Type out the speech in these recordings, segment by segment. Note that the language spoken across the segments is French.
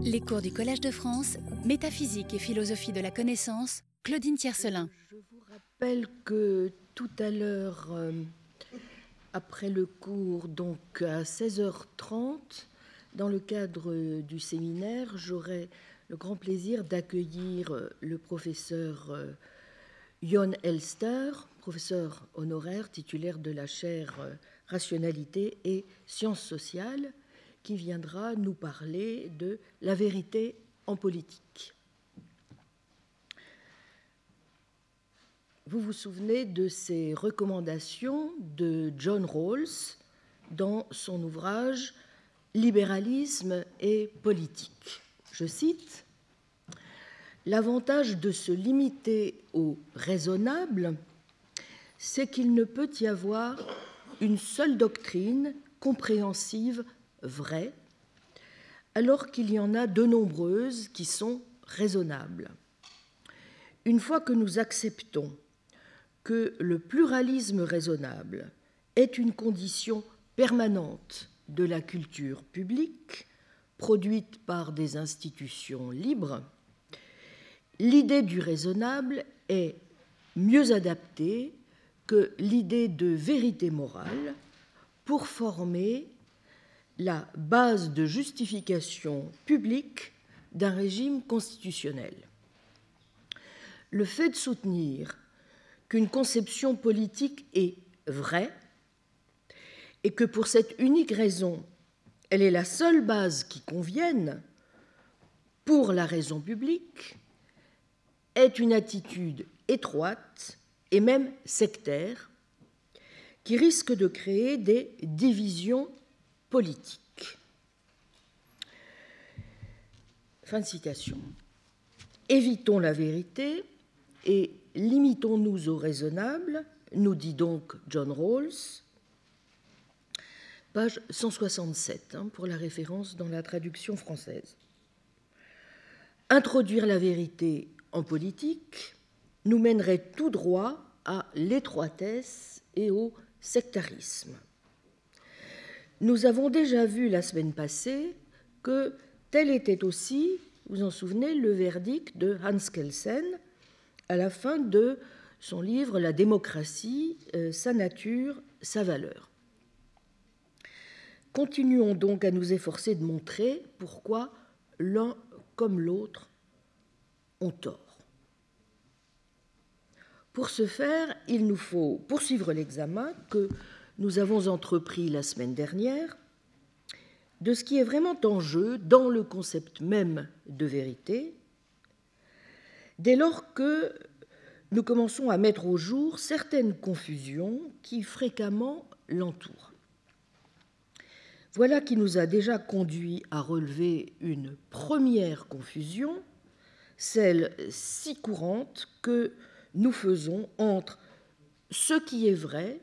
Les cours du Collège de France, Métaphysique et philosophie de la connaissance, Claudine Tiercelin. Je vous rappelle que tout à l'heure, euh, après le cours, donc à 16h30, dans le cadre du séminaire, j'aurai le grand plaisir d'accueillir euh, le professeur euh, Jon Elster, professeur honoraire titulaire de la chaire Rationalité et Sciences sociales qui viendra nous parler de la vérité en politique. Vous vous souvenez de ces recommandations de John Rawls dans son ouvrage Libéralisme et politique. Je cite L'avantage de se limiter au raisonnable, c'est qu'il ne peut y avoir une seule doctrine compréhensive alors qu'il y en a de nombreuses qui sont raisonnables. Une fois que nous acceptons que le pluralisme raisonnable est une condition permanente de la culture publique, produite par des institutions libres, l'idée du raisonnable est mieux adaptée que l'idée de vérité morale pour former la base de justification publique d'un régime constitutionnel. Le fait de soutenir qu'une conception politique est vraie et que pour cette unique raison, elle est la seule base qui convienne pour la raison publique, est une attitude étroite et même sectaire qui risque de créer des divisions politique. Fin de citation. Évitons la vérité et limitons-nous au raisonnable, nous dit donc John Rawls, page 167 hein, pour la référence dans la traduction française. Introduire la vérité en politique nous mènerait tout droit à l'étroitesse et au sectarisme. Nous avons déjà vu la semaine passée que tel était aussi, vous en souvenez, le verdict de Hans Kelsen à la fin de son livre La démocratie, euh, sa nature, sa valeur. Continuons donc à nous efforcer de montrer pourquoi l'un comme l'autre ont tort. Pour ce faire, il nous faut poursuivre l'examen que nous avons entrepris la semaine dernière de ce qui est vraiment en jeu dans le concept même de vérité, dès lors que nous commençons à mettre au jour certaines confusions qui fréquemment l'entourent. Voilà qui nous a déjà conduit à relever une première confusion, celle si courante que nous faisons entre ce qui est vrai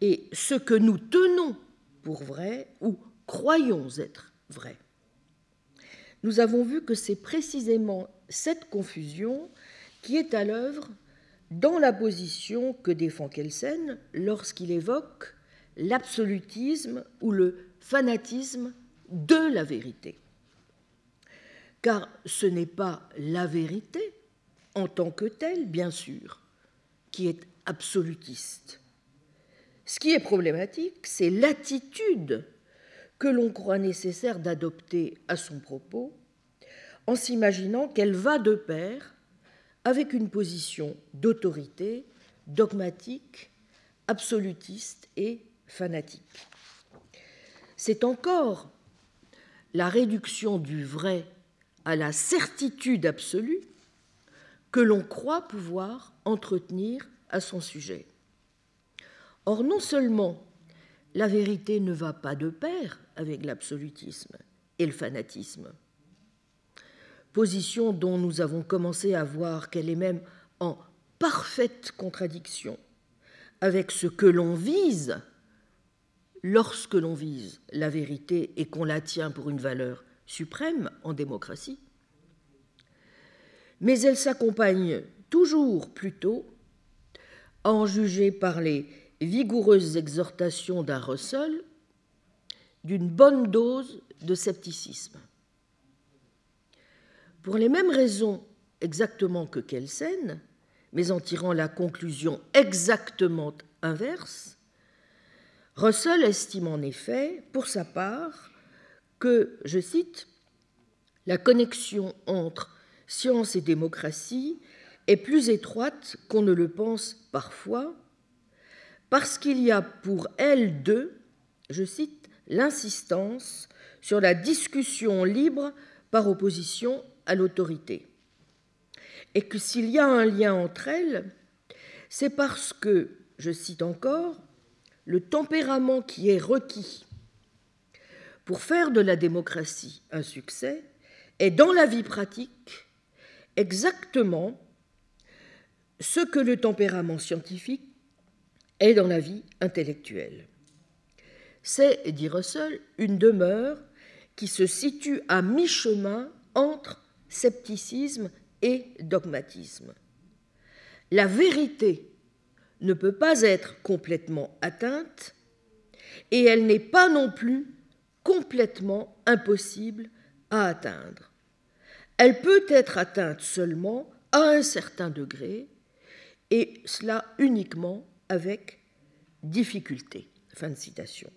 et ce que nous tenons pour vrai ou croyons être vrai. Nous avons vu que c'est précisément cette confusion qui est à l'œuvre dans la position que défend Kelsen lorsqu'il évoque l'absolutisme ou le fanatisme de la vérité. Car ce n'est pas la vérité en tant que telle, bien sûr, qui est absolutiste. Ce qui est problématique, c'est l'attitude que l'on croit nécessaire d'adopter à son propos, en s'imaginant qu'elle va de pair avec une position d'autorité dogmatique, absolutiste et fanatique. C'est encore la réduction du vrai à la certitude absolue que l'on croit pouvoir entretenir à son sujet. Or, non seulement la vérité ne va pas de pair avec l'absolutisme et le fanatisme, position dont nous avons commencé à voir qu'elle est même en parfaite contradiction avec ce que l'on vise lorsque l'on vise la vérité et qu'on la tient pour une valeur suprême en démocratie, mais elle s'accompagne toujours plutôt, en juger par les vigoureuses exhortations d'un Russell d'une bonne dose de scepticisme. Pour les mêmes raisons exactement que Kelsen, mais en tirant la conclusion exactement inverse, Russell estime en effet, pour sa part, que, je cite, la connexion entre science et démocratie est plus étroite qu'on ne le pense parfois, parce qu'il y a pour elles deux, je cite, l'insistance sur la discussion libre par opposition à l'autorité. Et que s'il y a un lien entre elles, c'est parce que, je cite encore, le tempérament qui est requis pour faire de la démocratie un succès est dans la vie pratique exactement ce que le tempérament scientifique est dans la vie intellectuelle. C'est, dit Russell, une demeure qui se situe à mi-chemin entre scepticisme et dogmatisme. La vérité ne peut pas être complètement atteinte et elle n'est pas non plus complètement impossible à atteindre. Elle peut être atteinte seulement à un certain degré et cela uniquement avec difficulté. Fin de citation.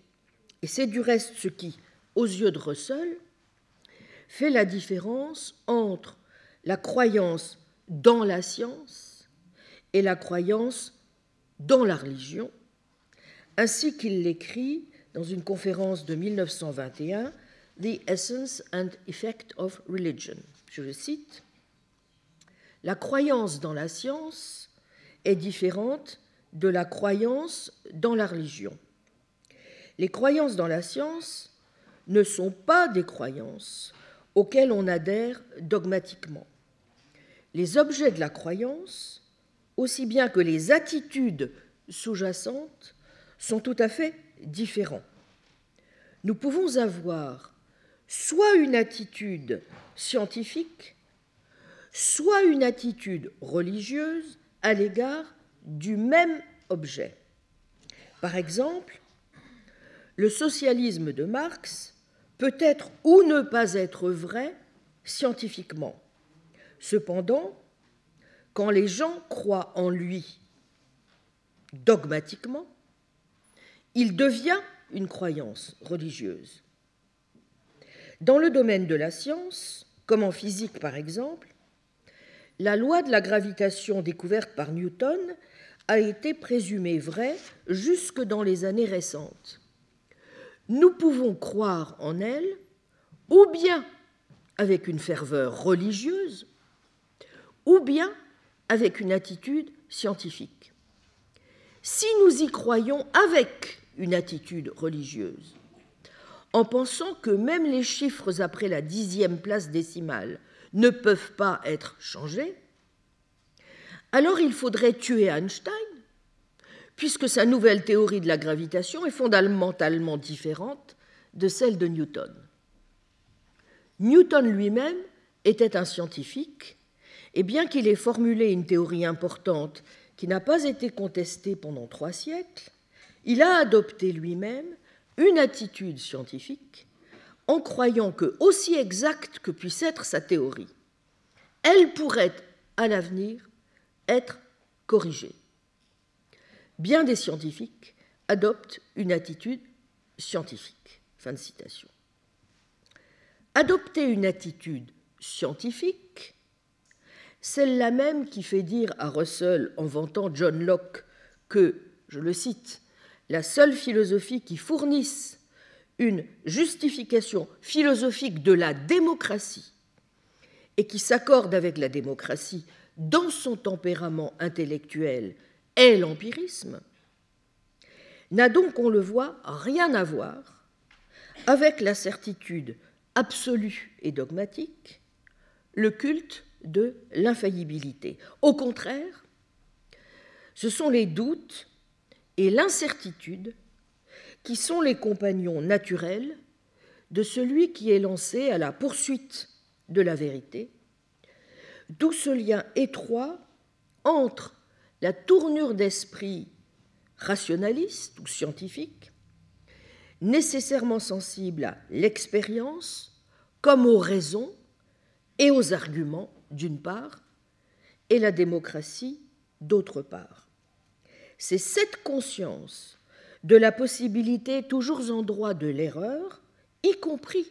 Et c'est du reste ce qui, aux yeux de Russell, fait la différence entre la croyance dans la science et la croyance dans la religion, ainsi qu'il l'écrit dans une conférence de 1921, The Essence and Effect of Religion. Je le cite. La croyance dans la science est différente de la croyance dans la religion. Les croyances dans la science ne sont pas des croyances auxquelles on adhère dogmatiquement. Les objets de la croyance, aussi bien que les attitudes sous-jacentes, sont tout à fait différents. Nous pouvons avoir soit une attitude scientifique, soit une attitude religieuse à l'égard du même objet. Par exemple, le socialisme de Marx peut être ou ne pas être vrai scientifiquement. Cependant, quand les gens croient en lui dogmatiquement, il devient une croyance religieuse. Dans le domaine de la science, comme en physique par exemple, la loi de la gravitation découverte par Newton a été présumée vraie jusque dans les années récentes. Nous pouvons croire en elle ou bien avec une ferveur religieuse, ou bien avec une attitude scientifique. Si nous y croyons avec une attitude religieuse, en pensant que même les chiffres après la dixième place décimale ne peuvent pas être changés, alors il faudrait tuer Einstein, puisque sa nouvelle théorie de la gravitation est fondamentalement différente de celle de Newton. Newton lui-même était un scientifique, et bien qu'il ait formulé une théorie importante qui n'a pas été contestée pendant trois siècles, il a adopté lui-même une attitude scientifique en croyant que, aussi exacte que puisse être sa théorie, elle pourrait à l'avenir être corrigée. Bien des scientifiques adoptent une attitude scientifique. Fin de citation. Adopter une attitude scientifique, celle-là même qui fait dire à Russell en vantant John Locke que, je le cite, la seule philosophie qui fournisse une justification philosophique de la démocratie et qui s'accorde avec la démocratie dans son tempérament intellectuel est l'empirisme, n'a donc, on le voit, rien à voir avec la certitude absolue et dogmatique, le culte de l'infaillibilité. Au contraire, ce sont les doutes et l'incertitude qui sont les compagnons naturels de celui qui est lancé à la poursuite de la vérité, d'où ce lien étroit entre la tournure d'esprit rationaliste ou scientifique, nécessairement sensible à l'expérience comme aux raisons, et aux arguments, d'une part, et la démocratie, d'autre part. C'est cette conscience de la possibilité toujours en droit de l'erreur, y compris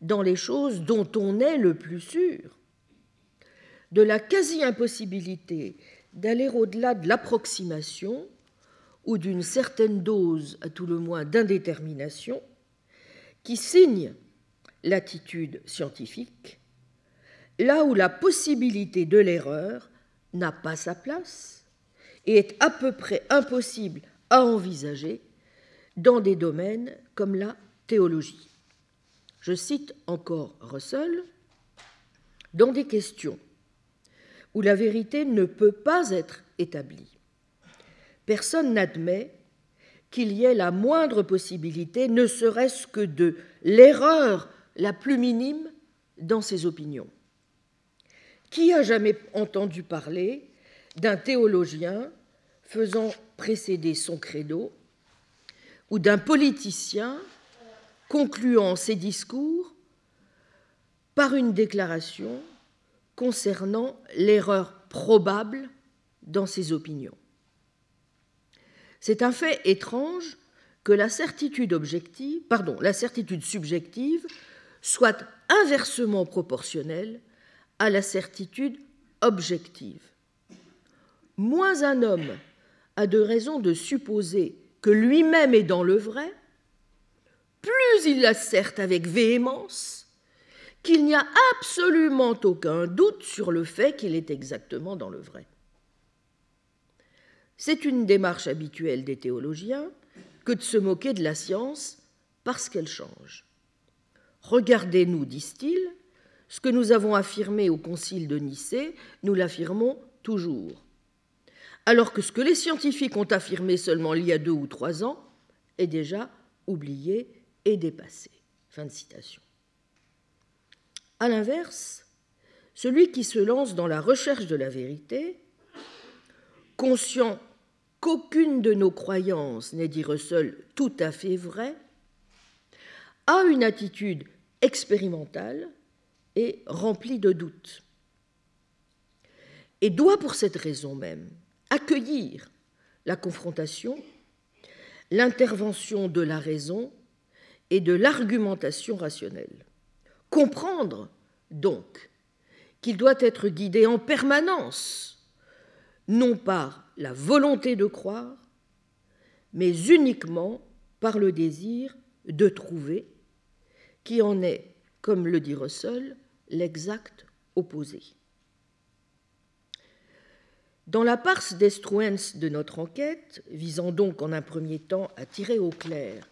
dans les choses dont on est le plus sûr, de la quasi-impossibilité d'aller au-delà de l'approximation ou d'une certaine dose, à tout le moins, d'indétermination, qui signe l'attitude scientifique, là où la possibilité de l'erreur n'a pas sa place et est à peu près impossible à envisager dans des domaines comme la théologie. Je cite encore Russell, dans des questions où la vérité ne peut pas être établie, personne n'admet qu'il y ait la moindre possibilité, ne serait-ce que de l'erreur la plus minime dans ses opinions. Qui a jamais entendu parler d'un théologien faisant précéder son credo ou d'un politicien concluant ses discours par une déclaration concernant l'erreur probable dans ses opinions C'est un fait étrange que la certitude objective, pardon, la certitude subjective soit inversement proportionnelle à la certitude objective. Moins un homme a de raison de supposer que lui-même est dans le vrai, plus il asserte avec véhémence qu'il n'y a absolument aucun doute sur le fait qu'il est exactement dans le vrai. C'est une démarche habituelle des théologiens que de se moquer de la science parce qu'elle change. Regardez-nous, disent-ils, ce que nous avons affirmé au Concile de Nicée, nous l'affirmons toujours. Alors que ce que les scientifiques ont affirmé seulement il y a deux ou trois ans est déjà oublié et dépassé. Fin de citation. A l'inverse, celui qui se lance dans la recherche de la vérité, conscient qu'aucune de nos croyances n'est, dit Russell, tout à fait vraie, a une attitude expérimentale et rempli de doutes. Et doit pour cette raison même accueillir la confrontation, l'intervention de la raison et de l'argumentation rationnelle. Comprendre donc qu'il doit être guidé en permanence, non par la volonté de croire, mais uniquement par le désir de trouver, qui en est, comme le dit Russell, l'exact opposé. Dans la parse d'Estruens de notre enquête, visant donc en un premier temps à tirer au clair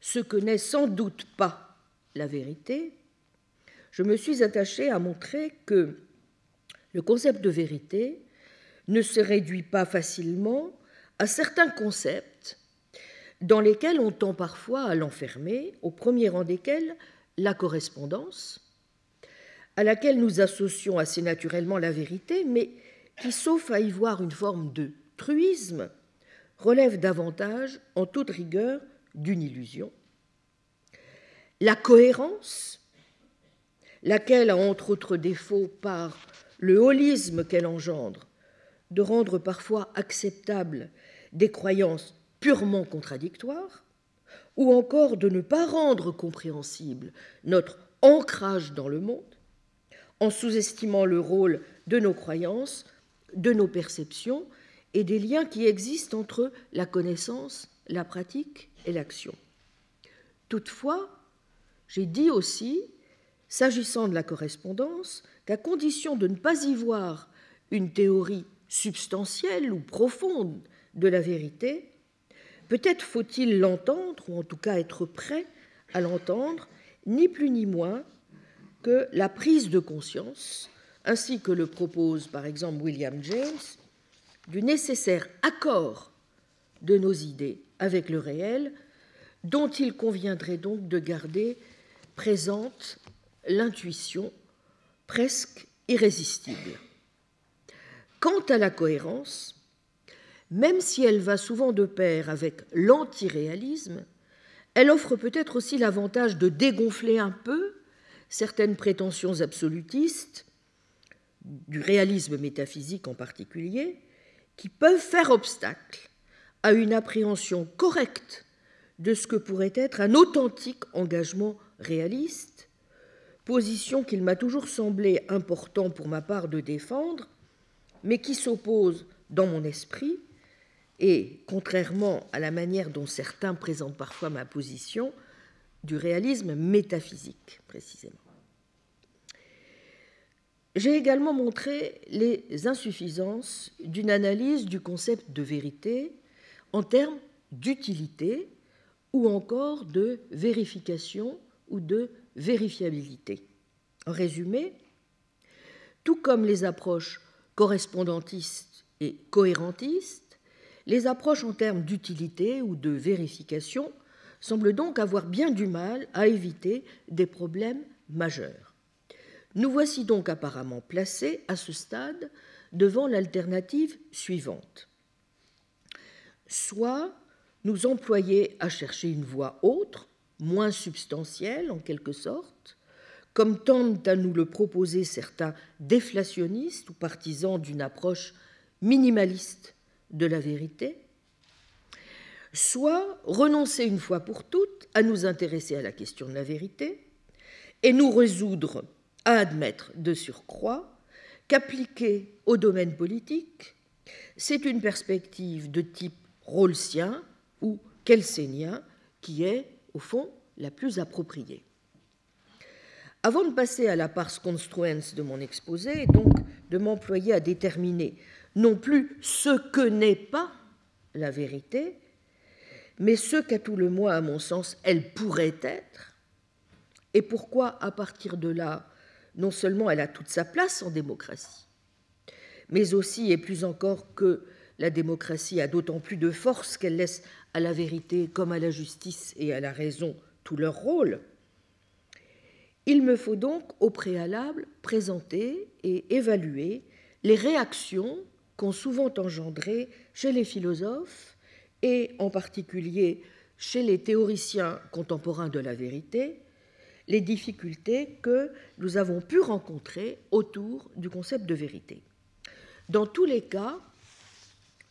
ce que n'est sans doute pas la vérité, je me suis attaché à montrer que le concept de vérité ne se réduit pas facilement à certains concepts dans lesquels on tend parfois à l'enfermer, au premier rang desquels la correspondance, à laquelle nous associons assez naturellement la vérité, mais qui, sauf à y voir une forme de truisme, relève davantage, en toute rigueur, d'une illusion. La cohérence, laquelle a entre autres défauts par le holisme qu'elle engendre, de rendre parfois acceptables des croyances purement contradictoires, ou encore de ne pas rendre compréhensible notre ancrage dans le monde, en sous-estimant le rôle de nos croyances, de nos perceptions et des liens qui existent entre la connaissance, la pratique et l'action. Toutefois, j'ai dit aussi, s'agissant de la correspondance, qu'à condition de ne pas y voir une théorie substantielle ou profonde de la vérité, peut-être faut-il l'entendre, ou en tout cas être prêt à l'entendre, ni plus ni moins que la prise de conscience, ainsi que le propose par exemple William James, du nécessaire accord de nos idées avec le réel, dont il conviendrait donc de garder présente l'intuition presque irrésistible. Quant à la cohérence, même si elle va souvent de pair avec l'antiréalisme, elle offre peut-être aussi l'avantage de dégonfler un peu certaines prétentions absolutistes, du réalisme métaphysique en particulier, qui peuvent faire obstacle à une appréhension correcte de ce que pourrait être un authentique engagement réaliste, position qu'il m'a toujours semblé important pour ma part de défendre, mais qui s'oppose dans mon esprit, et contrairement à la manière dont certains présentent parfois ma position, du réalisme métaphysique précisément. J'ai également montré les insuffisances d'une analyse du concept de vérité en termes d'utilité ou encore de vérification ou de vérifiabilité. En résumé, tout comme les approches correspondantistes et cohérentistes, les approches en termes d'utilité ou de vérification semblent donc avoir bien du mal à éviter des problèmes majeurs. Nous voici donc apparemment placés à ce stade devant l'alternative suivante. Soit nous employer à chercher une voie autre, moins substantielle en quelque sorte, comme tentent à nous le proposer certains déflationnistes ou partisans d'une approche minimaliste de la vérité, soit renoncer une fois pour toutes à nous intéresser à la question de la vérité et nous résoudre à admettre de surcroît qu'appliquer au domaine politique, c'est une perspective de type rawlsien ou kelsénien qui est, au fond, la plus appropriée. Avant de passer à la pars construens de mon exposé, et donc de m'employer à déterminer non plus ce que n'est pas la vérité, mais ce qu'à tout le moins, à mon sens, elle pourrait être, et pourquoi, à partir de là, non seulement elle a toute sa place en démocratie, mais aussi et plus encore que la démocratie a d'autant plus de force qu'elle laisse à la vérité comme à la justice et à la raison tout leur rôle. Il me faut donc au préalable présenter et évaluer les réactions qu'ont souvent engendrées chez les philosophes et en particulier chez les théoriciens contemporains de la vérité, les difficultés que nous avons pu rencontrer autour du concept de vérité. Dans tous les cas,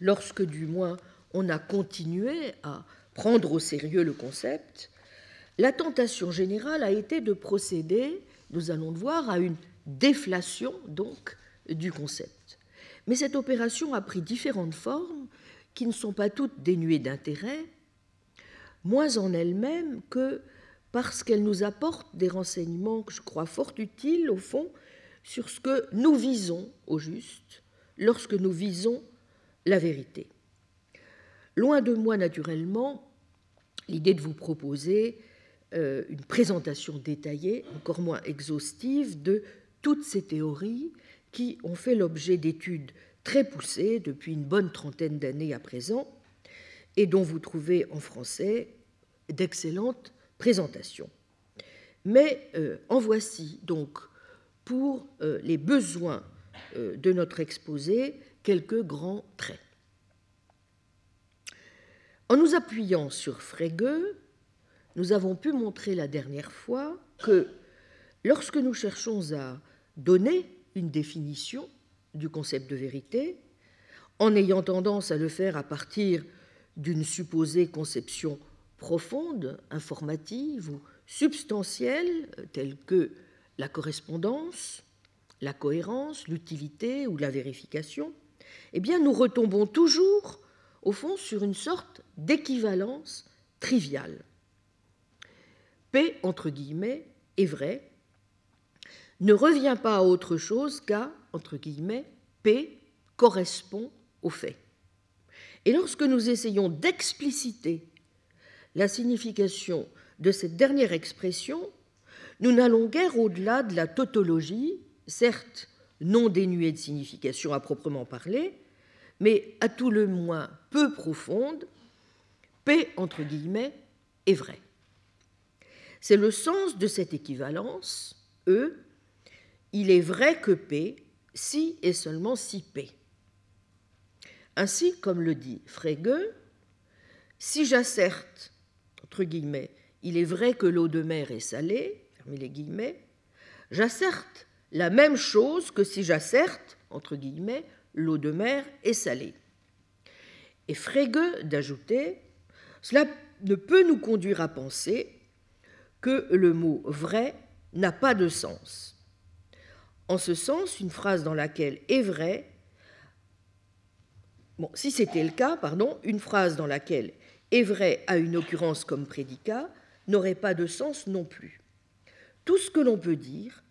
lorsque du moins on a continué à prendre au sérieux le concept, la tentation générale a été de procéder, nous allons le voir, à une déflation donc du concept. Mais cette opération a pris différentes formes qui ne sont pas toutes dénuées d'intérêt, moins en elles-mêmes que parce qu'elles nous apportent des renseignements que je crois fort utiles, au fond, sur ce que nous visons au juste lorsque nous visons la vérité. Loin de moi, naturellement, l'idée de vous proposer euh, une présentation détaillée, encore moins exhaustive, de toutes ces théories qui ont fait l'objet d'études très poussé depuis une bonne trentaine d'années à présent et dont vous trouvez en français d'excellentes présentations. Mais euh, en voici donc pour euh, les besoins euh, de notre exposé quelques grands traits. En nous appuyant sur Frege, nous avons pu montrer la dernière fois que lorsque nous cherchons à donner une définition du concept de vérité, en ayant tendance à le faire à partir d'une supposée conception profonde, informative ou substantielle, telle que la correspondance, la cohérence, l'utilité ou la vérification, eh bien nous retombons toujours, au fond, sur une sorte d'équivalence triviale. P, entre guillemets, est vrai, ne revient pas à autre chose qu'à entre guillemets, P correspond au fait. Et lorsque nous essayons d'expliciter la signification de cette dernière expression, nous n'allons guère au-delà de la tautologie, certes non dénuée de signification à proprement parler, mais à tout le moins peu profonde, P entre guillemets est vrai. C'est le sens de cette équivalence, E, il est vrai que P si et seulement si P. Ainsi, comme le dit Frege, si j'asserte, entre guillemets, il est vrai que l'eau de mer est salée, fermez j'asserte la même chose que si j'asserte, entre guillemets, l'eau de mer est salée. Et Frege d'ajouter, cela ne peut nous conduire à penser que le mot vrai n'a pas de sens. En ce sens, une phrase dans laquelle est vrai, bon, si c'était le cas, pardon, une phrase dans laquelle est vrai a une occurrence comme prédicat n'aurait pas de sens non plus. Tout ce que l'on peut dire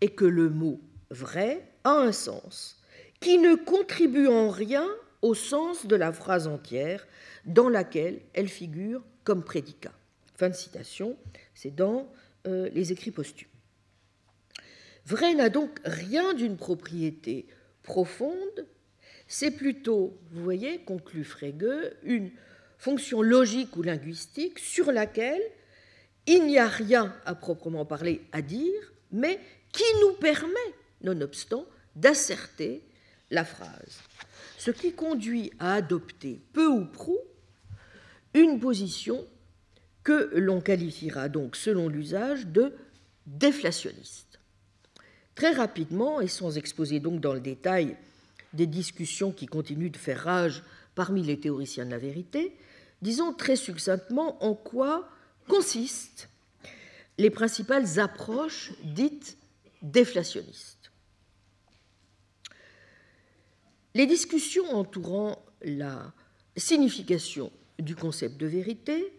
est que le mot vrai a un sens qui ne contribue en rien au sens de la phrase entière dans laquelle elle figure comme prédicat. Fin de citation, c'est dans euh, les écrits posthumes. Vrai n'a donc rien d'une propriété profonde, c'est plutôt, vous voyez, conclut Frege, une fonction logique ou linguistique sur laquelle il n'y a rien à proprement parler à dire, mais qui nous permet, nonobstant, d'asserter la phrase. Ce qui conduit à adopter peu ou prou une position que l'on qualifiera donc, selon l'usage, de déflationniste. Très rapidement, et sans exposer donc dans le détail des discussions qui continuent de faire rage parmi les théoriciens de la vérité, disons très succinctement en quoi consistent les principales approches dites déflationnistes. Les discussions entourant la signification du concept de vérité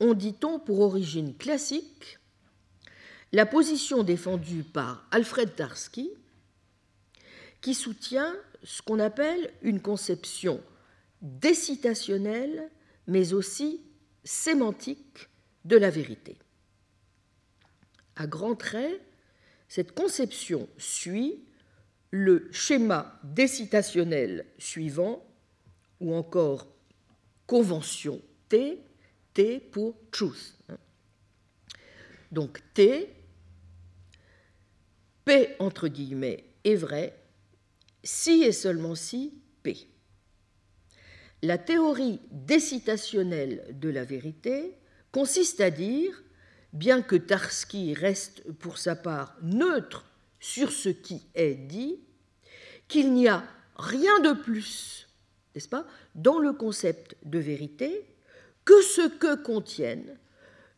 ont, dit-on, pour origine classique la position défendue par Alfred Tarski, qui soutient ce qu'on appelle une conception décitationnelle, mais aussi sémantique de la vérité. À grands traits, cette conception suit le schéma décitationnel suivant, ou encore convention T, T pour truth. Donc T, P entre guillemets est vrai si et seulement si P. La théorie décitationnelle de la vérité consiste à dire, bien que Tarski reste pour sa part neutre sur ce qui est dit, qu'il n'y a rien de plus, n'est-ce pas, dans le concept de vérité que ce que contiennent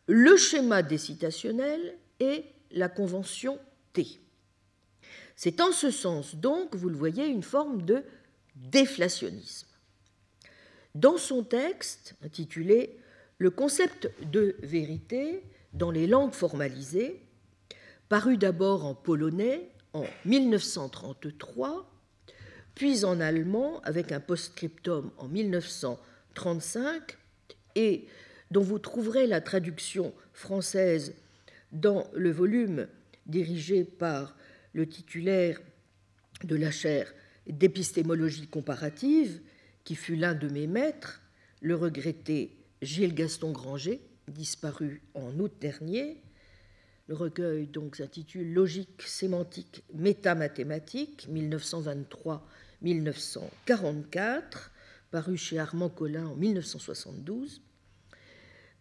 le schéma décitationnel et la convention T. C'est en ce sens donc, vous le voyez, une forme de déflationnisme. Dans son texte intitulé Le concept de vérité dans les langues formalisées, paru d'abord en polonais en 1933, puis en allemand avec un post-scriptum en 1935, et dont vous trouverez la traduction française dans le volume dirigé par le titulaire de la chaire d'épistémologie comparative, qui fut l'un de mes maîtres, le regretté Gilles Gaston Granger, disparu en août dernier. Le recueil donc s'intitule Logique sémantique métamathématique 1923-1944, paru chez Armand Collin en 1972.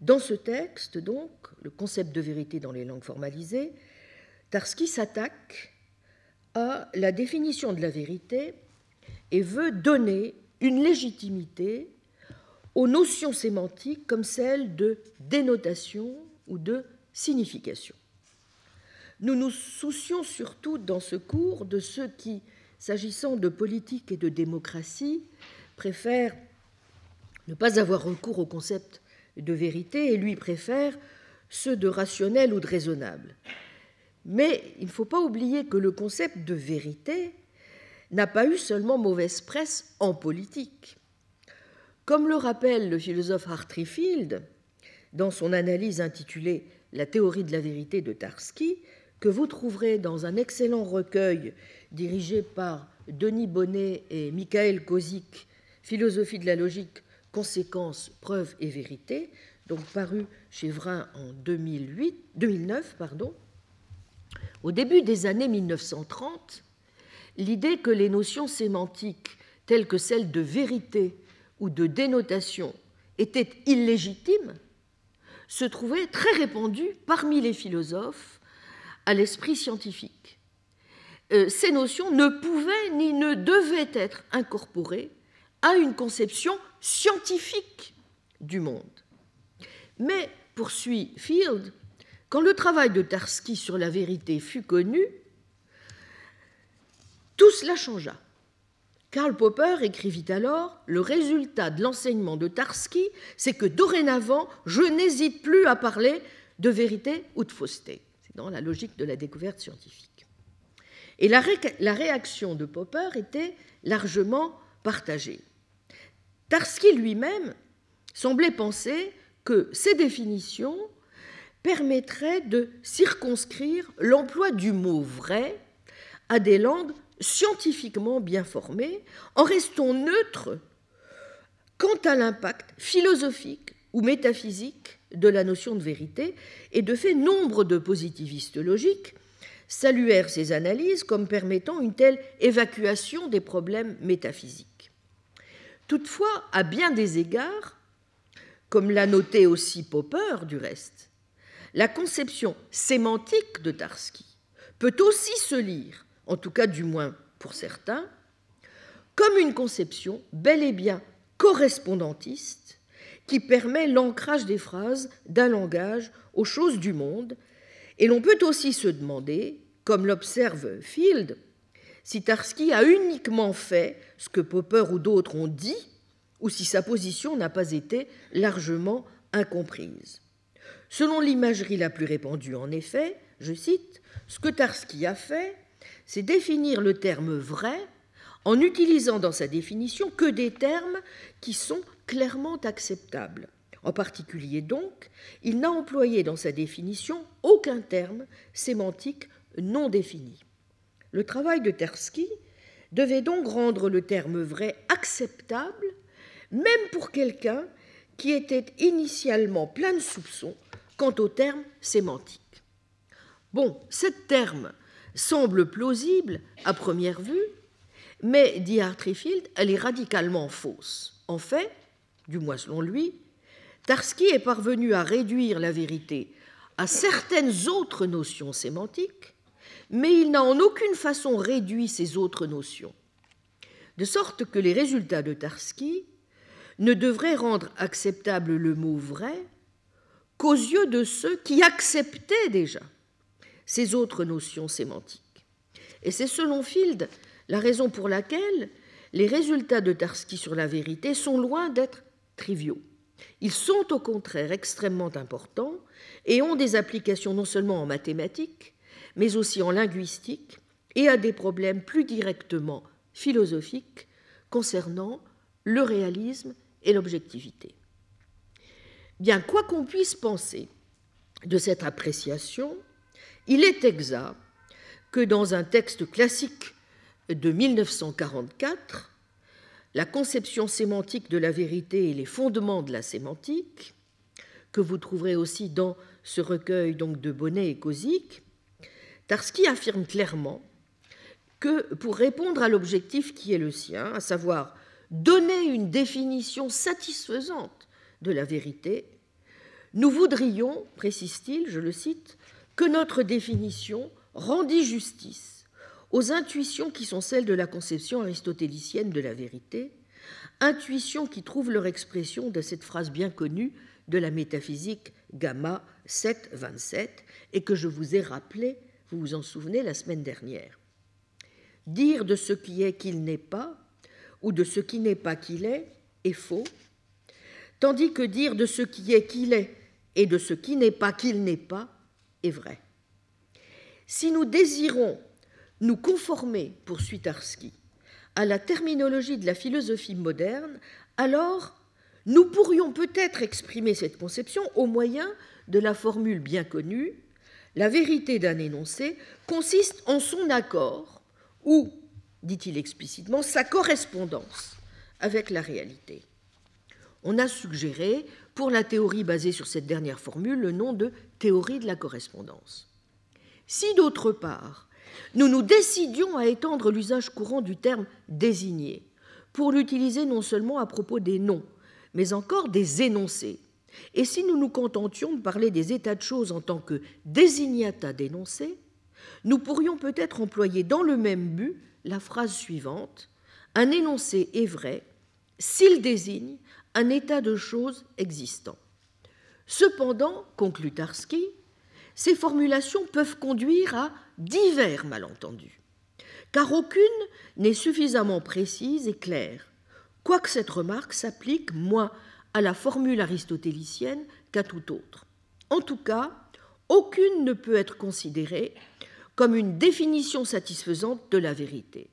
Dans ce texte, donc, le concept de vérité dans les langues formalisées, Tarski s'attaque à la définition de la vérité et veut donner une légitimité aux notions sémantiques comme celles de dénotation ou de signification. Nous nous soucions surtout dans ce cours de ceux qui, s'agissant de politique et de démocratie, préfèrent ne pas avoir recours au concept de vérité et lui préfèrent ceux de rationnel ou de raisonnable. Mais il ne faut pas oublier que le concept de vérité n'a pas eu seulement mauvaise presse en politique. Comme le rappelle le philosophe Hartreefield dans son analyse intitulée La théorie de la vérité de Tarski, que vous trouverez dans un excellent recueil dirigé par Denis Bonnet et Michael Kozik, Philosophie de la logique, conséquences, preuves et vérité, donc paru chez Vrin en 2008, 2009. Pardon. Au début des années 1930, l'idée que les notions sémantiques telles que celles de vérité ou de dénotation étaient illégitimes se trouvait très répandue parmi les philosophes à l'esprit scientifique. Euh, ces notions ne pouvaient ni ne devaient être incorporées à une conception scientifique du monde. Mais, poursuit Field, quand le travail de Tarski sur la vérité fut connu, tout cela changea. Karl Popper écrivit alors Le résultat de l'enseignement de Tarski, c'est que dorénavant, je n'hésite plus à parler de vérité ou de fausseté. C'est dans la logique de la découverte scientifique. Et la, réaction de Popper était largement partagée. Tarski lui-même semblait penser que ces définitions permettraient de circonscrire l'emploi du mot vrai à des langues scientifiquement bien formées, en restant neutre quant à l'impact philosophique ou métaphysique de la notion de vérité, et de fait, nombre de positivistes logiques saluèrent ces analyses comme permettant une telle évacuation des problèmes métaphysiques. Toutefois, à bien des égards, comme l'a noté aussi Popper du reste, la conception sémantique de Tarski peut aussi se lire, en tout cas du moins pour certains, comme une conception bel et bien correspondantiste qui permet l'ancrage des phrases d'un langage aux choses du monde. Et l'on peut aussi se demander, comme l'observe Field, si Tarski a uniquement fait ce que Popper ou d'autres ont dit, ou si sa position n'a pas été largement incomprise. Selon l'imagerie la plus répandue, en effet, je cite, ce que Tarski a fait, c'est définir le terme vrai en utilisant dans sa définition que des termes qui sont clairement acceptable. En particulier donc, il n'a employé dans sa définition aucun terme sémantique non défini. Le travail de Tersky devait donc rendre le terme vrai acceptable, même pour quelqu'un qui était initialement plein de soupçons quant au terme sémantique. Bon, ce terme semble plausible à première vue, mais, dit Hartreefield, elle est radicalement fausse. En fait, du moins selon lui, Tarski est parvenu à réduire la vérité à certaines autres notions sémantiques, mais il n'a en aucune façon réduit ces autres notions. De sorte que les résultats de Tarski ne devraient rendre acceptable le mot vrai qu'aux yeux de ceux qui acceptaient déjà ces autres notions sémantiques. Et c'est selon Field la raison pour laquelle les résultats de Tarski sur la vérité sont loin d'être triviaux. Ils sont au contraire extrêmement importants et ont des applications non seulement en mathématiques, mais aussi en linguistique et à des problèmes plus directement philosophiques concernant le réalisme et l'objectivité. Bien, quoi qu'on puisse penser de cette appréciation, il est exact que dans un texte classique de 1944, la conception sémantique de la vérité et les fondements de la sémantique, que vous trouverez aussi dans ce recueil donc de Bonnet et Kozik, Tarski affirme clairement que pour répondre à l'objectif qui est le sien, à savoir donner une définition satisfaisante de la vérité, nous voudrions, précise-t-il, je le cite, que notre définition rendit justice aux intuitions qui sont celles de la conception aristotélicienne de la vérité, intuitions qui trouvent leur expression dans cette phrase bien connue de la métaphysique Gamma 7.27 et que je vous ai rappelée, vous vous en souvenez, la semaine dernière. Dire de ce qui est qu'il n'est pas, ou de ce qui n'est pas qu'il est, est faux, tandis que dire de ce qui est qu'il est et de ce qui n'est pas qu'il n'est pas est vrai. Si nous désirons nous conformer, poursuit Tarski, à la terminologie de la philosophie moderne, alors nous pourrions peut-être exprimer cette conception au moyen de la formule bien connue La vérité d'un énoncé consiste en son accord ou, dit-il explicitement, sa correspondance avec la réalité. On a suggéré, pour la théorie basée sur cette dernière formule, le nom de théorie de la correspondance. Si d'autre part, nous nous décidions à étendre l'usage courant du terme désigné pour l'utiliser non seulement à propos des noms, mais encore des énoncés. Et si nous nous contentions de parler des états de choses en tant que désignata d'énoncés, nous pourrions peut-être employer dans le même but la phrase suivante Un énoncé est vrai s'il désigne un état de choses existant. Cependant, conclut Tarski, ces formulations peuvent conduire à divers malentendus, car aucune n'est suffisamment précise et claire, quoique cette remarque s'applique moins à la formule aristotélicienne qu'à tout autre. En tout cas, aucune ne peut être considérée comme une définition satisfaisante de la vérité.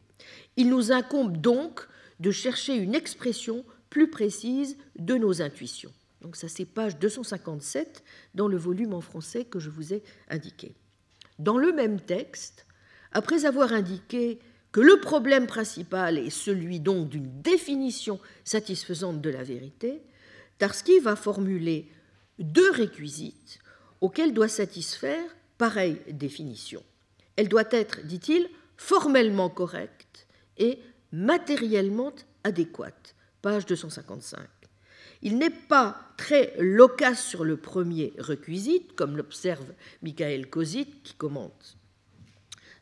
Il nous incombe donc de chercher une expression plus précise de nos intuitions. Donc ça c'est page 257 dans le volume en français que je vous ai indiqué. Dans le même texte, après avoir indiqué que le problème principal est celui donc d'une définition satisfaisante de la vérité, Tarski va formuler deux réquisites auxquels doit satisfaire pareille définition. Elle doit être, dit-il, formellement correcte et matériellement adéquate. Page 255. Il n'est pas très loquace sur le premier requisite, comme l'observe Michael Kosit qui commente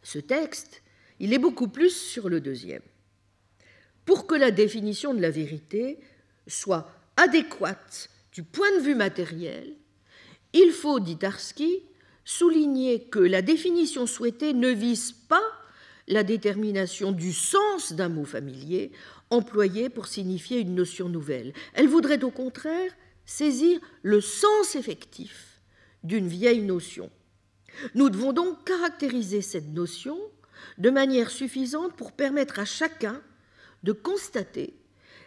ce texte, il est beaucoup plus sur le deuxième. Pour que la définition de la vérité soit adéquate du point de vue matériel, il faut, dit Tarski, souligner que la définition souhaitée ne vise pas la détermination du sens d'un mot familier employé pour signifier une notion nouvelle. Elle voudrait au contraire saisir le sens effectif d'une vieille notion. Nous devons donc caractériser cette notion de manière suffisante pour permettre à chacun de constater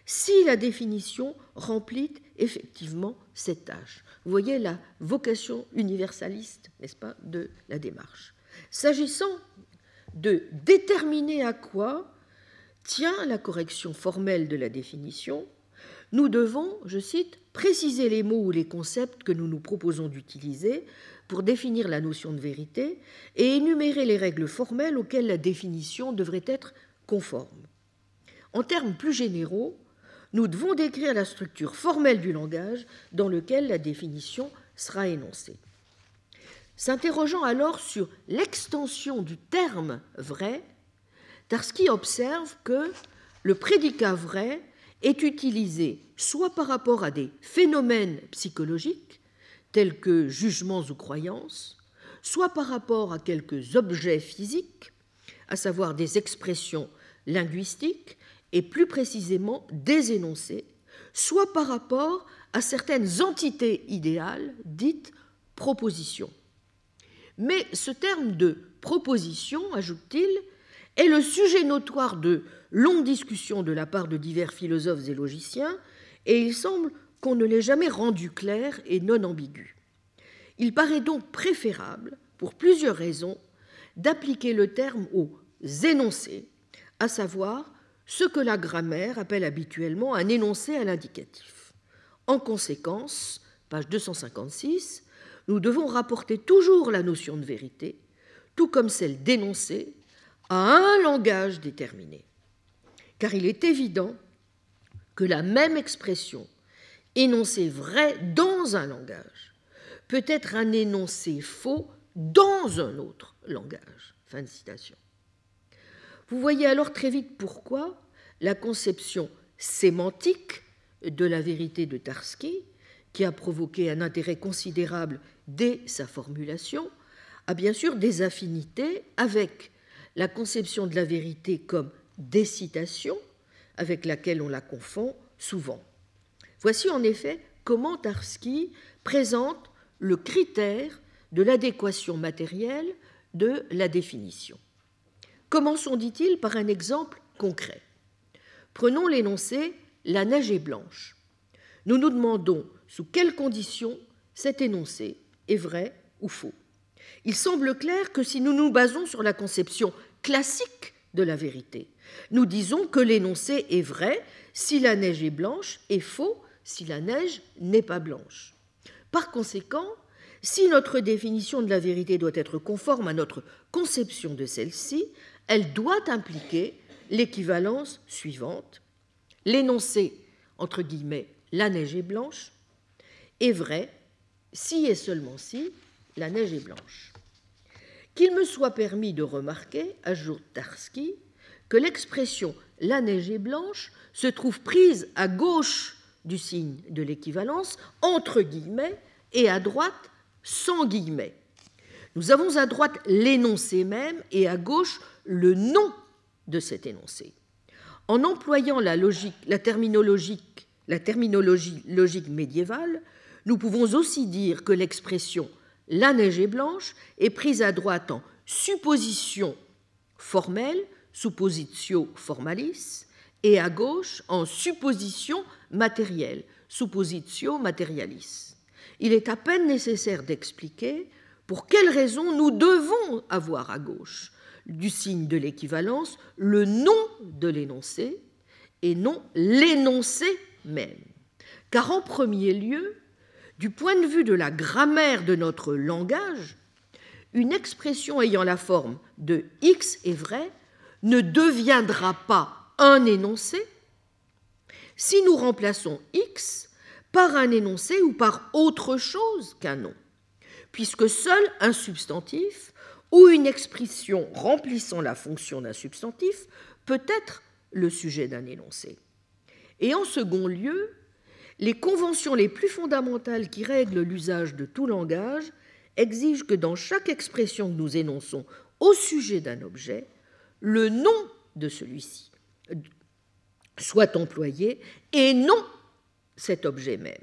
si la définition remplit effectivement cette tâche. Vous voyez la vocation universaliste, n'est-ce pas, de la démarche. S'agissant de déterminer à quoi tient la correction formelle de la définition, nous devons, je cite, préciser les mots ou les concepts que nous nous proposons d'utiliser pour définir la notion de vérité et énumérer les règles formelles auxquelles la définition devrait être conforme. En termes plus généraux, nous devons décrire la structure formelle du langage dans lequel la définition sera énoncée. S'interrogeant alors sur l'extension du terme vrai, Tarski observe que le prédicat vrai est utilisé soit par rapport à des phénomènes psychologiques, tels que jugements ou croyances, soit par rapport à quelques objets physiques, à savoir des expressions linguistiques, et plus précisément des énoncés, soit par rapport à certaines entités idéales dites propositions. Mais ce terme de proposition, ajoute-t-il, est le sujet notoire de longues discussions de la part de divers philosophes et logiciens, et il semble qu'on ne l'ait jamais rendu clair et non ambigu. Il paraît donc préférable, pour plusieurs raisons, d'appliquer le terme aux énoncés, à savoir ce que la grammaire appelle habituellement un énoncé à l'indicatif. En conséquence, page 256, nous devons rapporter toujours la notion de vérité, tout comme celle d'énoncé, à un langage déterminé. Car il est évident que la même expression, énoncé vrai dans un langage, peut être un énoncé faux dans un autre langage. Vous voyez alors très vite pourquoi la conception sémantique de la vérité de Tarski, qui a provoqué un intérêt considérable dès sa formulation, a bien sûr des affinités avec la conception de la vérité comme décitation, avec laquelle on la confond souvent. Voici en effet comment Tarski présente le critère de l'adéquation matérielle de la définition. Commençons, dit-il, par un exemple concret. Prenons l'énoncé La neige est blanche. Nous nous demandons sous quelles conditions cet énoncé est vrai ou faux. Il semble clair que si nous nous basons sur la conception classique de la vérité, nous disons que l'énoncé est vrai si la neige est blanche et faux si la neige n'est pas blanche. Par conséquent, si notre définition de la vérité doit être conforme à notre conception de celle-ci, elle doit impliquer l'équivalence suivante. L'énoncé, entre guillemets, la neige est blanche, est vrai si et seulement si la neige est blanche qu'il me soit permis de remarquer, ajoute Tarski, que l'expression la neige est blanche se trouve prise à gauche du signe de l'équivalence, entre guillemets, et à droite, sans guillemets. Nous avons à droite l'énoncé même et à gauche le nom de cet énoncé. En employant la, terminologie logique médiévale, nous pouvons aussi dire que l'expression la neige est blanche est prise à droite en supposition formelle, suppositio formalis, et à gauche en supposition matérielle, suppositio materialis. Il est à peine nécessaire d'expliquer pour quelles raisons nous devons avoir à gauche du signe de l'équivalence le nom de l'énoncé et non l'énoncé même. Car en premier lieu, du point de vue de la grammaire de notre langage, une expression ayant la forme de X est vrai ne deviendra pas un énoncé si nous remplaçons X par un énoncé ou par autre chose qu'un nom, puisque seul un substantif ou une expression remplissant la fonction d'un substantif peut être le sujet d'un énoncé. Et en second lieu, les conventions les plus fondamentales qui règlent l'usage de tout langage exigent que dans chaque expression que nous énonçons au sujet d'un objet, le nom de celui-ci soit employé et non cet objet même.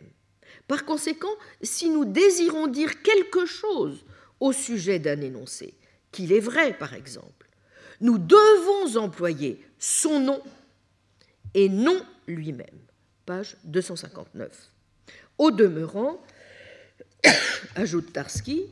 Par conséquent, si nous désirons dire quelque chose au sujet d'un énoncé, qu'il est vrai par exemple, nous devons employer son nom et non lui-même. Page 259. Au demeurant, ajoute Tarski,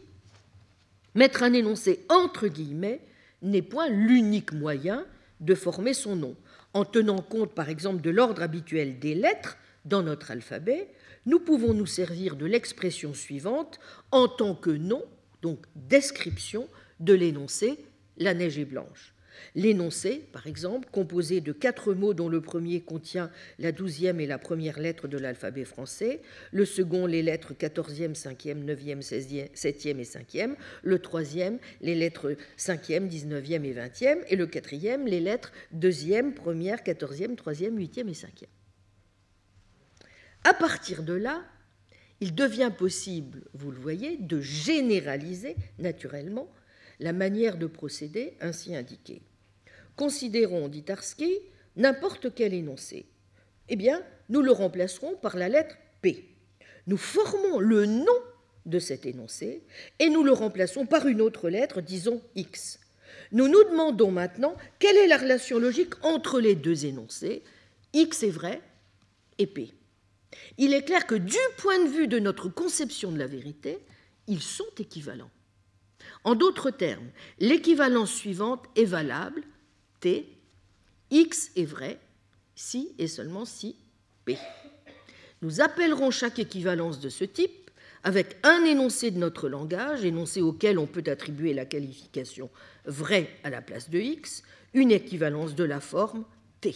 mettre un énoncé entre guillemets n'est point l'unique moyen de former son nom. En tenant compte par exemple de l'ordre habituel des lettres dans notre alphabet, nous pouvons nous servir de l'expression suivante en tant que nom, donc description de l'énoncé La neige est blanche. L'énoncé, par exemple, composé de quatre mots dont le premier contient la douzième et la première lettre de l'alphabet français, le second les lettres quatorzième, cinquième, neuvième, septième et cinquième, le troisième les lettres cinquième, dix-neuvième et vingtième, et le quatrième les lettres deuxième, première, quatorzième, troisième, huitième et cinquième. À partir de là, il devient possible, vous le voyez, de généraliser naturellement la manière de procéder ainsi indiquée. Considérons, dit Tarski, n'importe quel énoncé. Eh bien, nous le remplacerons par la lettre P. Nous formons le nom de cet énoncé et nous le remplaçons par une autre lettre, disons X. Nous nous demandons maintenant quelle est la relation logique entre les deux énoncés, X est vrai et P. Il est clair que du point de vue de notre conception de la vérité, ils sont équivalents. En d'autres termes, l'équivalence suivante est valable, T, X est vrai, si et seulement si P. Nous appellerons chaque équivalence de ce type avec un énoncé de notre langage, énoncé auquel on peut attribuer la qualification vrai à la place de X, une équivalence de la forme T.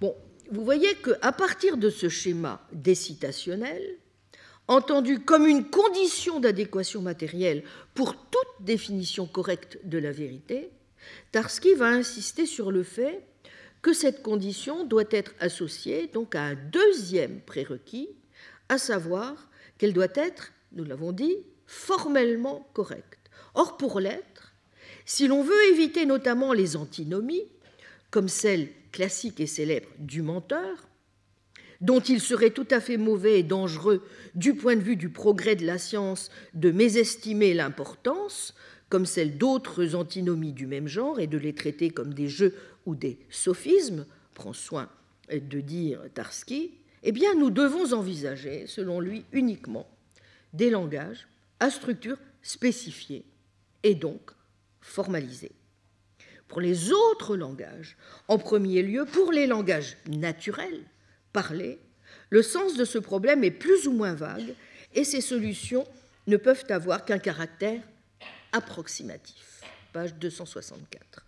Bon, vous voyez qu'à partir de ce schéma décitationnel, entendu comme une condition d'adéquation matérielle pour toute définition correcte de la vérité, Tarski va insister sur le fait que cette condition doit être associée donc à un deuxième prérequis, à savoir qu'elle doit être, nous l'avons dit, formellement correcte. Or, pour l'être, si l'on veut éviter notamment les antinomies, comme celle classique et célèbre du menteur, dont il serait tout à fait mauvais et dangereux du point de vue du progrès de la science de mésestimer l'importance, comme celle d'autres antinomies du même genre, et de les traiter comme des jeux ou des sophismes, prend soin de dire Tarski, eh bien nous devons envisager, selon lui, uniquement des langages à structure spécifiée et donc formalisée. Pour les autres langages, en premier lieu pour les langages naturels, parlés, le sens de ce problème est plus ou moins vague et ses solutions ne peuvent avoir qu'un caractère approximatif. Page 264.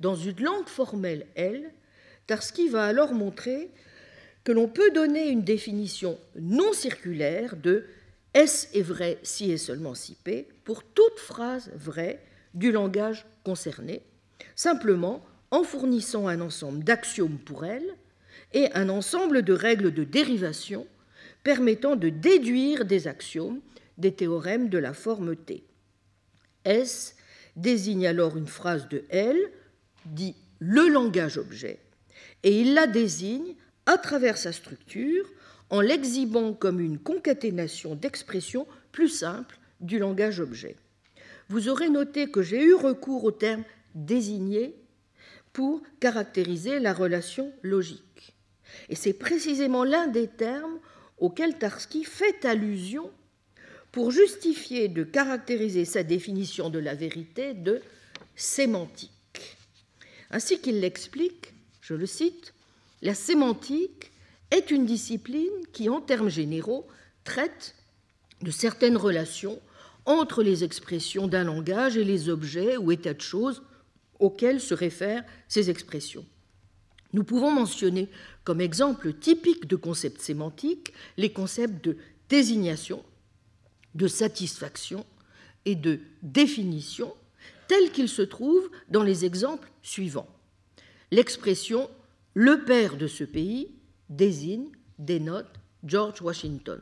Dans une langue formelle, elle, Tarski va alors montrer que l'on peut donner une définition non circulaire de S est vrai si et seulement si P pour toute phrase vraie du langage concerné, simplement en fournissant un ensemble d'axiomes pour elle et un ensemble de règles de dérivation permettant de déduire des axiomes des théorèmes de la forme T. S désigne alors une phrase de L, dit le langage objet, et il la désigne à travers sa structure en l'exhibant comme une concaténation d'expressions plus simples du langage objet. Vous aurez noté que j'ai eu recours au terme désigné pour caractériser la relation logique. Et c'est précisément l'un des termes auxquels Tarski fait allusion pour justifier de caractériser sa définition de la vérité de sémantique. Ainsi qu'il l'explique, je le cite, la sémantique est une discipline qui, en termes généraux, traite de certaines relations entre les expressions d'un langage et les objets ou états de choses auxquels se réfèrent ces expressions. Nous pouvons mentionner comme exemple typique de concepts sémantiques les concepts de désignation, de satisfaction et de définition tels qu'ils se trouvent dans les exemples suivants. L'expression le père de ce pays désigne, dénote George Washington.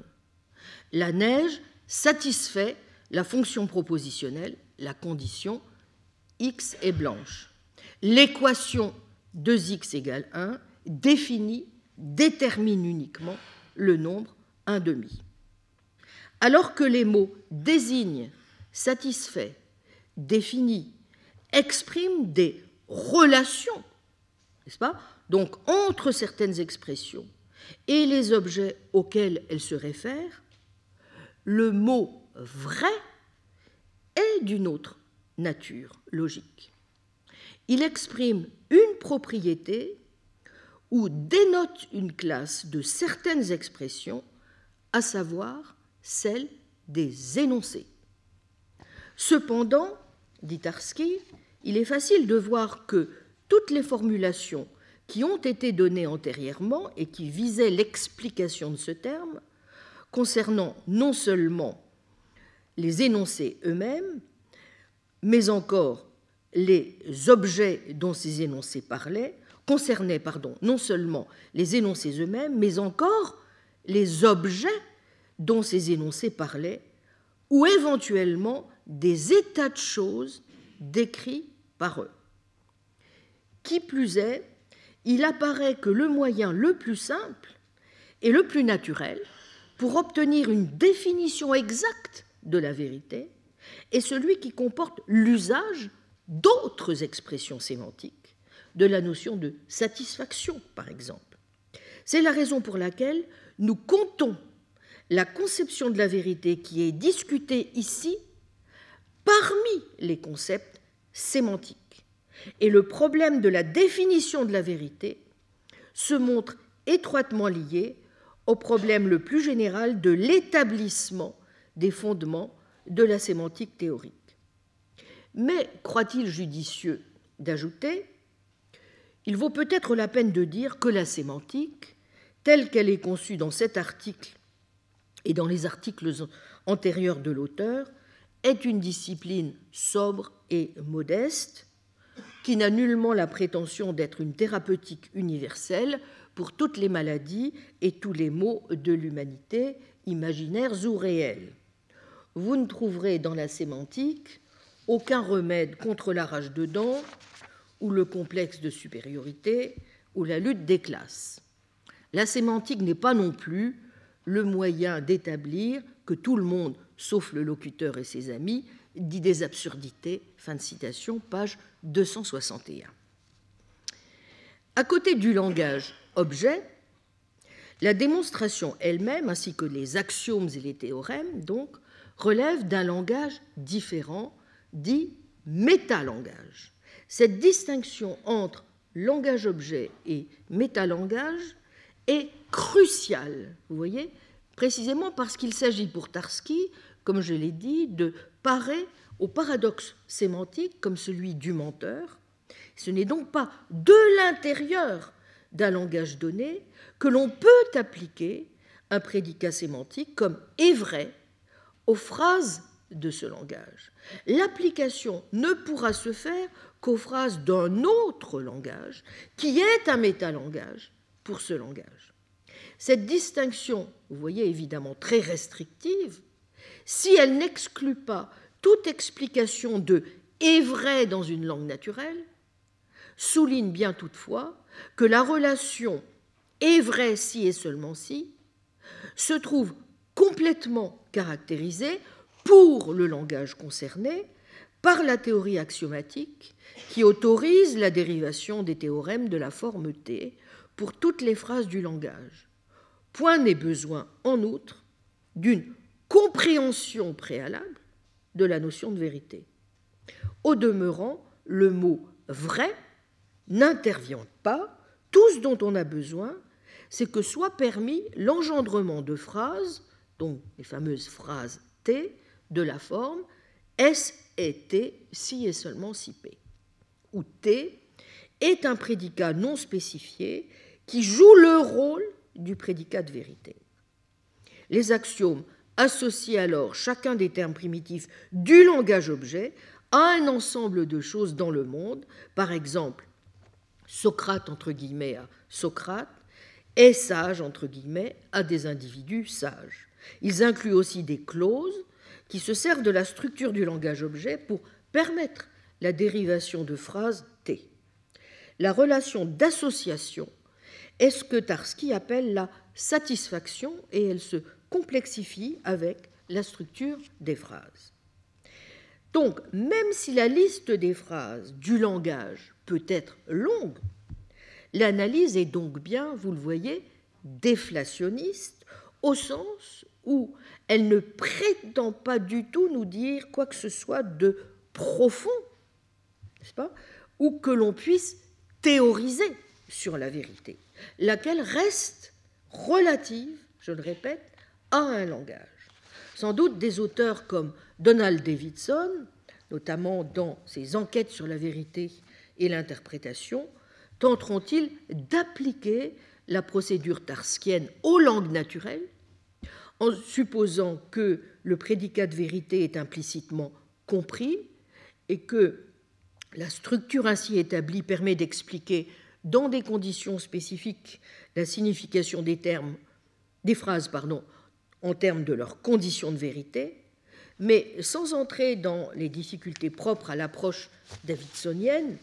La neige satisfait la fonction propositionnelle, la condition x est blanche. L'équation 2x égale 1 définit, détermine uniquement le nombre 1 demi. Alors que les mots désigne, satisfait, définit expriment des relations, n'est-ce pas? Donc entre certaines expressions et les objets auxquels elles se réfèrent, le mot vrai est d'une autre nature logique. Il exprime une propriété ou dénote une classe de certaines expressions, à savoir celle des énoncés. Cependant, dit Tarski, il est facile de voir que toutes les formulations qui ont été données antérieurement et qui visaient l'explication de ce terme, concernant non seulement les énoncés eux-mêmes, mais encore les objets dont ces énoncés parlaient, concernaient non seulement les énoncés eux-mêmes, mais encore les objets dont ces énoncés parlaient, ou éventuellement des états de choses décrits par eux. Qui plus est, il apparaît que le moyen le plus simple et le plus naturel pour obtenir une définition exacte de la vérité est celui qui comporte l'usage d'autres expressions sémantiques, de la notion de satisfaction, par exemple. C'est la raison pour laquelle nous comptons la conception de la vérité qui est discutée ici parmi les concepts sémantiques. Et le problème de la définition de la vérité se montre étroitement lié au problème le plus général de l'établissement des fondements de la sémantique théorique. Mais croit-il judicieux d'ajouter Il vaut peut-être la peine de dire que la sémantique, telle qu'elle est conçue dans cet article et dans les articles antérieurs de l'auteur, est une discipline sobre et modeste, qui n'a nullement la prétention d'être une thérapeutique universelle pour toutes les maladies et tous les maux de l'humanité, imaginaires ou réels. Vous ne trouverez dans la sémantique aucun remède contre la rage de dents ou le complexe de supériorité ou la lutte des classes. La sémantique n'est pas non plus le moyen d'établir que tout le monde, sauf le locuteur et ses amis, dit des absurdités. Fin de citation, page 261. À côté du langage objet, la démonstration elle-même, ainsi que les axiomes et les théorèmes, donc, relève d'un langage différent, dit métalangage. Cette distinction entre langage-objet et métalangage est cruciale, vous voyez, précisément parce qu'il s'agit pour Tarski, comme je l'ai dit, de parer au paradoxe sémantique comme celui du menteur. Ce n'est donc pas de l'intérieur d'un langage donné que l'on peut appliquer un prédicat sémantique comme est vrai aux phrases de ce langage. L'application ne pourra se faire qu'aux phrases d'un autre langage qui est un métalangage pour ce langage. Cette distinction, vous voyez évidemment très restrictive, si elle n'exclut pas toute explication de est vrai dans une langue naturelle, souligne bien toutefois que la relation est vrai si et seulement si se trouve complètement caractérisée pour le langage concerné par la théorie axiomatique qui autorise la dérivation des théorèmes de la forme T pour toutes les phrases du langage. Point n'est besoin, en outre, d'une compréhension préalable de la notion de vérité. Au demeurant, le mot vrai n'intervient pas. Tout ce dont on a besoin, c'est que soit permis l'engendrement de phrases, donc les fameuses phrases T, de la forme S et T si et seulement si P, où T est un prédicat non spécifié qui joue le rôle du prédicat de vérité. Les axiomes associent alors chacun des termes primitifs du langage objet à un ensemble de choses dans le monde, par exemple Socrate entre guillemets à Socrate est sage entre guillemets à des individus sages. Ils incluent aussi des clauses qui se servent de la structure du langage objet pour permettre la dérivation de phrases T. La relation d'association est ce que Tarski appelle la satisfaction et elle se complexifie avec la structure des phrases. Donc, même si la liste des phrases du langage peut être longue, l'analyse est donc bien, vous le voyez, déflationniste, au sens où elle ne prétend pas du tout nous dire quoi que ce soit de profond, n'est-ce pas, ou que l'on puisse théoriser sur la vérité, laquelle reste relative, je le répète, à un langage. Sans doute des auteurs comme Donald Davidson, notamment dans ses enquêtes sur la vérité et l'interprétation, tenteront-ils d'appliquer la procédure tarskienne aux langues naturelles, en supposant que le prédicat de vérité est implicitement compris et que la structure ainsi établie permet d'expliquer dans des conditions spécifiques la signification des termes, des phrases, pardon, en termes de leurs conditions de vérité, mais sans entrer dans les difficultés propres à l'approche davidsonienne,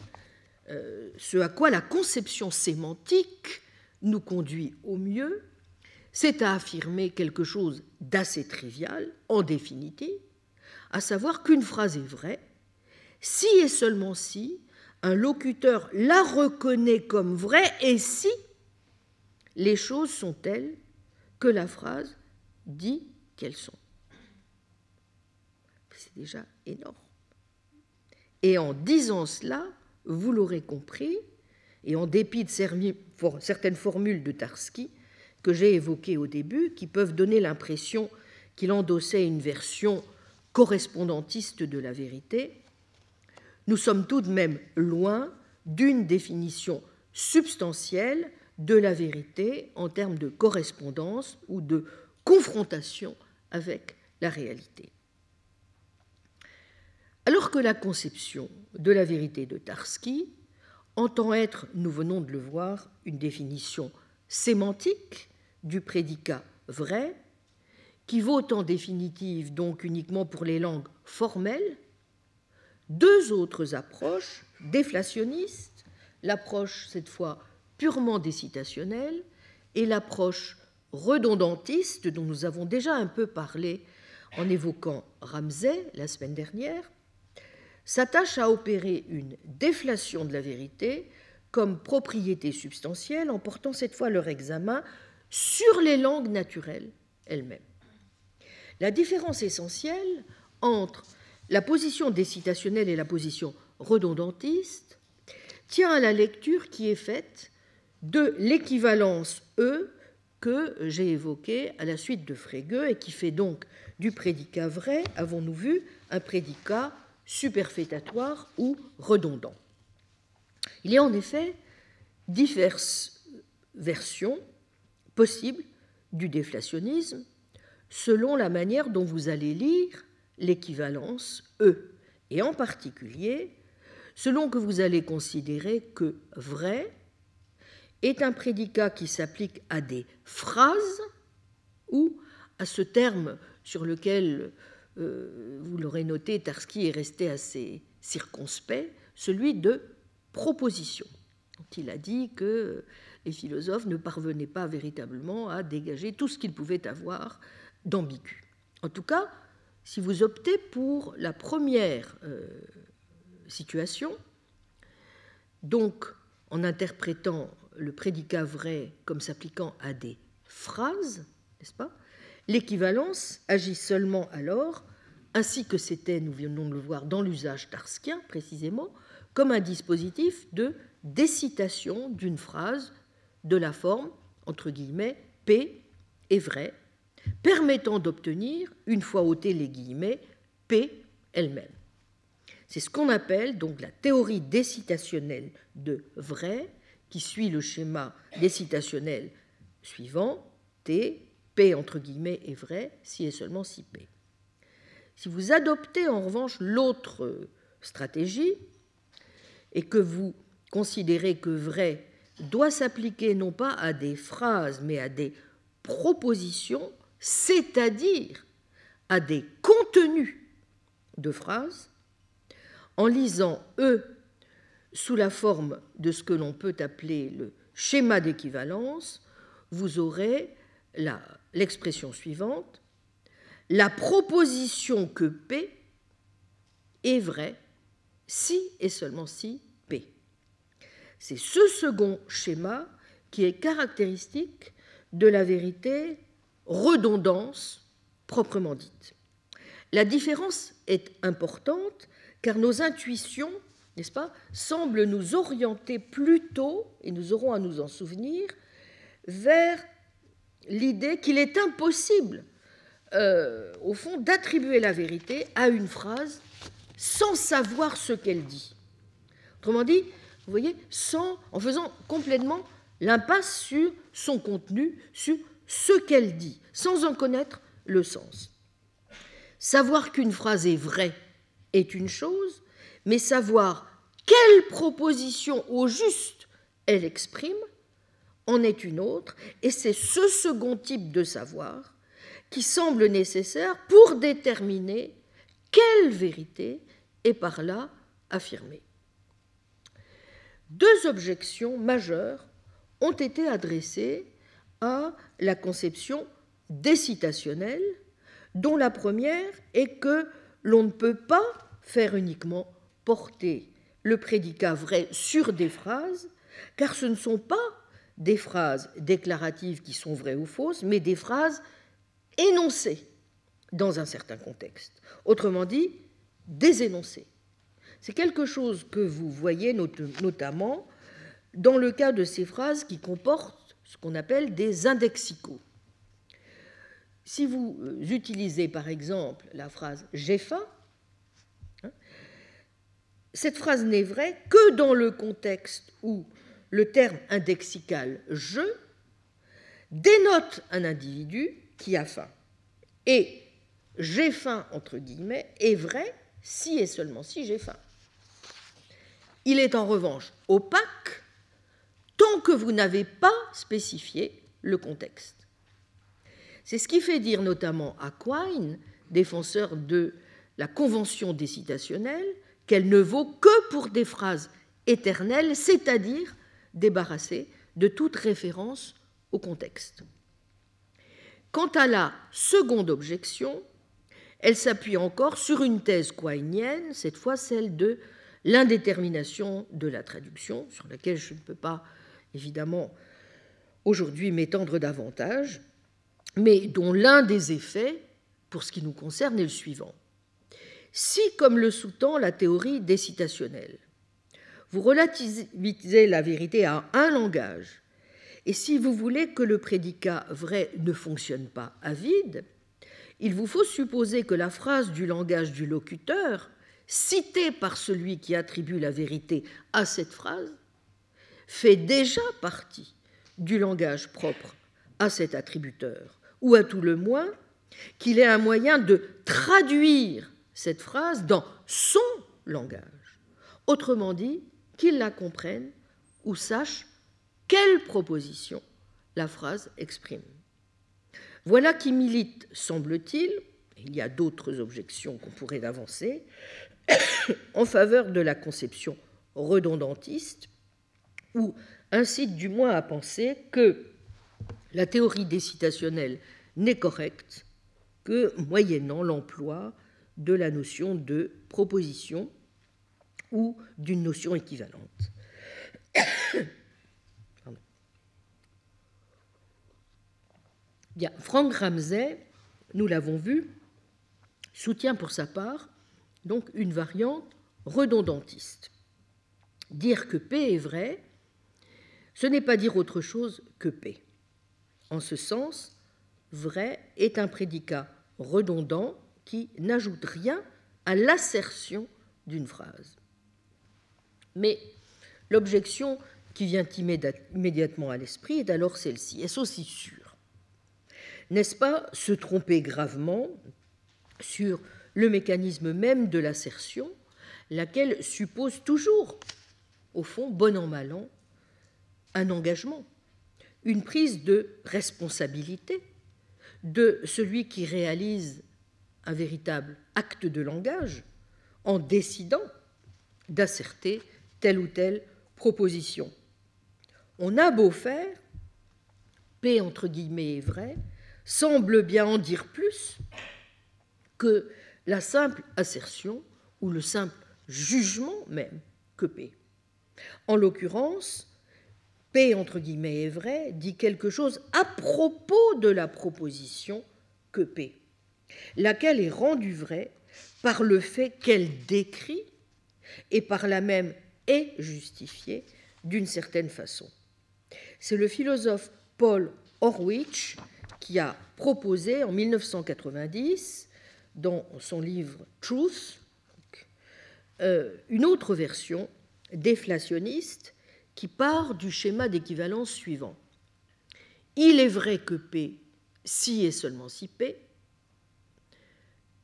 euh, ce à quoi la conception sémantique nous conduit au mieux, c'est à affirmer quelque chose d'assez trivial, en définitive, à savoir qu'une phrase est vraie si et seulement si un locuteur la reconnaît comme vraie et si les choses sont telles que la phrase dit qu'elles sont. C'est déjà énorme. Et en disant cela, vous l'aurez compris, et en dépit de certaines formules de Tarski que j'ai évoquées au début, qui peuvent donner l'impression qu'il endossait une version correspondantiste de la vérité, nous sommes tout de même loin d'une définition substantielle de la vérité en termes de correspondance ou de confrontation avec la réalité. Alors que la conception de la vérité de Tarski entend être, nous venons de le voir, une définition sémantique du prédicat vrai, qui vaut en définitive donc uniquement pour les langues formelles, deux autres approches déflationnistes, l'approche cette fois purement décitationnelle et l'approche redondantiste dont nous avons déjà un peu parlé en évoquant Ramsay la semaine dernière, s'attache à opérer une déflation de la vérité comme propriété substantielle en portant cette fois leur examen sur les langues naturelles elles-mêmes. La différence essentielle entre la position décitationnelle et la position redondantiste tient à la lecture qui est faite de l'équivalence E que j'ai évoquée à la suite de Frege et qui fait donc du prédicat vrai, avons-nous vu, un prédicat superfétatoire ou redondant. Il y a en effet diverses versions possibles du déflationnisme, selon la manière dont vous allez lire l'équivalence E, et en particulier selon que vous allez considérer que vrai est un prédicat qui s'applique à des phrases ou à ce terme sur lequel, euh, vous l'aurez noté, Tarski est resté assez circonspect, celui de proposition. Il a dit que les philosophes ne parvenaient pas véritablement à dégager tout ce qu'ils pouvaient avoir d'ambigu. En tout cas, si vous optez pour la première euh, situation, donc en interprétant le prédicat vrai comme s'appliquant à des phrases, n'est-ce pas L'équivalence agit seulement alors, ainsi que c'était, nous venons de le voir, dans l'usage tarskien précisément, comme un dispositif de décitation d'une phrase de la forme, entre guillemets, P est vrai, permettant d'obtenir, une fois ôté les guillemets, P elle-même. C'est ce qu'on appelle donc la théorie décitationnelle de vrai, qui suit le schéma décitationnel suivant, T, P entre guillemets est vrai, si et seulement si P. Si vous adoptez en revanche l'autre stratégie et que vous considérez que vrai doit s'appliquer non pas à des phrases mais à des propositions, c'est-à-dire à des contenus de phrases, en lisant E sous la forme de ce que l'on peut appeler le schéma d'équivalence, vous aurez l'expression suivante la proposition que P est vraie si et seulement si P. C'est ce second schéma qui est caractéristique de la vérité redondance proprement dite. La différence est importante car nos intuitions, n'est-ce pas, semblent nous orienter plutôt, et nous aurons à nous en souvenir, vers l'idée qu'il est impossible, euh, au fond, d'attribuer la vérité à une phrase sans savoir ce qu'elle dit. Autrement dit, vous voyez, sans, en faisant complètement l'impasse sur son contenu, sur ce qu'elle dit, sans en connaître le sens. Savoir qu'une phrase est vraie est une chose, mais savoir quelle proposition au juste elle exprime en est une autre, et c'est ce second type de savoir qui semble nécessaire pour déterminer quelle vérité est par là affirmée. Deux objections majeures ont été adressées à la conception décitationnelle, dont la première est que l'on ne peut pas faire uniquement porter le prédicat vrai sur des phrases, car ce ne sont pas des phrases déclaratives qui sont vraies ou fausses, mais des phrases énoncées dans un certain contexte. Autrement dit, des énoncés. C'est quelque chose que vous voyez notamment dans le cas de ces phrases qui comportent ce qu'on appelle des indexicaux. Si vous euh, utilisez par exemple la phrase j'ai faim, hein, cette phrase n'est vraie que dans le contexte où le terme indexical je dénote un individu qui a faim. Et j'ai faim, entre guillemets, est vrai si et seulement si j'ai faim. Il est en revanche opaque tant que vous n'avez pas spécifié le contexte. C'est ce qui fait dire notamment à Quine, défenseur de la convention décitationnelle, qu'elle ne vaut que pour des phrases éternelles, c'est-à-dire débarrassées de toute référence au contexte. Quant à la seconde objection, elle s'appuie encore sur une thèse quainienne, cette fois celle de l'indétermination de la traduction, sur laquelle je ne peux pas évidemment aujourd'hui m'étendre davantage, mais dont l'un des effets, pour ce qui nous concerne, est le suivant. Si, comme le sous-tend la théorie décitationnelle, vous relativisez la vérité à un langage, et si vous voulez que le prédicat vrai ne fonctionne pas à vide, il vous faut supposer que la phrase du langage du locuteur, citée par celui qui attribue la vérité à cette phrase, fait déjà partie du langage propre à cet attributeur, ou à tout le moins qu'il ait un moyen de traduire cette phrase dans son langage. Autrement dit, qu'il la comprenne ou sache quelle proposition la phrase exprime. Voilà qui milite, semble-t-il, il y a d'autres objections qu'on pourrait avancer, en faveur de la conception redondantiste, ou incite du moins à penser que la théorie décitationnelle n'est correcte que moyennant l'emploi de la notion de proposition ou d'une notion équivalente. Bien, Frank Ramsey, nous l'avons vu, soutient pour sa part donc une variante redondantiste. Dire que P est vrai, ce n'est pas dire autre chose que P. En ce sens, vrai est un prédicat redondant qui n'ajoute rien à l'assertion d'une phrase. Mais l'objection qui vient immédiatement à l'esprit est alors celle-ci. Est-ce aussi sûr? N'est-ce pas se tromper gravement sur le mécanisme même de l'assertion, laquelle suppose toujours, au fond, bon an mal an, un engagement, une prise de responsabilité de celui qui réalise un véritable acte de langage en décidant d'asserter telle ou telle proposition. On a beau faire, P entre guillemets est vrai, semble bien en dire plus que la simple assertion ou le simple jugement même que P. En l'occurrence, P entre guillemets est vrai dit quelque chose à propos de la proposition que P laquelle est rendue vraie par le fait qu'elle décrit et par la même est justifiée d'une certaine façon. C'est le philosophe Paul Horwich qui a proposé en 1990, dans son livre Truth, euh, une autre version déflationniste qui part du schéma d'équivalence suivant. Il est vrai que P, si et seulement si P,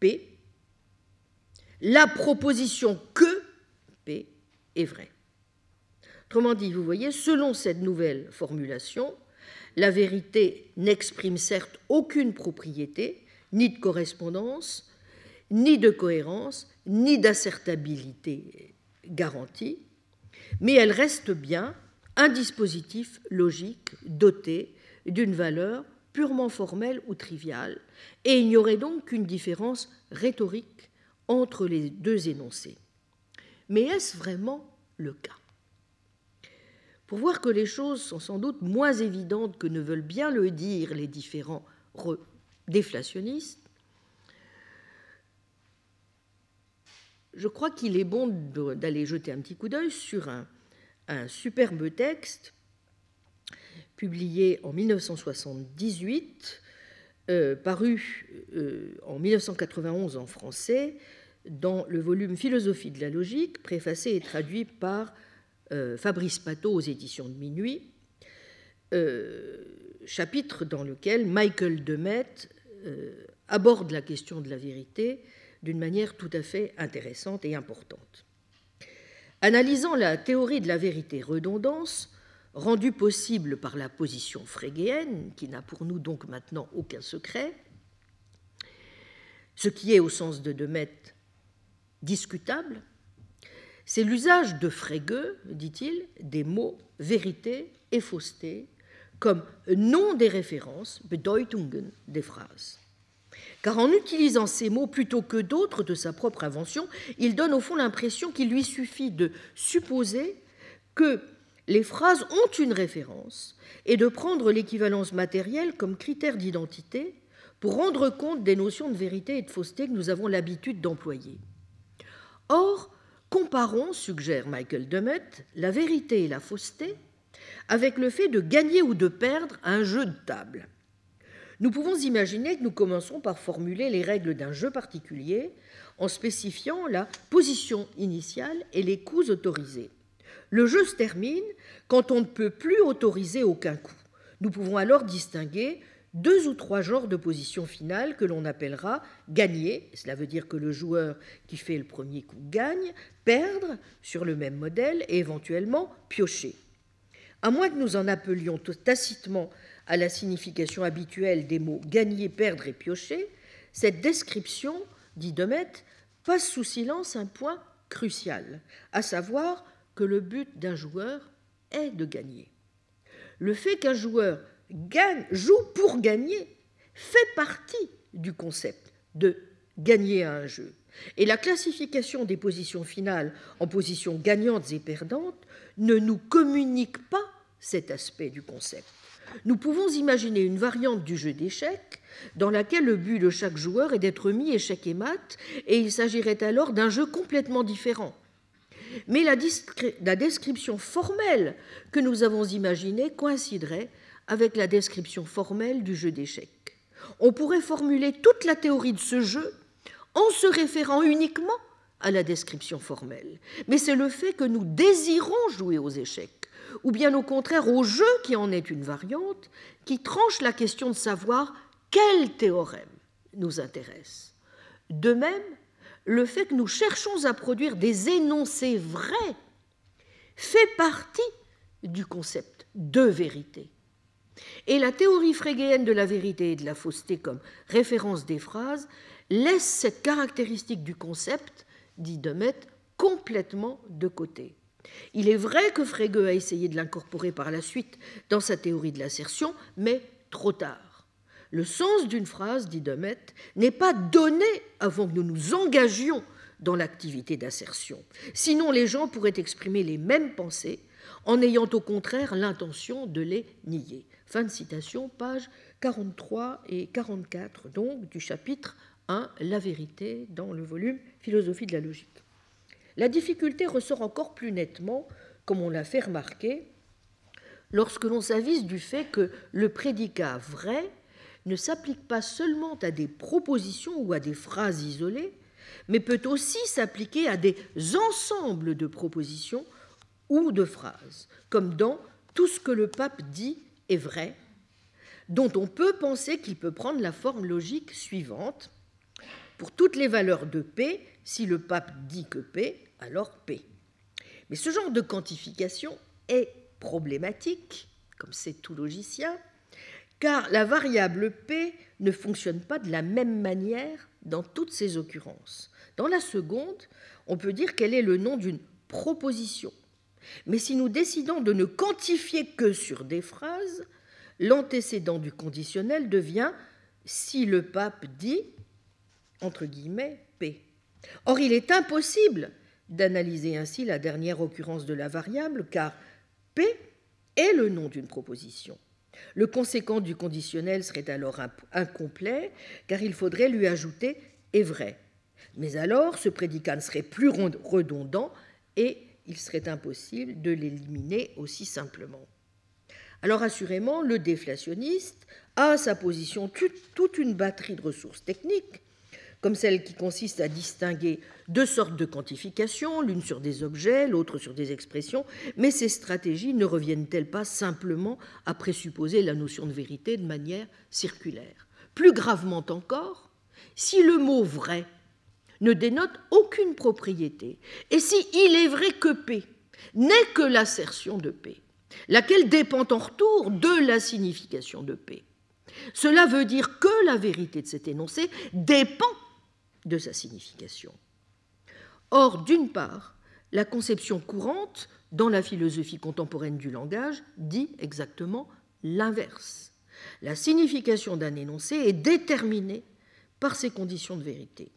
P, la proposition que est vraie. Autrement dit, vous voyez, selon cette nouvelle formulation, la vérité n'exprime certes aucune propriété, ni de correspondance, ni de cohérence, ni d'assertabilité garantie, mais elle reste bien un dispositif logique doté d'une valeur purement formelle ou triviale, et il n'y aurait donc qu'une différence rhétorique entre les deux énoncés. Mais est-ce vraiment le cas? Pour voir que les choses sont sans doute moins évidentes que ne veulent bien le dire les différents déflationnistes, je crois qu'il est bon d'aller jeter un petit coup d'œil sur un, superbe texte publié en 1978, euh, paru euh, en 1991 en français dans le volume Philosophie de la logique, préfacé et traduit par euh, Fabrice Pateau aux éditions de Minuit, chapitre dans lequel Michael Demet aborde la question de la vérité d'une manière tout à fait intéressante et importante. Analysant la théorie de la vérité redondance, rendu possible par la position frégéenne, qui n'a pour nous donc maintenant aucun secret, ce qui est au sens de Demet discutable, c'est l'usage de Frege, dit-il, des mots vérité et fausseté comme nom des références, Bedeutungen des phrases. Car en utilisant ces mots plutôt que d'autres de sa propre invention, il donne au fond l'impression qu'il lui suffit de supposer que les phrases ont une référence et de prendre l'équivalence matérielle comme critère d'identité pour rendre compte des notions de vérité et de fausseté que nous avons l'habitude d'employer. Or, comparons, suggère Michael Demet, la vérité et la fausseté avec le fait de gagner ou de perdre un jeu de table. Nous pouvons imaginer que nous commençons par formuler les règles d'un jeu particulier en spécifiant la position initiale et les coups autorisés. Le jeu se termine quand on ne peut plus autoriser aucun coup. Nous pouvons alors distinguer deux ou trois genres de positions finales que l'on appellera gagner, cela veut dire que le joueur qui fait le premier coup gagne, perdre sur le même modèle et éventuellement piocher. À moins que nous en appelions tacitement à la signification habituelle des mots gagner, perdre et piocher, cette description, dit Demet, passe sous silence un point crucial, à savoir que le but d'un joueur est de gagner. Le fait qu'un joueur gagne, joue pour gagner fait partie du concept de gagner à un jeu. Et la classification des positions finales en positions gagnantes et perdantes ne nous communique pas cet aspect du concept. Nous pouvons imaginer une variante du jeu d'échecs dans laquelle le but de chaque joueur est d'être mis échec et mat, et il s'agirait alors d'un jeu complètement différent. Mais la, la, description formelle que nous avons imaginée coïnciderait avec la description formelle du jeu d'échecs. On pourrait formuler toute la théorie de ce jeu en se référant uniquement à la description formelle. Mais c'est le fait que nous désirons jouer aux échecs ou bien au contraire au jeu qui en est une variante, qui tranche la question de savoir quel théorème nous intéresse. De même, le fait que nous cherchons à produire des énoncés vrais fait partie du concept de vérité. Et la théorie frégéenne de la vérité et de la fausseté comme référence des phrases laisse cette caractéristique du concept, dit Demet, complètement de côté. Il est vrai que Frege a essayé de l'incorporer par la suite dans sa théorie de l'assertion, mais trop tard. Le sens d'une phrase, dit Demet, n'est pas donné avant que nous nous engagions dans l'activité d'assertion. Sinon, les gens pourraient exprimer les mêmes pensées en ayant au contraire l'intention de les nier. Fin de citation, pages 43 et 44 donc du chapitre 1, La vérité, dans le volume Philosophie de la logique. La difficulté ressort encore plus nettement, comme on l'a fait remarquer, lorsque l'on s'avise du fait que le prédicat vrai ne s'applique pas seulement à des propositions ou à des phrases isolées, mais peut aussi s'appliquer à des ensembles de propositions ou de phrases, comme dans Tout ce que le pape dit est vrai, dont on peut penser qu'il peut prendre la forme logique suivante. Pour toutes les valeurs de P, si le pape dit que P, alors P. Mais ce genre de quantification est problématique, comme c'est tout logicien, car la variable P ne fonctionne pas de la même manière dans toutes ces occurrences. Dans la seconde, on peut dire qu'elle est le nom d'une proposition. Mais si nous décidons de ne quantifier que sur des phrases, l'antécédent du conditionnel devient si le pape dit, entre guillemets, P. Or, il est impossible d'analyser ainsi la dernière occurrence de la variable, car P est le nom d'une proposition. Le conséquent du conditionnel serait alors incomplet, car il faudrait lui ajouter est vrai. Mais alors, ce prédicat ne serait plus redondant et il serait impossible de l'éliminer aussi simplement. Alors assurément, le déflationniste a à sa position toute une batterie de ressources techniques comme celle qui consiste à distinguer deux sortes de quantification, l'une sur des objets, l'autre sur des expressions, mais ces stratégies ne reviennent-elles pas simplement à présupposer la notion de vérité de manière circulaire? Plus gravement encore, si le mot vrai ne dénote aucune propriété, et si il est vrai que P n'est que l'assertion de P, laquelle dépend en retour de la signification de P, cela veut dire que la vérité de cet énoncé dépend de sa signification. Or, d'une part, la conception courante dans la philosophie contemporaine du langage dit exactement l'inverse. La signification d'un énoncé est déterminée par ses conditions de vérité.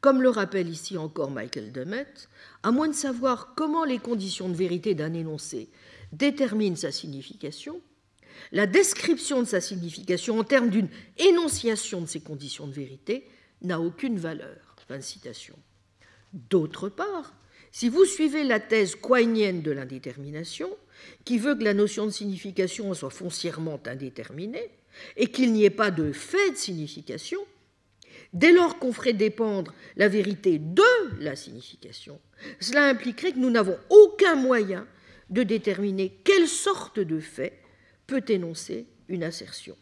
Comme le rappelle ici encore Michael Demet, à moins de savoir comment les conditions de vérité d'un énoncé déterminent sa signification, la description de sa signification en termes d'une énonciation de ces conditions de vérité n'a aucune valeur. Fin. D'autre part, si vous suivez la thèse quainienne de l'indétermination, qui veut que la notion de signification soit foncièrement indéterminée et qu'il n'y ait pas de fait de signification, dès lors qu'on ferait dépendre la vérité de la signification, cela impliquerait que nous n'avons aucun moyen de déterminer quelle sorte de fait peut énoncer une assertion.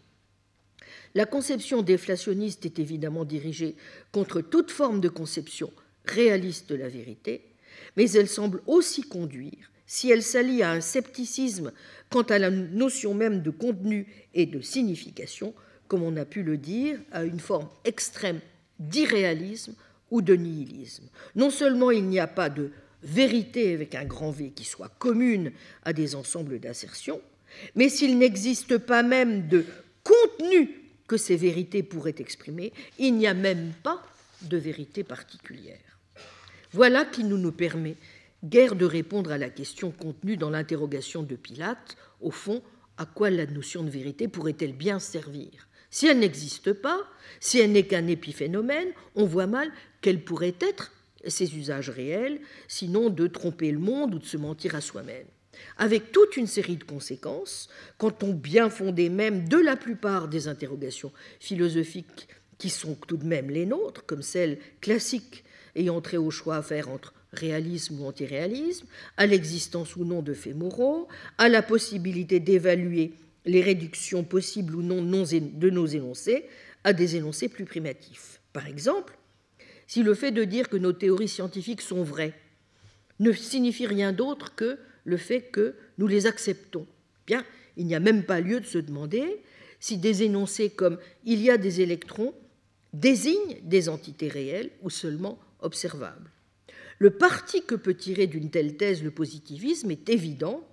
La conception déflationniste est évidemment dirigée contre toute forme de conception réaliste de la vérité, mais elle semble aussi conduire, si elle s'allie à un scepticisme quant à la notion même de contenu et de signification, comme on a pu le dire, à une forme extrême d'irréalisme ou de nihilisme. Non seulement il n'y a pas de vérité avec un grand V qui soit commune à des ensembles d'assertions, mais s'il n'existe pas même de contenu que ces vérités pourraient exprimer, il n'y a même pas de vérité particulière. Voilà qui ne nous permet guère de répondre à la question contenue dans l'interrogation de Pilate, au fond, à quoi la notion de vérité pourrait-elle bien servir? Si elle n'existe pas, si elle n'est qu'un épiphénomène, on voit mal quels pourraient être ses usages réels, sinon de tromper le monde ou de se mentir à soi-même. Avec toute une série de conséquences, quand on bien fondé même de la plupart des interrogations philosophiques qui sont tout de même les nôtres, comme celles classiques ayant trait au choix à faire entre réalisme ou antiréalisme, à l'existence ou non de faits moraux, à la possibilité d'évaluer les réductions possibles ou non de nos énoncés à des énoncés plus primitifs. Par exemple, si le fait de dire que nos théories scientifiques sont vraies ne signifie rien d'autre que le fait que nous les acceptons, bien, il n'y a même pas lieu de se demander si des énoncés comme il y a des électrons désignent des entités réelles ou seulement observables. Le parti que peut tirer d'une telle thèse le positivisme est évident,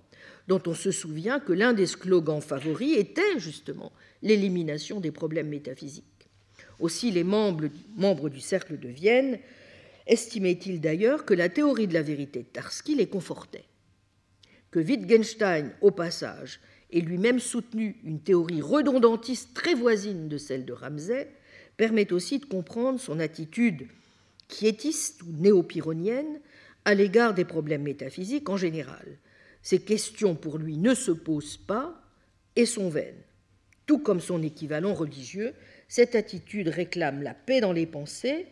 dont on se souvient que l'un des slogans favoris était justement l'élimination des problèmes métaphysiques. Aussi les membres, du cercle de Vienne estimaient-ils d'ailleurs que la théorie de la vérité de Tarski les confortait. Que Wittgenstein, au passage, ait lui-même soutenu une théorie redondantiste très voisine de celle de Ramsay permet aussi de comprendre son attitude quiétiste ou néopyronienne à l'égard des problèmes métaphysiques en général. Ces questions pour lui ne se posent pas et sont vaines. Tout comme son équivalent religieux, cette attitude réclame la paix dans les pensées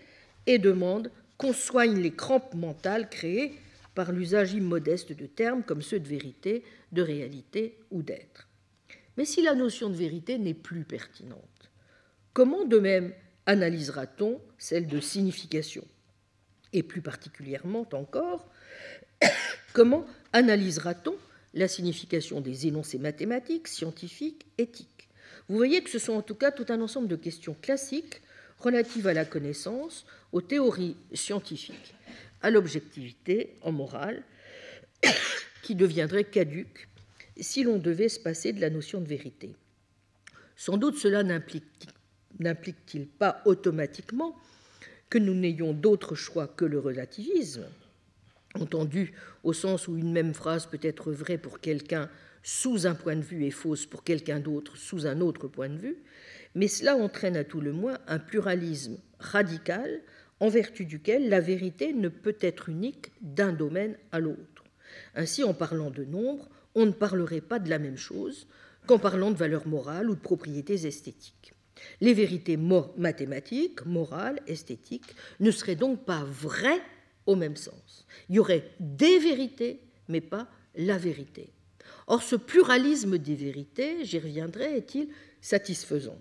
et demande qu'on soigne les crampes mentales créées par l'usage immodeste de termes comme ceux de vérité, de réalité ou d'être. Mais si la notion de vérité n'est plus pertinente, comment de même analysera-t-on celle de signification? Et plus particulièrement encore, comment analysera-t-on la signification des énoncés mathématiques, scientifiques, éthiques? Vous voyez que ce sont en tout cas tout un ensemble de questions classiques relatives à la connaissance, aux théories scientifiques, à l'objectivité en morale, qui deviendraient caduques si l'on devait se passer de la notion de vérité. Sans doute cela n'implique n'implique-t-il pas automatiquement que nous n'ayons d'autre choix que le relativisme, entendu au sens où une même phrase peut être vraie pour quelqu'un sous un point de vue et fausse pour quelqu'un d'autre sous un autre point de vue, mais cela entraîne à tout le moins un pluralisme radical en vertu duquel la vérité ne peut être unique d'un domaine à l'autre. Ainsi, en parlant de nombre, on ne parlerait pas de la même chose qu'en parlant de valeur morale ou de propriétés esthétiques. Les vérités mathématiques, morales, esthétiques ne seraient donc pas vraies au même sens. Il y aurait des vérités, mais pas la vérité. Or, ce pluralisme des vérités, j'y reviendrai, est-il satisfaisant?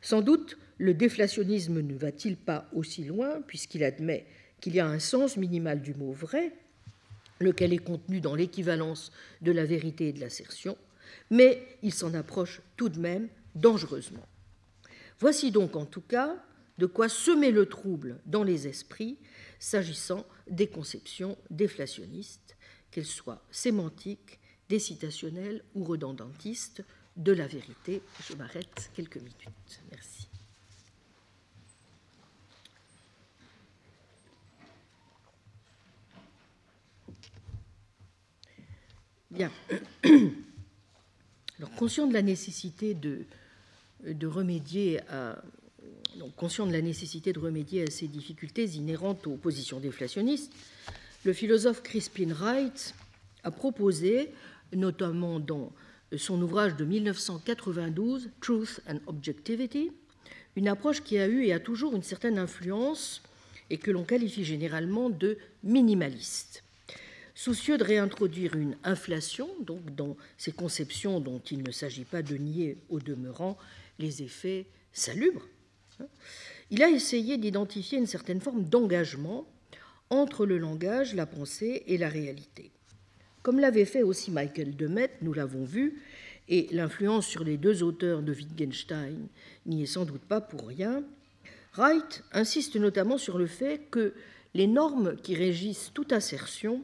Sans doute, le déflationnisme ne va-t-il pas aussi loin, puisqu'il admet qu'il y a un sens minimal du mot vrai, lequel est contenu dans l'équivalence de la vérité et de l'assertion, mais il s'en approche tout de même dangereusement. Voici donc en tout cas de quoi semer le trouble dans les esprits s'agissant des conceptions déflationnistes, qu'elles soient sémantiques, décitationnelles ou redondantistes, de la vérité. Je m'arrête quelques minutes. Merci. Bien. Alors, conscient de la nécessité de de remédier à, conscient de la nécessité de remédier à ces difficultés inhérentes aux positions déflationnistes, le philosophe Crispin Wright a proposé, notamment dans son ouvrage de 1992, Truth and Objectivity, une approche qui a eu et a toujours une certaine influence et que l'on qualifie généralement de minimaliste. Soucieux de réintroduire une inflation, donc dans ces conceptions dont il ne s'agit pas de nier au demeurant les effets salubre, hein, il a essayé d'identifier une certaine forme d'engagement entre le langage, la pensée et la réalité. Comme l'avait fait aussi Michael Demet, nous l'avons vu, et l'influence sur les deux auteurs de Wittgenstein n'y est sans doute pas pour rien, Wright insiste notamment sur le fait que les normes qui régissent toute assertion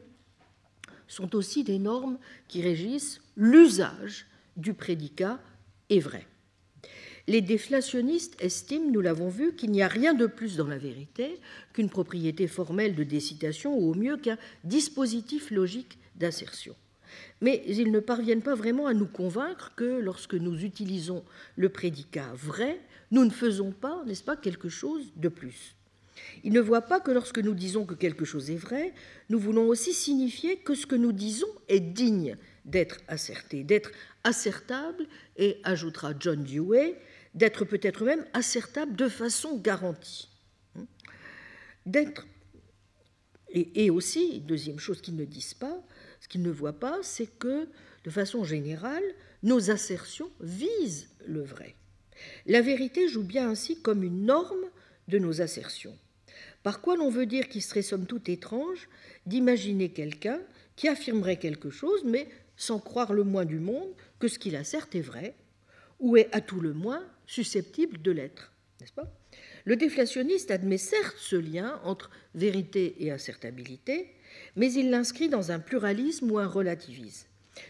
sont aussi des normes qui régissent l'usage du prédicat est vrai. Les déflationnistes estiment, nous l'avons vu, qu'il n'y a rien de plus dans la vérité qu'une propriété formelle de décitation ou au mieux qu'un dispositif logique d'assertion. Mais ils ne parviennent pas vraiment à nous convaincre que lorsque nous utilisons le prédicat vrai, nous ne faisons pas, n'est-ce pas, quelque chose de plus. Ils ne voient pas que lorsque nous disons que quelque chose est vrai, nous voulons aussi signifier que ce que nous disons est digne d'être asserté, d'être assertable, et ajoutera John Dewey, d'être peut-être même assertable de façon garantie. D'être. Et, aussi, deuxième chose qu'ils ne disent pas, ce qu'ils ne voient pas, c'est que, de façon générale, nos assertions visent le vrai. La vérité joue bien ainsi comme une norme de nos assertions. Par quoi l'on veut dire qu'il serait somme toute étrange d'imaginer quelqu'un qui affirmerait quelque chose, mais sans croire le moins du monde que ce qu'il asserte est vrai, ou est à tout le moins susceptible de l'être, n'est-ce pas? Le déflationniste admet certes ce lien entre vérité et assertabilité, mais il l'inscrit dans un pluralisme ou un relativisme.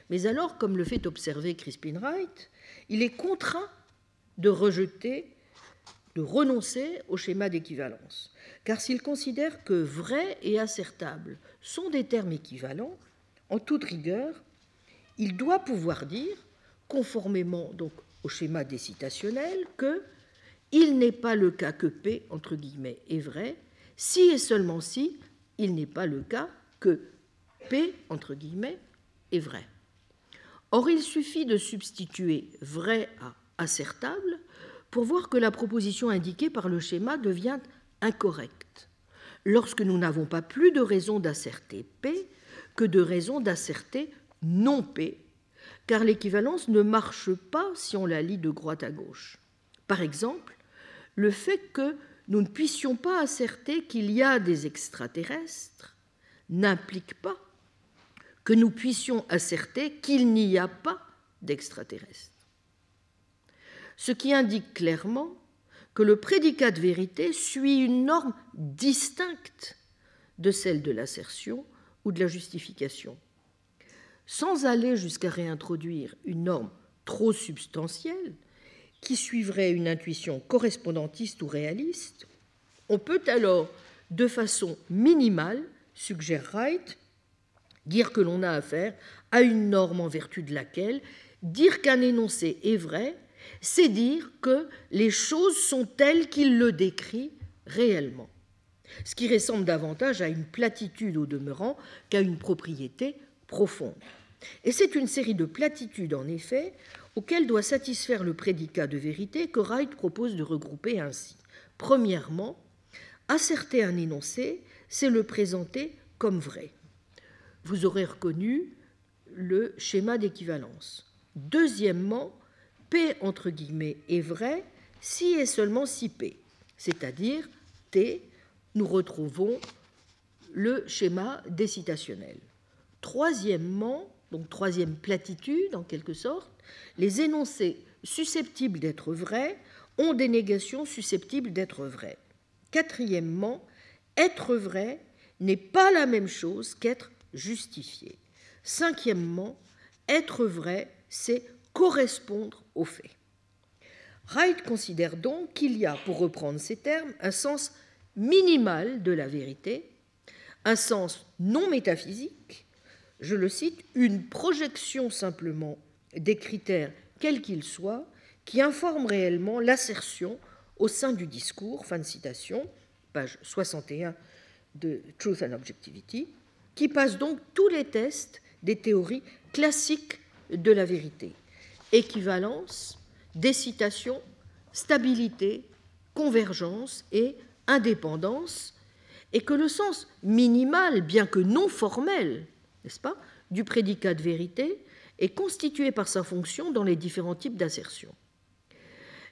Mais alors, comme le fait observer Crispin Wright, il est contraint de rejeter, de renoncer au schéma d'équivalence. Car s'il considère que vrai et assertable sont des termes équivalents, en toute rigueur, il doit pouvoir dire, conformément donc au schéma décitationnel, que il n'est pas le cas que P entre guillemets est vrai, si et seulement si il n'est pas le cas que P entre guillemets est vrai. Or, il suffit de substituer vrai à assertable pour voir que la proposition indiquée par le schéma devient incorrecte, lorsque nous n'avons pas plus de raison d'asserter P que de raison d'asserter non P car l'équivalence ne marche pas si on la lit de droite à gauche. Par exemple, le fait que nous ne puissions pas asserter qu'il y a des extraterrestres n'implique pas que nous puissions asserter qu'il n'y a pas d'extraterrestres. Ce qui indique clairement que le prédicat de vérité suit une norme distincte de celle de l'assertion ou de la justification sans aller jusqu'à réintroduire une norme trop substantielle qui suivrait une intuition correspondantiste ou réaliste, on peut alors, de façon minimale, suggère Wright, dire que l'on a affaire à une norme en vertu de laquelle dire qu'un énoncé est vrai, c'est dire que les choses sont telles qu'il le décrit réellement, ce qui ressemble davantage à une platitude au demeurant qu'à une propriété profonde. Et c'est une série de platitudes, en effet, auxquelles doit satisfaire le prédicat de vérité que Wright propose de regrouper ainsi. Premièrement, asserter un énoncé, c'est le présenter comme vrai. Vous aurez reconnu le schéma d'équivalence. Deuxièmement, P entre guillemets est vrai si et seulement si P, c'est-à-dire T, nous retrouvons le schéma décitationnel. Troisièmement, donc troisième platitude en quelque sorte, les énoncés susceptibles d'être vrais ont des négations susceptibles d'être vraies. Quatrièmement, être vrai n'est pas la même chose qu'être justifié. Cinquièmement, être vrai, c'est correspondre aux faits. Wright considère donc qu'il y a, pour reprendre ces termes, un sens minimal de la vérité, un sens non métaphysique je le cite, une projection simplement des critères, quels qu'ils soient, qui informent réellement l'assertion au sein du discours, fin de citation, page 61 de Truth and Objectivity, qui passe donc tous les tests des théories classiques de la vérité. Équivalence, décitation, stabilité, convergence et indépendance, et que le sens minimal, bien que non formel, n'est-ce pas, du prédicat de vérité est constitué par sa fonction dans les différents types d'assertion.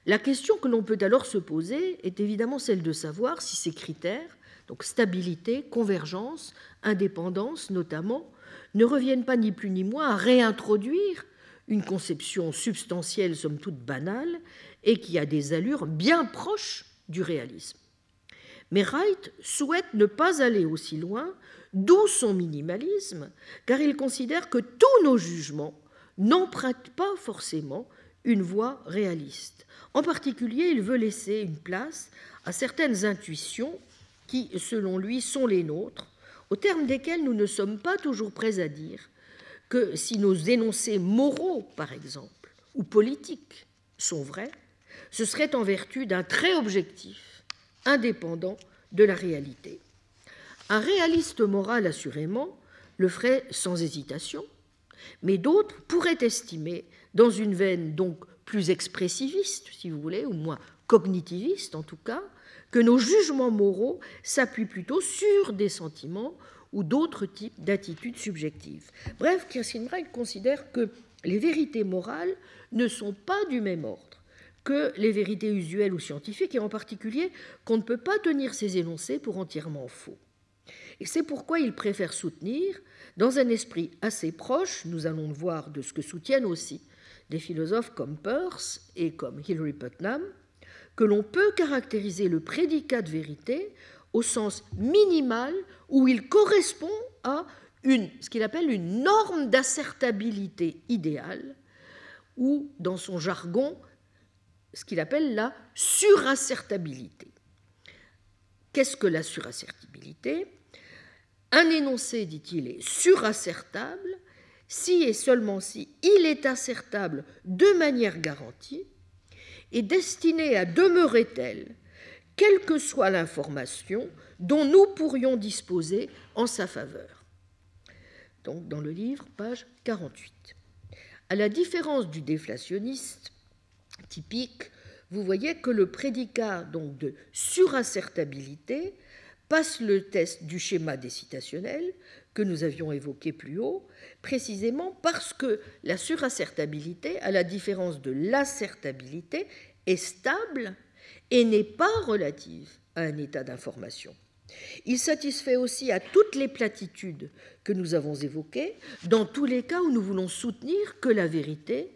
La question que l'on peut alors se poser est évidemment celle de savoir si ces critères, donc stabilité, convergence, indépendance notamment, ne reviennent pas ni plus ni moins à réintroduire une conception substantielle, somme toute banale, et qui a des allures bien proches du réalisme. Mais Wright souhaite ne pas aller aussi loin, d'où son minimalisme, car il considère que tous nos jugements n'empruntent pas forcément une voie réaliste. En particulier, il veut laisser une place à certaines intuitions qui, selon lui, sont les nôtres, au terme desquelles nous ne sommes pas toujours prêts à dire que si nos énoncés moraux, par exemple, ou politiques sont vrais, ce serait en vertu d'un trait objectif, indépendant de la réalité. Un réaliste moral, assurément, le ferait sans hésitation, mais d'autres pourraient estimer, dans une veine donc plus expressiviste, si vous voulez, ou moins cognitiviste en tout cas, que nos jugements moraux s'appuient plutôt sur des sentiments ou d'autres types d'attitudes subjectives. Bref, Kirsten Wright considère que les vérités morales ne sont pas du même ordre que les vérités usuelles ou scientifiques, et en particulier qu'on ne peut pas tenir ces énoncés pour entièrement faux. Et c'est pourquoi il préfère soutenir, dans un esprit assez proche, nous allons le voir de ce que soutiennent aussi des philosophes comme Peirce et comme Hilary Putnam, que l'on peut caractériser le prédicat de vérité au sens minimal où il correspond à ce qu'il appelle une norme d'assertabilité idéale, ou dans son jargon, ce qu'il appelle la surassertabilité. Qu'est-ce que la surassertabilité? Un énoncé, dit-il, est surassertable si et seulement si il est assertable de manière garantie et destiné à demeurer tel, quelle que soit l'information dont nous pourrions disposer en sa faveur. Donc dans le livre, page 48. À la différence du déflationniste typique, vous voyez que le prédicat donc de surassertabilité passe le test du schéma décitationnel que nous avions évoqué plus haut, précisément parce que la surassertabilité, à la différence de l'assertabilité, est stable et n'est pas relative à un état d'information. Il satisfait aussi à toutes les platitudes que nous avons évoquées, dans tous les cas où nous voulons soutenir que la vérité,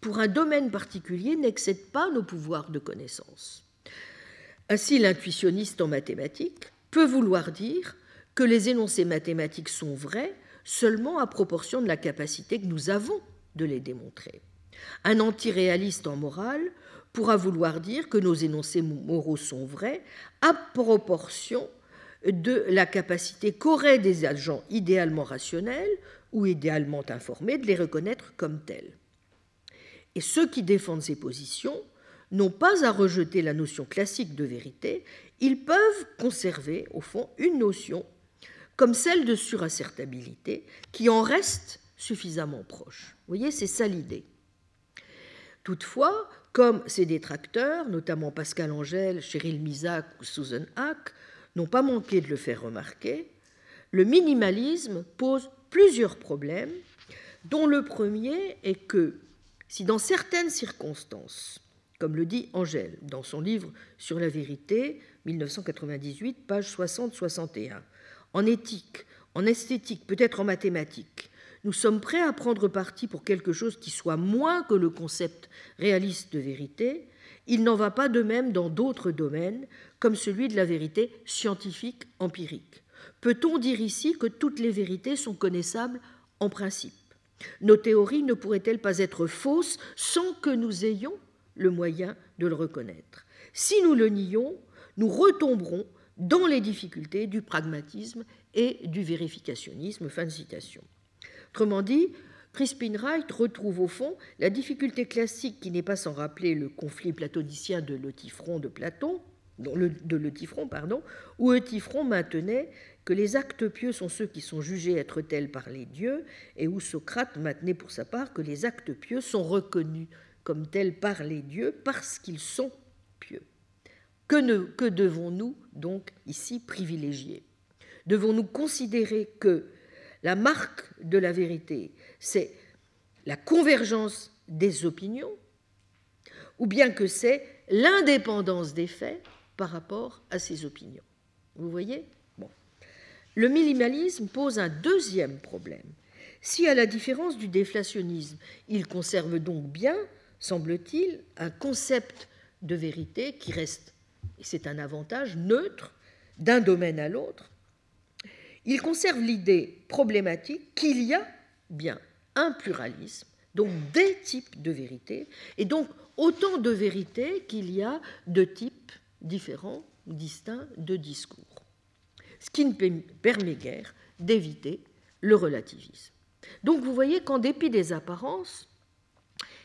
pour un domaine particulier, n'excède pas nos pouvoirs de connaissance. Ainsi, l'intuitionniste en mathématiques peut vouloir dire que les énoncés mathématiques sont vrais seulement à proportion de la capacité que nous avons de les démontrer. Un antiréaliste en morale pourra vouloir dire que nos énoncés moraux sont vrais à proportion de la capacité qu'auraient des agents idéalement rationnels ou idéalement informés de les reconnaître comme tels. Et ceux qui défendent ces positions n'ont pas à rejeter la notion classique de vérité, ils peuvent conserver, au fond, une notion comme celle de surassertabilité qui en reste suffisamment proche. Vous voyez, c'est ça l'idée. Toutefois, comme ses détracteurs, notamment Pascal Angèle, Cheryl Misac ou Susan Hack, n'ont pas manqué de le faire remarquer, le minimalisme pose plusieurs problèmes, dont le premier est que si dans certaines circonstances, comme le dit Angèle dans son livre Sur la vérité, 1998, page 60-61, en éthique, en esthétique, peut-être en mathématiques, nous sommes prêts à prendre parti pour quelque chose qui soit moins que le concept réaliste de vérité, il n'en va pas de même dans d'autres domaines, comme celui de la vérité scientifique empirique. Peut-on dire ici que toutes les vérités sont connaissables en principe? Nos théories ne pourraient-elles pas être fausses sans que nous ayons le moyen de le reconnaître Si nous le nions, nous retomberons dans les difficultés du pragmatisme et du vérificationnisme. Fin de citation. Autrement dit, Crispin Wright retrouve au fond la difficulté classique qui n'est pas sans rappeler le conflit platonicien de Eutyphron de Platon, de Eutyphron, pardon, où Eutyphron maintenait que les actes pieux sont ceux qui sont jugés être tels par les dieux, et où Socrate maintenait pour sa part que les actes pieux sont reconnus comme tels par les dieux parce qu'ils sont pieux. Que, que devons-nous donc ici privilégier Devons-nous considérer que la marque de la vérité, c'est la convergence des opinions, ou bien que c'est l'indépendance des faits par rapport à ses opinions? Vous voyez? Bon. Le minimalisme pose un deuxième problème. Si, à la différence du déflationnisme, il conserve donc bien, semble-t-il, un concept de vérité qui reste, et c'est un avantage, neutre d'un domaine à l'autre, il conserve l'idée problématique qu'il y a bien un pluralisme, donc des types de vérité, et donc autant de vérités qu'il y a de types différents distincts de discours. Ce qui ne permet guère d'éviter le relativisme. Donc vous voyez qu'en dépit des apparences,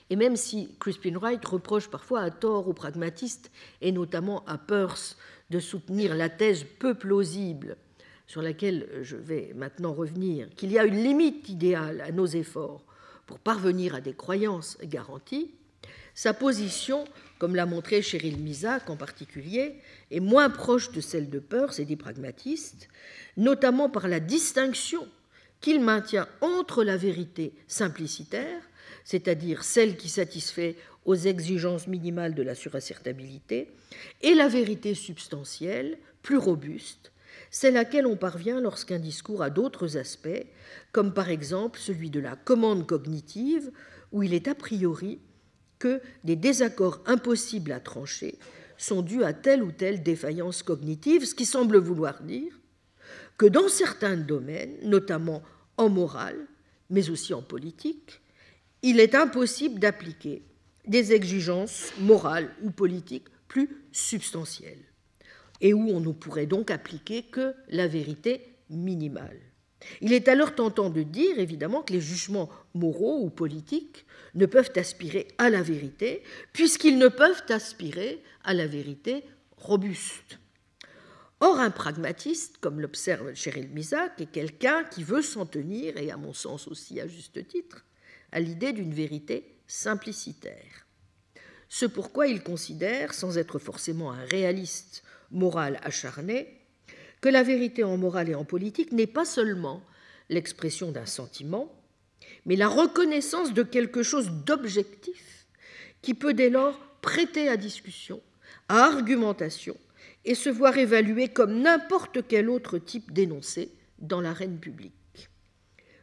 et même si Crispin Wright reproche parfois à tort aux pragmatistes, et notamment à Peirce, de soutenir la thèse peu plausible sur laquelle je vais maintenant revenir, qu'il y a une limite idéale à nos efforts pour parvenir à des croyances garanties, sa position, comme l'a montré Cheryl Misak en particulier, est moins proche de celle de Peirce et des pragmatistes, notamment par la distinction qu'il maintient entre la vérité simplicitaire, c'est-à-dire celle qui satisfait aux exigences minimales de la surassertabilité, et la vérité substantielle, plus robuste, c'est laquelle on parvient lorsqu'un discours a d'autres aspects, comme par exemple celui de la commande cognitive, où il est a priori que des désaccords impossibles à trancher sont dus à telle ou telle défaillance cognitive, ce qui semble vouloir dire que dans certains domaines, notamment en morale, mais aussi en politique, il est impossible d'appliquer des exigences morales ou politiques plus substantielles et où on ne pourrait donc appliquer que la vérité minimale. Il est alors tentant de dire, évidemment, que les jugements moraux ou politiques ne peuvent aspirer à la vérité, puisqu'ils ne peuvent aspirer à la vérité robuste. Or, un pragmatiste, comme l'observe Cheryl Misak, est quelqu'un qui veut s'en tenir, et à mon sens aussi à juste titre, à l'idée d'une vérité simplicitaire. Ce pourquoi il considère, sans être forcément un réaliste moral acharné, que la vérité en morale et en politique n'est pas seulement l'expression d'un sentiment, mais la reconnaissance de quelque chose d'objectif qui peut dès lors prêter à discussion, à argumentation, et se voir évalué comme n'importe quel autre type d'énoncé dans l'arène publique.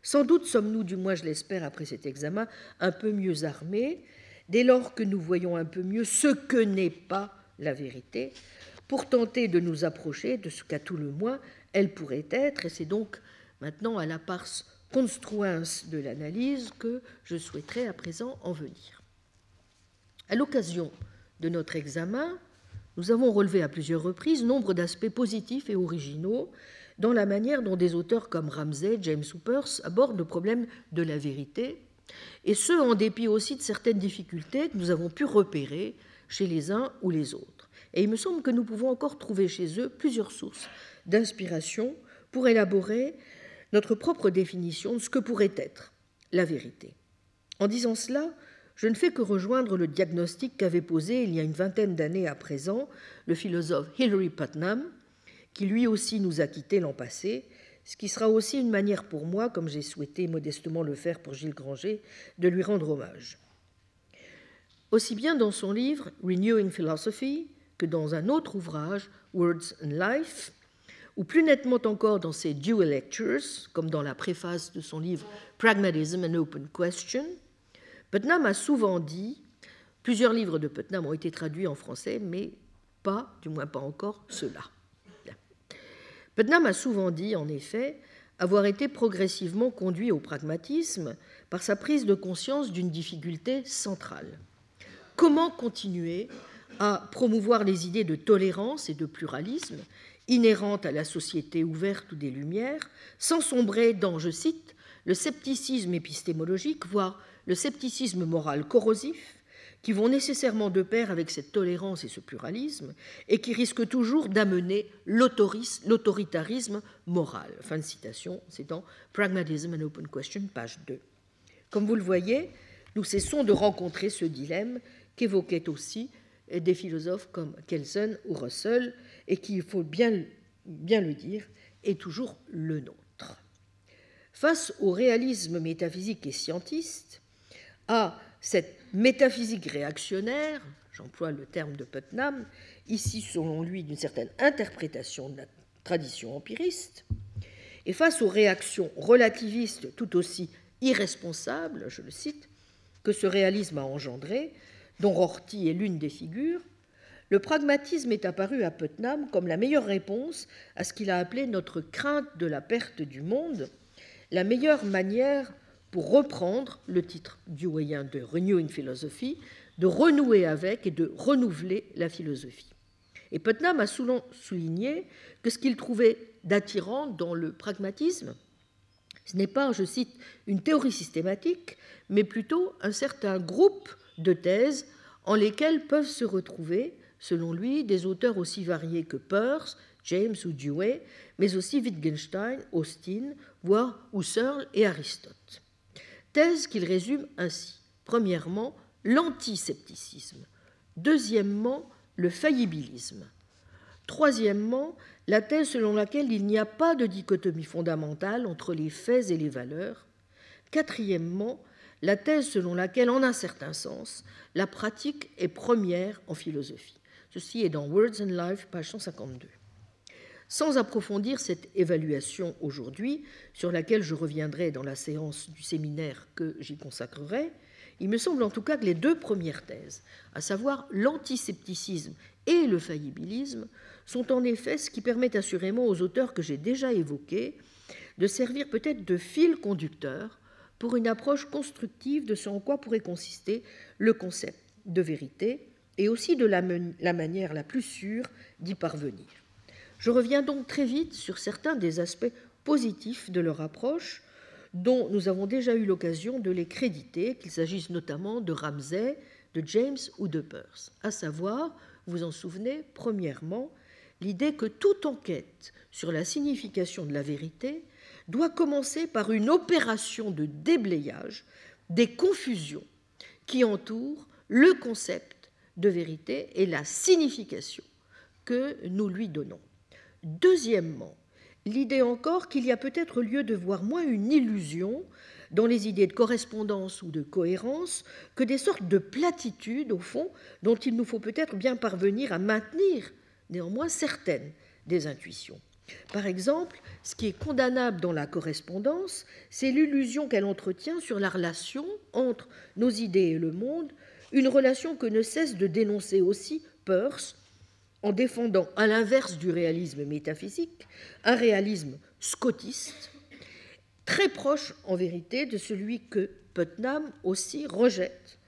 Sans doute sommes-nous, du moins je l'espère après cet examen, un peu mieux armés, dès lors que nous voyons un peu mieux ce que n'est pas la vérité, pour tenter de nous approcher de ce qu'à tout le moins elle pourrait être, et c'est donc maintenant à la parse construens de l'analyse que je souhaiterais à présent en venir. À l'occasion de notre examen, nous avons relevé à plusieurs reprises nombre d'aspects positifs et originaux dans la manière dont des auteurs comme Ramsay, James Hoopers abordent le problème de la vérité, et ce en dépit aussi de certaines difficultés que nous avons pu repérer chez les uns ou les autres. Et il me semble que nous pouvons encore trouver chez eux plusieurs sources d'inspiration pour élaborer notre propre définition de ce que pourrait être la vérité. En disant cela, je ne fais que rejoindre le diagnostic qu'avait posé il y a une vingtaine d'années à présent le philosophe Hilary Putnam, qui lui aussi nous a quittés l'an passé, ce qui sera aussi une manière pour moi, comme j'ai souhaité modestement le faire pour Gilles Granger, de lui rendre hommage. Aussi bien dans son livre Renewing Philosophy dans un autre ouvrage, Words and Life, ou plus nettement encore dans ses Dual Lectures, comme dans la préface de son livre Pragmatism and Open Question, Putnam a souvent dit, plusieurs livres de Putnam ont été traduits en français, mais pas, du moins pas encore, ceux-là. Putnam a souvent dit, en effet, avoir été progressivement conduit au pragmatisme par sa prise de conscience d'une difficulté centrale. Comment continuer à promouvoir les idées de tolérance et de pluralisme inhérentes à la société ouverte ou des Lumières, sans sombrer dans, je cite, le scepticisme épistémologique, voire le scepticisme moral corrosif, qui vont nécessairement de pair avec cette tolérance et ce pluralisme, et qui risquent toujours d'amener l'autoritarisme moral. Fin de citation, c'est dans Pragmatism and Open Question, page 2. Comme vous le voyez, nous cessons de rencontrer ce dilemme qu'évoquait aussi des philosophes comme Kelsen ou Russell, et qui, il faut bien, bien le dire, est toujours le nôtre. Face au réalisme métaphysique et scientiste, à cette métaphysique réactionnaire, j'emploie le terme de Putnam, ici selon lui d'une certaine interprétation de la tradition empiriste, et face aux réactions relativistes tout aussi irresponsables, je le cite, que ce réalisme a engendré, dont Rorty est l'une des figures, le pragmatisme est apparu à Putnam comme la meilleure réponse à ce qu'il a appelé notre crainte de la perte du monde, la meilleure manière pour reprendre le titre du moyen de Renewing Philosophy, de renouer avec et de renouveler la philosophie. Et Putnam a souligné que ce qu'il trouvait d'attirant dans le pragmatisme, ce n'est pas, je cite, une théorie systématique, mais plutôt un certain groupe de thèses en lesquelles peuvent se retrouver, selon lui, des auteurs aussi variés que Peirce, James ou Dewey, mais aussi Wittgenstein, Austin, voire Husserl et Aristote. Thèse qu'il résume ainsi. Premièrement, l'antiscepticisme. Deuxièmement, le faillibilisme. Troisièmement, la thèse selon laquelle il n'y a pas de dichotomie fondamentale entre les faits et les valeurs. Quatrièmement, la thèse selon laquelle, en un certain sens, la pratique est première en philosophie. Ceci est dans Words and Life, page 152. Sans approfondir cette évaluation aujourd'hui, sur laquelle je reviendrai dans la séance du séminaire que j'y consacrerai, il me semble en tout cas que les deux premières thèses, à savoir l'antiscepticisme et le faillibilisme, sont en effet ce qui permet assurément aux auteurs que j'ai déjà évoqués de servir peut-être de fil conducteur pour une approche constructive de ce en quoi pourrait consister le concept de vérité et aussi de la, la manière la plus sûre d'y parvenir. Je reviens donc très vite sur certains des aspects positifs de leur approche, dont nous avons déjà eu l'occasion de les créditer, qu'il s'agisse notamment de Ramsay, de James ou de Peirce, à savoir, vous en souvenez, premièrement, l'idée que toute enquête sur la signification de la vérité doit commencer par une opération de déblayage des confusions qui entourent le concept de vérité et la signification que nous lui donnons. Deuxièmement, l'idée encore qu'il y a peut-être lieu de voir moins une illusion dans les idées de correspondance ou de cohérence que des sortes de platitudes, au fond, dont il nous faut peut-être bien parvenir à maintenir néanmoins certaines des intuitions. Par exemple, ce qui est condamnable dans la correspondance, c'est l'illusion qu'elle entretient sur la relation entre nos idées et le monde, une relation que ne cesse de dénoncer aussi Peirce en défendant, à l'inverse du réalisme métaphysique, un réalisme scotiste, très proche en vérité de celui que Putnam aussi rejette.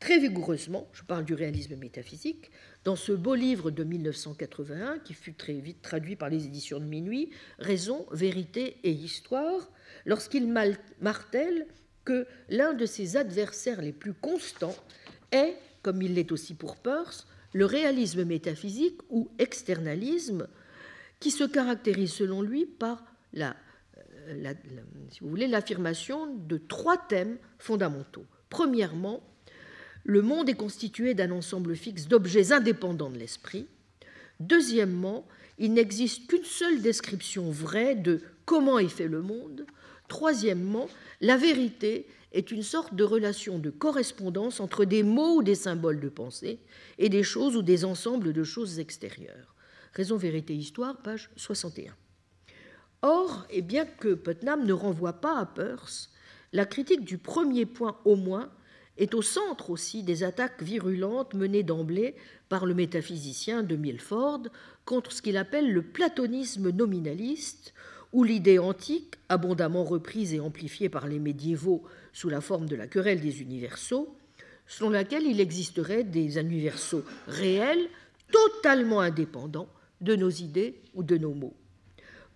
Très vigoureusement, je parle du réalisme métaphysique, dans ce beau livre de 1981, qui fut très vite traduit par les éditions de Minuit, Raison, vérité et histoire, lorsqu'il martèle que l'un de ses adversaires les plus constants est, comme il l'est aussi pour Peirce, le réalisme métaphysique ou externalisme, qui se caractérise selon lui par la, euh, si vous voulez, l'affirmation de trois thèmes fondamentaux. Premièrement, le monde est constitué d'un ensemble fixe d'objets indépendants de l'esprit. Deuxièmement, il n'existe qu'une seule description vraie de comment est fait le monde. Troisièmement, la vérité est une sorte de relation de correspondance entre des mots ou des symboles de pensée et des choses ou des ensembles de choses extérieures. Raison, vérité, histoire, page 61. Or, et bien que Putnam ne renvoie pas à Peirce, la critique du premier point au moins est au centre aussi des attaques virulentes menées d'emblée par le métaphysicien de Milford contre ce qu'il appelle le platonisme nominaliste, où l'idée antique, abondamment reprise et amplifiée par les médiévaux sous la forme de la querelle des universaux, selon laquelle il existerait des universaux réels totalement indépendants de nos idées ou de nos mots.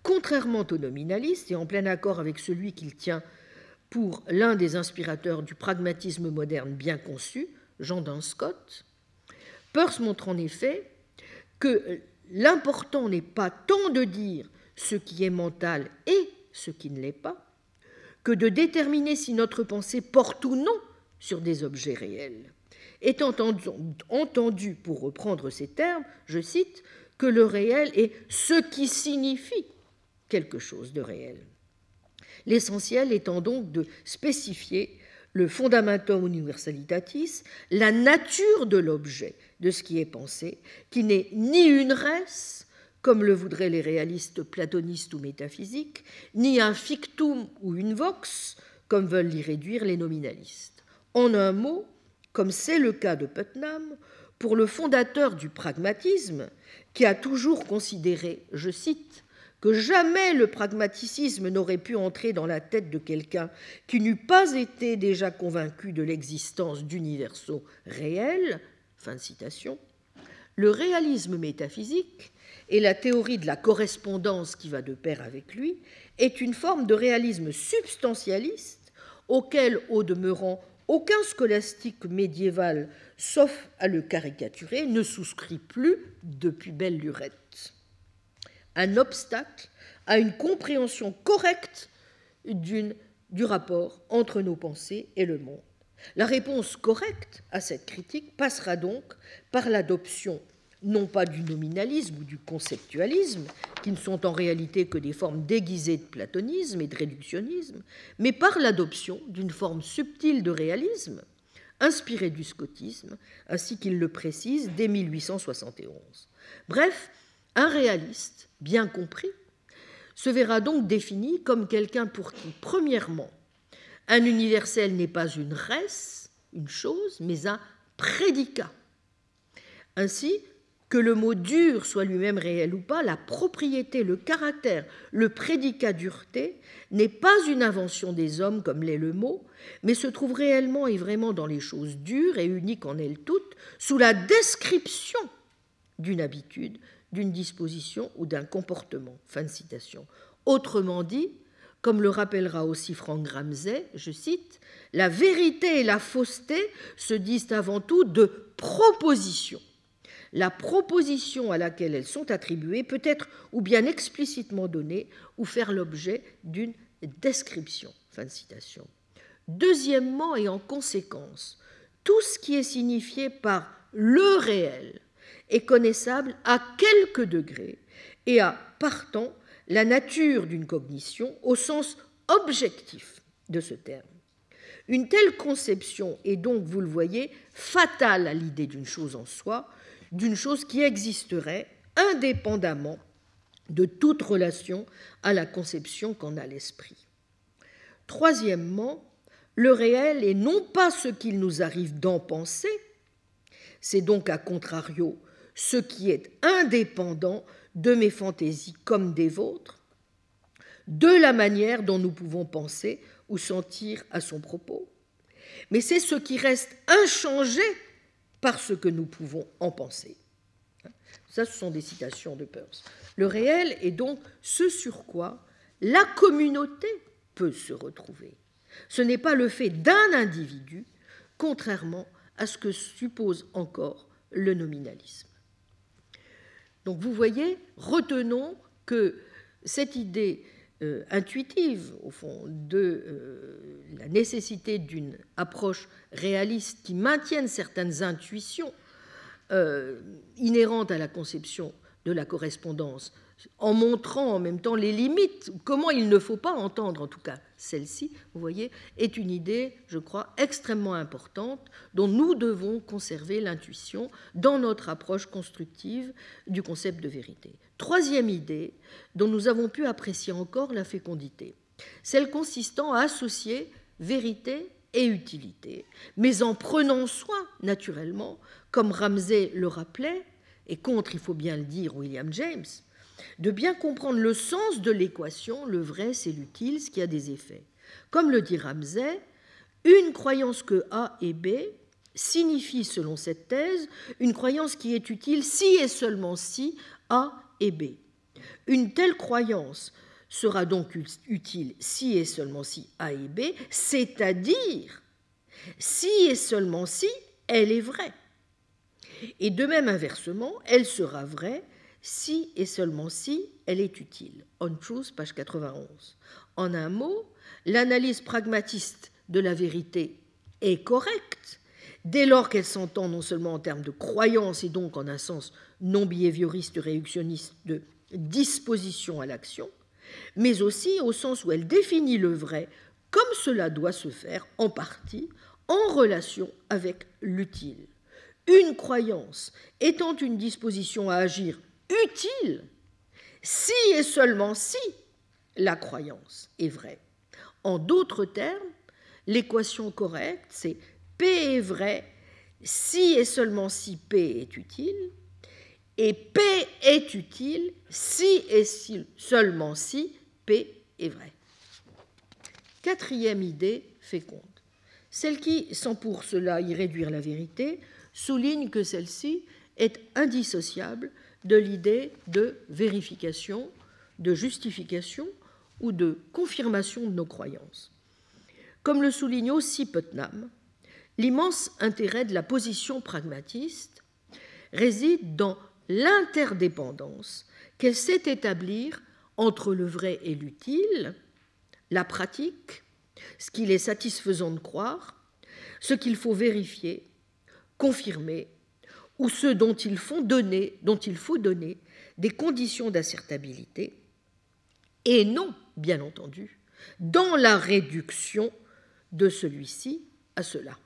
Contrairement au nominaliste et en plein accord avec celui qu'il tient pour l'un des inspirateurs du pragmatisme moderne bien conçu, Jean Scott, Peirce montre en effet que l'important n'est pas tant de dire ce qui est mental et ce qui ne l'est pas, que de déterminer si notre pensée porte ou non sur des objets réels. Étant entendu, pour reprendre ces termes, je cite, que le réel est ce qui signifie quelque chose de réel. L'essentiel étant donc de spécifier le fundamentum universalitatis, la nature de l'objet, de ce qui est pensé, qui n'est ni une res, comme le voudraient les réalistes platonistes ou métaphysiques, ni un fictum ou une vox, comme veulent l'y réduire les nominalistes. En un mot, comme c'est le cas de Putnam, pour le fondateur du pragmatisme, qui a toujours considéré, je cite, que jamais le pragmaticisme n'aurait pu entrer dans la tête de quelqu'un qui n'eût pas été déjà convaincu de l'existence d'universaux réels, fin de citation, le réalisme métaphysique et la théorie de la correspondance qui va de pair avec lui est une forme de réalisme substantialiste auquel, au demeurant, aucun scolastique médiéval, sauf à le caricaturer, ne souscrit plus depuis belle lurette. Un obstacle à une compréhension correcte du rapport entre nos pensées et le monde. La réponse correcte à cette critique passera donc par l'adoption non pas du nominalisme ou du conceptualisme, qui ne sont en réalité que des formes déguisées de platonisme et de réductionnisme, mais par l'adoption d'une forme subtile de réalisme, inspirée du scotisme, ainsi qu'il le précise dès 1871. Bref, un réaliste, bien compris, se verra donc défini comme quelqu'un pour qui, premièrement, un universel n'est pas une res, une chose, mais un prédicat. Ainsi, que le mot dur soit lui-même réel ou pas, la propriété, le caractère, le prédicat dureté n'est pas une invention des hommes comme l'est le mot, mais se trouve réellement et vraiment dans les choses dures et uniques en elles toutes, sous la description d'une habitude, d'une disposition ou d'un comportement. Fin de citation. Autrement dit, comme le rappellera aussi Franck Ramsey, je cite, la vérité et la fausseté se disent avant tout de proposition la proposition à laquelle elles sont attribuées peut être ou bien explicitement donnée ou faire l'objet d'une description. Deuxièmement, et en conséquence, tout ce qui est signifié par le réel est connaissable à quelque degré et a, partant, la nature d'une cognition au sens objectif de ce terme. Une telle conception est donc, vous le voyez, fatale à l'idée d'une chose en soi, d'une chose qui existerait indépendamment de toute relation à la conception qu'en a l'esprit. Troisièmement, le réel est non pas ce qu'il nous arrive d'en penser, c'est donc à contrario ce qui est indépendant de mes fantaisies comme des vôtres, de la manière dont nous pouvons penser ou sentir à son propos, mais c'est ce qui reste inchangé parce que nous pouvons en penser. Ça, ce sont des citations de Peirce. Le réel est donc ce sur quoi la communauté peut se retrouver. Ce n'est pas le fait d'un individu, contrairement à ce que suppose encore le nominalisme. Donc vous voyez, retenons que cette idée euh, intuitive, au fond, de euh, la nécessité d'une approche réaliste qui maintienne certaines intuitions euh, inhérentes à la conception de la correspondance en montrant en même temps les limites, comment il ne faut pas entendre, en tout cas celle-ci, vous voyez, est une idée, je crois, extrêmement importante dont nous devons conserver l'intuition dans notre approche constructive du concept de vérité. Troisième idée dont nous avons pu apprécier encore la fécondité, celle consistant à associer vérité et utilité, mais en prenant soin, naturellement, comme Ramsay le rappelait, et contre, il faut bien le dire, William James, de bien comprendre le sens de l'équation, le vrai c'est l'utile, ce qui a des effets. Comme le dit Ramsay, une croyance que A et B signifie, selon cette thèse, une croyance qui est utile si et seulement si A et B. Une telle croyance sera donc utile si et seulement si A et B, c'est-à-dire si et seulement si elle est vraie. Et de même inversement, elle sera vraie si et seulement si elle est utile. On Truth, page 91. En un mot, l'analyse pragmatiste de la vérité est correcte dès lors qu'elle s'entend non seulement en termes de croyance et donc en un sens non behavioriste réductionniste de disposition à l'action, mais aussi au sens où elle définit le vrai comme cela doit se faire en partie en relation avec l'utile. Une croyance étant une disposition à agir utile si et seulement si la croyance est vraie. En d'autres termes, l'équation correcte, c'est P est vrai si et seulement si P est utile, et P est utile si et seulement si P est vrai. Quatrième idée féconde. Celle qui, sans pour cela y réduire la vérité, souligne que celle-ci est indissociable de l'idée de vérification, de justification ou de confirmation de nos croyances. Comme le souligne aussi Putnam, l'immense intérêt de la position pragmatiste réside dans l'interdépendance qu'elle sait établir entre le vrai et l'utile, la pratique, ce qu'il est satisfaisant de croire, ce qu'il faut vérifier, confirmer, ou ce dont il faut donner, dont il faut donner des conditions d'assertabilité, et non, bien entendu, dans la réduction de celui-ci à cela.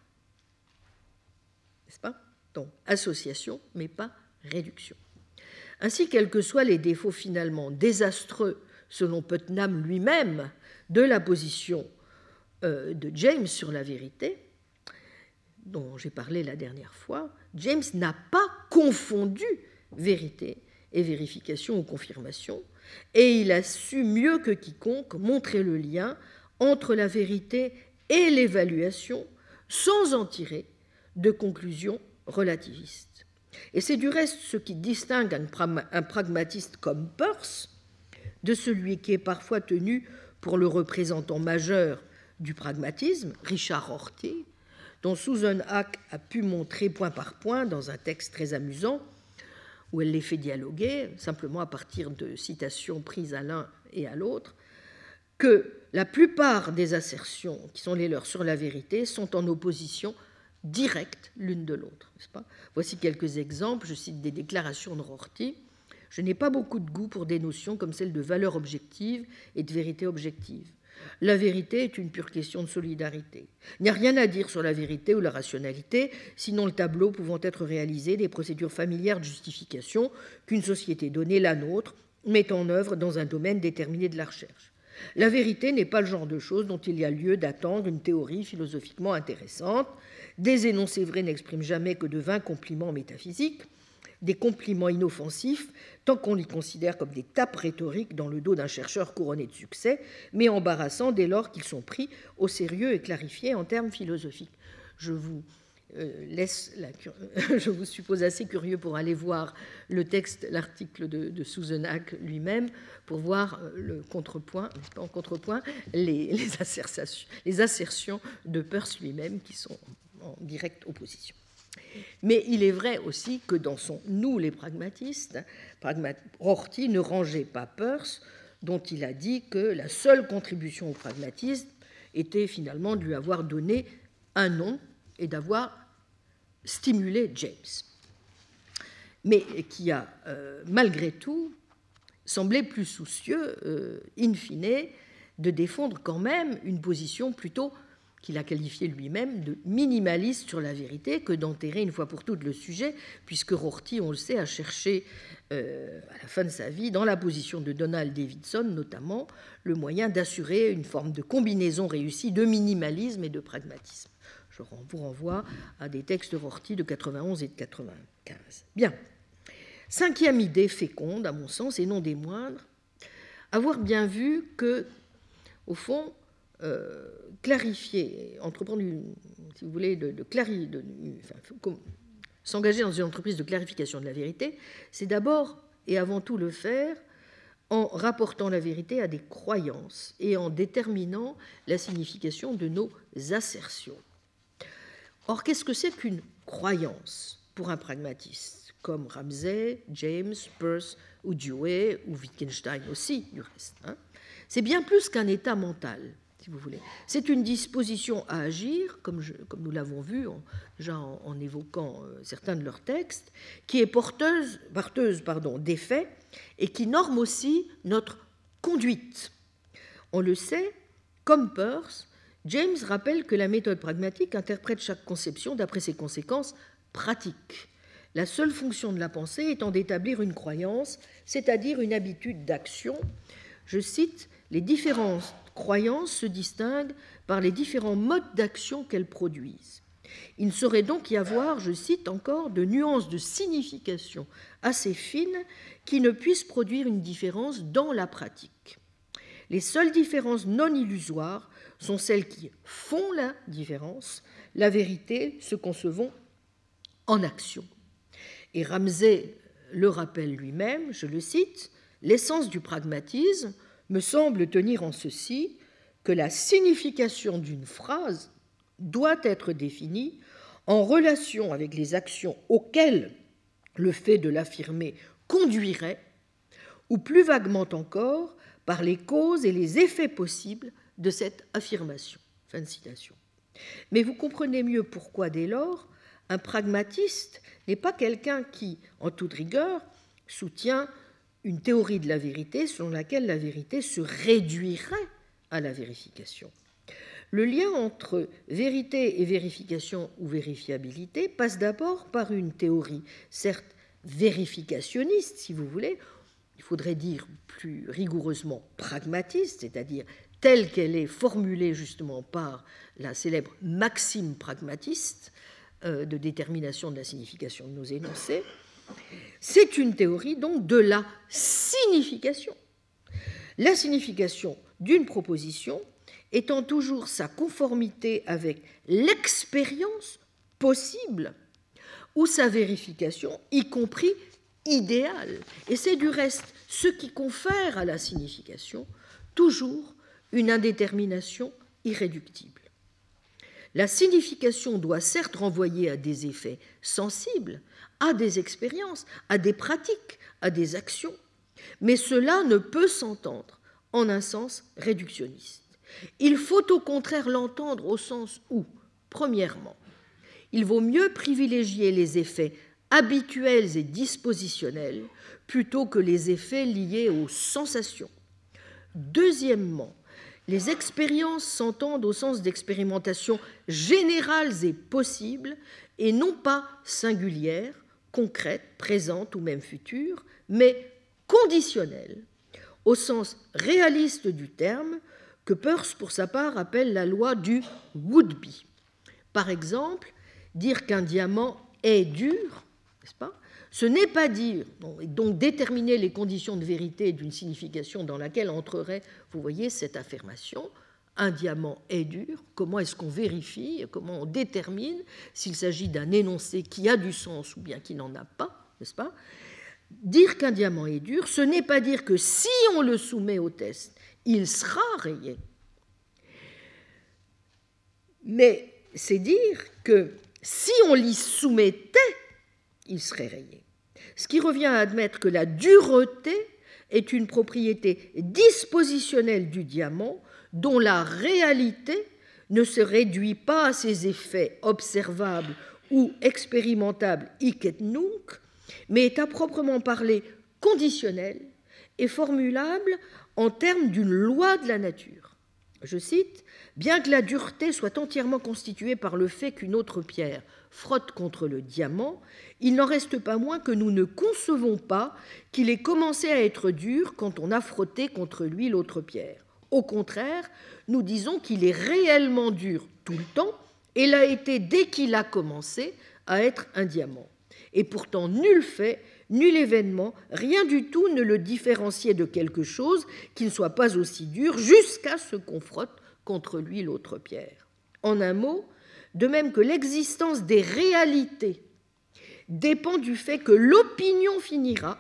N'est-ce pas? Donc, association, mais pas réduction. Ainsi, quels que soient les défauts finalement désastreux, selon Putnam lui-même, de la position euh, de James sur la vérité, dont j'ai parlé la dernière fois, James n'a pas confondu vérité et vérification ou confirmation, et il a su mieux que quiconque montrer le lien entre la vérité et l'évaluation sans en tirer de conclusions relativistes. Et c'est du reste ce qui distingue un pragmatiste comme Peirce de celui qui est parfois tenu pour le représentant majeur du pragmatisme, Richard Rorty, dont Susan Hack a pu montrer point par point dans un texte très amusant, où elle les fait dialoguer, simplement à partir de citations prises à l'un et à l'autre, que la plupart des assertions qui sont les leurs sur la vérité sont en opposition directe l'une de l'autre. Voici quelques exemples. Je cite des déclarations de Rorty. Je n'ai pas beaucoup de goût pour des notions comme celle de valeur objective et de vérité objective. La vérité est une pure question de solidarité. Il n'y a rien à dire sur la vérité ou la rationalité, sinon le tableau pouvant être réalisé des procédures familières de justification qu'une société donnée, la nôtre, met en œuvre dans un domaine déterminé de la recherche. La vérité n'est pas le genre de chose dont il y a lieu d'attendre une théorie philosophiquement intéressante. Des énoncés vrais n'expriment jamais que de vains compliments métaphysiques, des compliments inoffensifs, tant qu'on les considère comme des tapes rhétoriques dans le dos d'un chercheur couronné de succès, mais embarrassants dès lors qu'ils sont pris au sérieux et clarifiés en termes philosophiques. Je vous euh, laisse la, je vous suppose assez curieux pour aller voir le texte, l'article de, de lui-même, pour voir euh, le contrepoint, pas en contrepoint, les, les, assertions, les assertions de Peirce lui-même qui sont en directe opposition. Mais il est vrai aussi que dans son Nous les pragmatistes, Rorty ne rangeait pas Peirce, dont il a dit que la seule contribution au pragmatisme était finalement de lui avoir donné un nom et d'avoir stimulé James. Mais qui a, euh, malgré tout, semblé plus soucieux, euh, in fine, de défendre quand même une position plutôt qu'il a qualifié lui-même de minimaliste sur la vérité que d'enterrer une fois pour toutes le sujet, puisque Rorty, on le sait, a cherché euh, à la fin de sa vie, dans la position de Donald Davidson notamment, le moyen d'assurer une forme de combinaison réussie de minimalisme et de pragmatisme. Je vous renvoie à des textes de Rorty de 91 et de 95. Bien. Cinquième idée féconde, à mon sens, et non des moindres, avoir bien vu que, au fond, euh, clarifier, entreprendre, si vous voulez, de, de s'engager dans une entreprise de clarification de la vérité, c'est d'abord et avant tout le faire en rapportant la vérité à des croyances et en déterminant la signification de nos assertions. Or, qu'est-ce que c'est qu'une croyance pour un pragmatiste, comme Ramsey, James, Peirce ou Dewey, ou Wittgenstein aussi, du reste hein? C'est bien plus qu'un état mental si vous voulez. C'est une disposition à agir, comme, nous l'avons vu en, déjà en, évoquant euh, certains de leurs textes, qui est porteuse, porteuse pardon, d'effets et qui norme aussi notre conduite. On le sait, comme Peirce, James rappelle que la méthode pragmatique interprète chaque conception d'après ses conséquences pratiques, la seule fonction de la pensée étant d'établir une croyance, c'est-à-dire une habitude d'action. Je cite, les différentes croyances se distinguent par les différents modes d'action qu'elles produisent. Il ne saurait donc y avoir, je cite encore, de nuances de signification assez fines qui ne puissent produire une différence dans la pratique. Les seules différences non illusoires sont celles qui font la différence, la vérité se concevant en action. Et Ramsay le rappelle lui-même, je le cite, L'essence du pragmatisme me semble tenir en ceci que la signification d'une phrase doit être définie en relation avec les actions auxquelles le fait de l'affirmer conduirait, ou plus vaguement encore, par les causes et les effets possibles de cette affirmation. Mais vous comprenez mieux pourquoi, dès lors, un pragmatiste n'est pas quelqu'un qui, en toute rigueur, soutient une théorie de la vérité selon laquelle la vérité se réduirait à la vérification. Le lien entre vérité et vérification ou vérifiabilité passe d'abord par une théorie, certes vérificationniste, si vous voulez, il faudrait dire plus rigoureusement pragmatiste, c'est-à-dire telle qu'elle est formulée justement par la célèbre maxime pragmatiste, euh, de détermination de la signification de nos énoncés, c'est une théorie donc de la signification. La signification d'une proposition étant toujours sa conformité avec l'expérience possible ou sa vérification, y compris idéale. Et c'est du reste ce qui confère à la signification toujours une indétermination irréductible. La signification doit certes renvoyer à des effets sensibles, à des expériences, à des pratiques, à des actions, mais cela ne peut s'entendre en un sens réductionniste. Il faut au contraire l'entendre au sens où, premièrement, il vaut mieux privilégier les effets habituels et dispositionnels plutôt que les effets liés aux sensations. Deuxièmement, les expériences s'entendent au sens d'expérimentation générales et possibles, et non pas singulières, concrètes, présentes ou même futures, mais conditionnelles, au sens réaliste du terme, que Peirce, pour sa part, appelle la loi du would-be. Par exemple, dire qu'un diamant est dur, n'est-ce pas? Ce n'est pas dire, donc déterminer les conditions de vérité d'une signification dans laquelle entrerait, vous voyez, cette affirmation, un diamant est dur, comment est-ce qu'on vérifie, comment on détermine s'il s'agit d'un énoncé qui a du sens ou bien qui n'en a pas, n'est-ce pas? Dire qu'un diamant est dur, ce n'est pas dire que si on le soumet au test, il sera rayé. Mais c'est dire que si on l'y soumettait, il serait rayé. Ce qui revient à admettre que la dureté est une propriété dispositionnelle du diamant dont la réalité ne se réduit pas à ses effets observables ou expérimentables hic et nunc, mais est à proprement parler conditionnel et formulable en termes d'une loi de la nature. Je cite, Bien que la dureté soit entièrement constituée par le fait qu'une autre pierre frotte contre le diamant, il n'en reste pas moins que nous ne concevons pas qu'il ait commencé à être dur quand on a frotté contre lui l'autre pierre. Au contraire, nous disons qu'il est réellement dur tout le temps et l'a été dès qu'il a commencé à être un diamant. Et pourtant, nul fait, nul événement, rien du tout ne le différenciait de quelque chose qui ne soit pas aussi dur jusqu'à ce qu'on frotte contre lui l'autre pierre. En un mot, de même que l'existence des réalités dépend du fait que l'opinion finira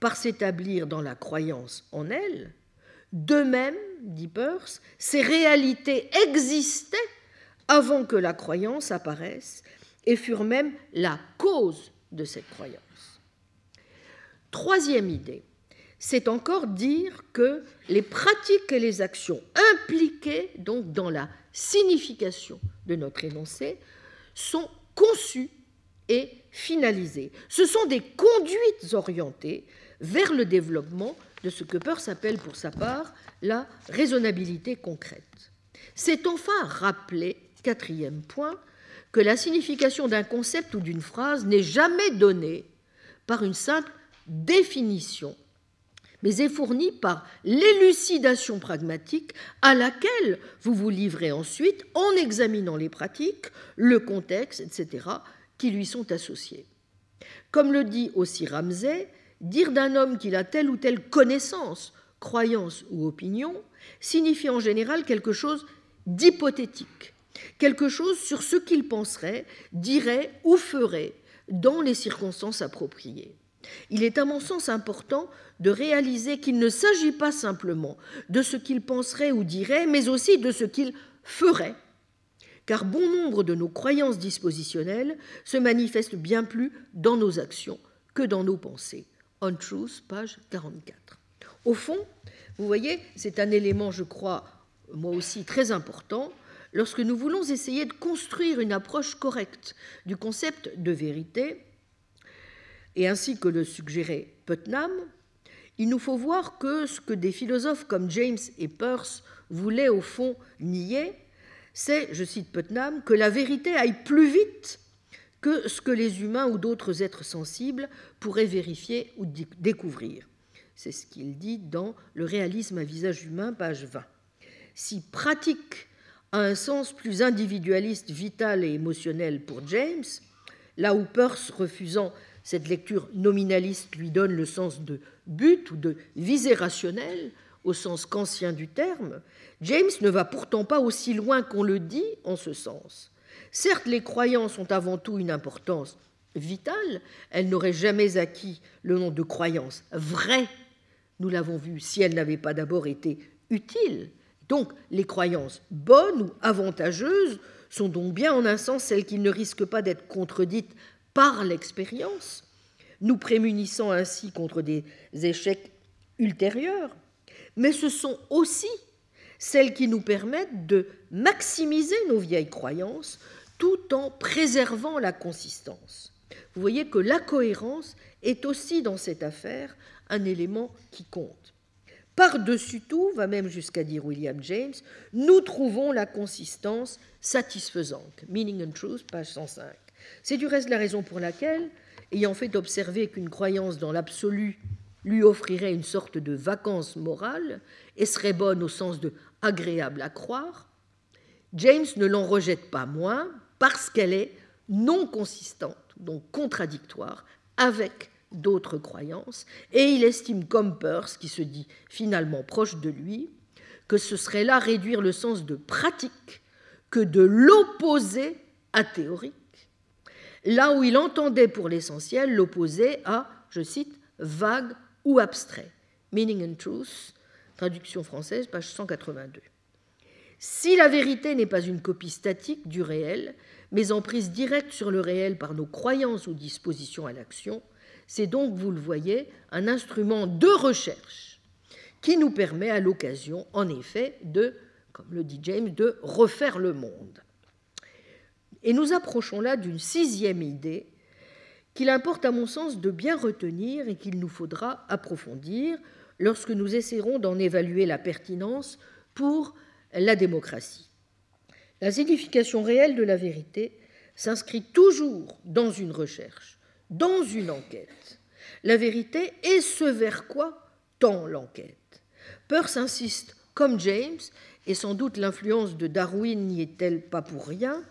par s'établir dans la croyance en elle, de même, dit Peirce, ces réalités existaient avant que la croyance apparaisse et furent même la cause de cette croyance. Troisième idée, c'est encore dire que les pratiques et les actions impliquées donc dans la signification de notre énoncé sont conçues et finalisées. Ce sont des conduites orientées vers le développement de ce que Peirce appelle pour sa part la raisonnabilité concrète. C'est enfin rappeler, quatrième point, que la signification d'un concept ou d'une phrase n'est jamais donnée par une simple définition, mais est fournie par l'élucidation pragmatique à laquelle vous vous livrez ensuite en examinant les pratiques, le contexte, etc., qui lui sont associés. Comme le dit aussi Ramsay, dire d'un homme qu'il a telle ou telle connaissance, croyance ou opinion signifie en général quelque chose d'hypothétique, quelque chose sur ce qu'il penserait, dirait ou ferait dans les circonstances appropriées. Il est à mon sens important de réaliser qu'il ne s'agit pas simplement de ce qu'il penserait ou dirait, mais aussi de ce qu'il ferait, car bon nombre de nos croyances dispositionnelles se manifestent bien plus dans nos actions que dans nos pensées. On Truth, page 44. Au fond, vous voyez, c'est un élément, je crois, moi aussi très important, lorsque nous voulons essayer de construire une approche correcte du concept de vérité, et ainsi que le suggérait Putnam, il nous faut voir que ce que des philosophes comme James et Peirce voulaient au fond nier, c'est, je cite Putnam, que la vérité aille plus vite que ce que les humains ou d'autres êtres sensibles pourraient vérifier ou découvrir. C'est ce qu'il dit dans Le réalisme à visage humain, page 20. Si pratique a un sens plus individualiste, vital et émotionnel pour James, là où Peirce, refusant cette lecture nominaliste, lui donne le sens de but ou de visée rationnelle, au sens kantien du terme, James ne va pourtant pas aussi loin qu'on le dit en ce sens. Certes, les croyances ont avant tout une importance vitale, elles n'auraient jamais acquis le nom de croyances vraies, nous l'avons vu, si elles n'avaient pas d'abord été utiles. Donc, les croyances bonnes ou avantageuses sont donc bien en un sens celles qui ne risquent pas d'être contredites par l'expérience, nous prémunissant ainsi contre des échecs ultérieurs, mais ce sont aussi celles qui nous permettent de maximiser nos vieilles croyances tout en préservant la consistance. Vous voyez que la cohérence est aussi dans cette affaire un élément qui compte. Par-dessus tout, va même jusqu'à dire William James, nous trouvons la consistance satisfaisante. Meaning and Truth, page 105. C'est du reste la raison pour laquelle, ayant fait observer qu'une croyance dans l'absolu lui offrirait une sorte de vacances morale et serait bonne au sens de agréable à croire, James ne l'en rejette pas moins parce qu'elle est non consistante, donc contradictoire, avec d'autres croyances, et il estime comme Peirce, qui se dit finalement proche de lui, que ce serait là réduire le sens de pratique que de l'opposé à théorique, là où il entendait pour l'essentiel l'opposé à, je cite, vague ou abstrait. Meaning and Truth, traduction française, page 182. Si la vérité n'est pas une copie statique du réel, mais en prise directe sur le réel par nos croyances ou dispositions à l'action, c'est donc, vous le voyez, un instrument de recherche qui nous permet à l'occasion, en effet, de, comme le dit James, de refaire le monde. Et nous approchons là d'une sixième idée qu'il importe à mon sens de bien retenir et qu'il nous faudra approfondir lorsque nous essaierons d'en évaluer la pertinence pour la démocratie. La signification réelle de la vérité s'inscrit toujours dans une recherche, dans une enquête. La vérité est ce vers quoi tend l'enquête. Peirce insiste, comme James, et sans doute l'influence de Darwin n'y est-elle pas pour rien,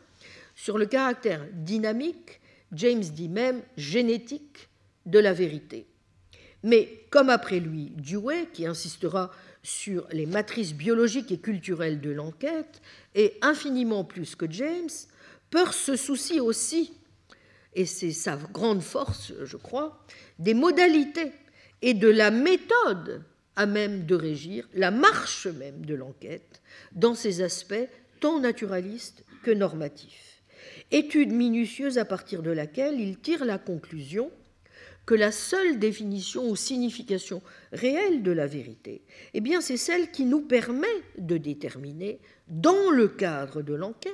sur le caractère dynamique, James dit même génétique, de la vérité. Mais comme après lui Dewey, qui insistera sur les matrices biologiques et culturelles de l'enquête, et infiniment plus que James, Peirce se soucie aussi, et c'est sa grande force, je crois, des modalités et de la méthode à même de régir la marche même de l'enquête dans ses aspects tant naturalistes que normatifs. Étude minutieuse à partir de laquelle il tire la conclusion que la seule définition ou signification réelle de la vérité, eh c'est celle qui nous permet de déterminer, dans le cadre de l'enquête,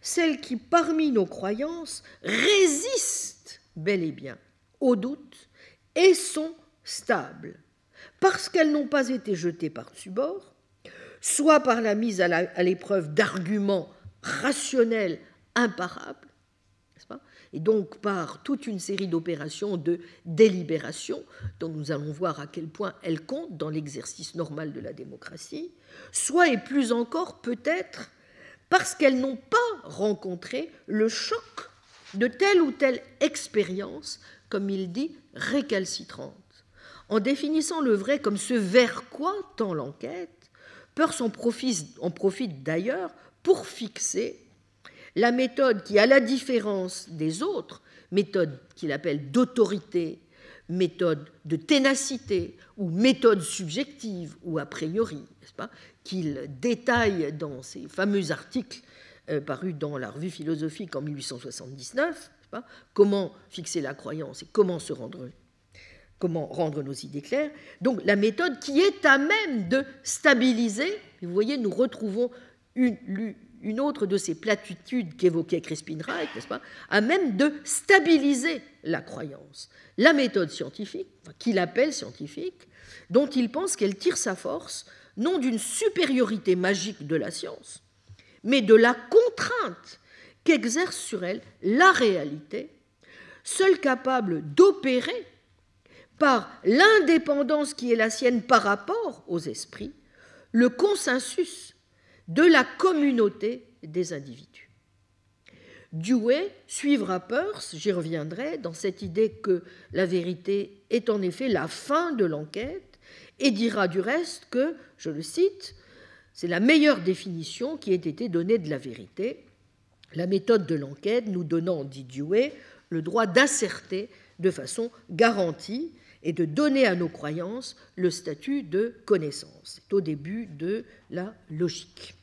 celle qui, parmi nos croyances, résistent bel et bien au doute et sont stables, parce qu'elles n'ont pas été jetées par-dessus bord, soit par la mise à l'épreuve d'arguments rationnels imparables, et donc par toute une série d'opérations de délibération, dont nous allons voir à quel point elles comptent dans l'exercice normal de la démocratie, soit et plus encore peut-être parce qu'elles n'ont pas rencontré le choc de telle ou telle expérience, comme il dit, récalcitrante. En définissant le vrai comme ce vers quoi tend l'enquête, Peirce en profite, profite d'ailleurs pour fixer la méthode qui, à la différence des autres, méthode qu'il appelle d'autorité, méthode de ténacité ou méthode subjective ou a priori, qu'il détaille dans ses fameux articles euh, parus dans la revue philosophique en 1879, pas, comment fixer la croyance et comment se rendre comment rendre nos idées claires. Donc la méthode qui est à même de stabiliser, vous voyez, nous retrouvons une, une autre de ces platitudes qu'évoquait Crispin Wright, n'est-ce pas, à même de stabiliser la croyance. La méthode scientifique, qu'il appelle scientifique, dont il pense qu'elle tire sa force non d'une supériorité magique de la science, mais de la contrainte qu'exerce sur elle la réalité, seule capable d'opérer par l'indépendance qui est la sienne par rapport aux esprits, le consensus de la communauté des individus. Dewey suivra Peirce, j'y reviendrai, dans cette idée que la vérité est en effet la fin de l'enquête, et dira du reste que, je le cite, c'est la meilleure définition qui ait été donnée de la vérité, la méthode de l'enquête nous donnant, dit Dewey, le droit d'asserter de façon garantie et de donner à nos croyances le statut de connaissance. C'est au début de la logique.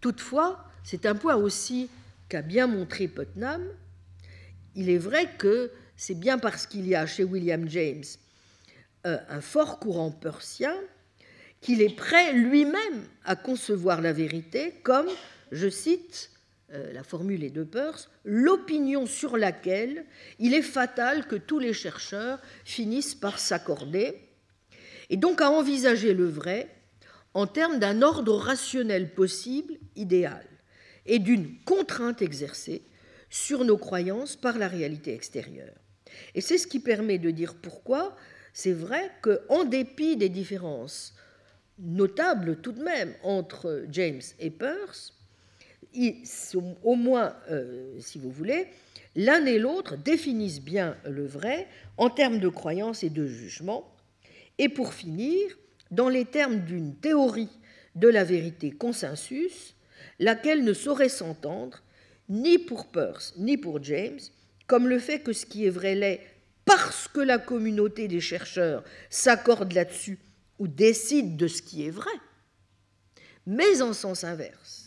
Toutefois, c'est un point aussi qu'a bien montré Putnam. Il est vrai que c'est bien parce qu'il y a chez William James euh, un fort courant persien qu'il est prêt lui-même à concevoir la vérité comme, je cite, euh, la formule est de Peirce, l'opinion sur laquelle il est fatal que tous les chercheurs finissent par s'accorder, et donc à envisager le vrai en termes d'un ordre rationnel possible, idéal, et d'une contrainte exercée sur nos croyances par la réalité extérieure. Et c'est ce qui permet de dire pourquoi c'est vrai qu'en dépit des différences notables tout de même entre James et Peirce, au moins, euh, si vous voulez, l'un et l'autre définissent bien le vrai en termes de croyance et de jugement. Et pour finir, dans les termes d'une théorie de la vérité consensus, laquelle ne saurait s'entendre ni pour Peirce ni pour James comme le fait que ce qui est vrai l'est parce que la communauté des chercheurs s'accorde là-dessus ou décide de ce qui est vrai, mais en sens inverse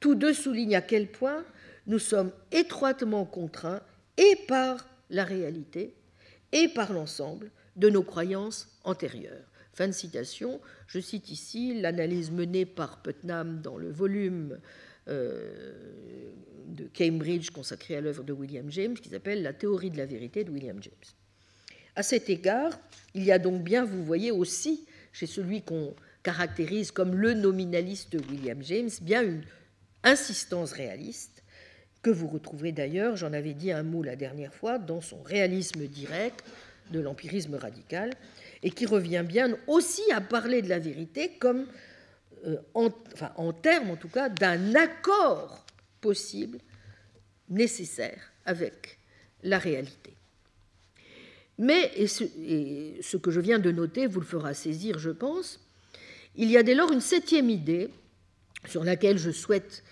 tous deux soulignent à quel point nous sommes étroitement contraints et par la réalité et par l'ensemble de nos croyances antérieures. Fin de citation. Je cite ici l'analyse menée par Putnam dans le volume euh, de Cambridge consacré à l'œuvre de William James qui s'appelle La théorie de la vérité de William James. À cet égard, il y a donc bien, vous voyez aussi, chez celui qu'on caractérise comme le nominaliste William James, bien une insistance réaliste, que vous retrouverez d'ailleurs, j'en avais dit un mot la dernière fois, dans son réalisme direct de l'empirisme radical, et qui revient bien aussi à parler de la vérité comme, euh, en, termes en tout cas, d'un accord possible, nécessaire avec la réalité. Mais, ce, ce, que je viens de noter vous le fera saisir, je pense, il y a dès lors une septième idée sur laquelle je souhaite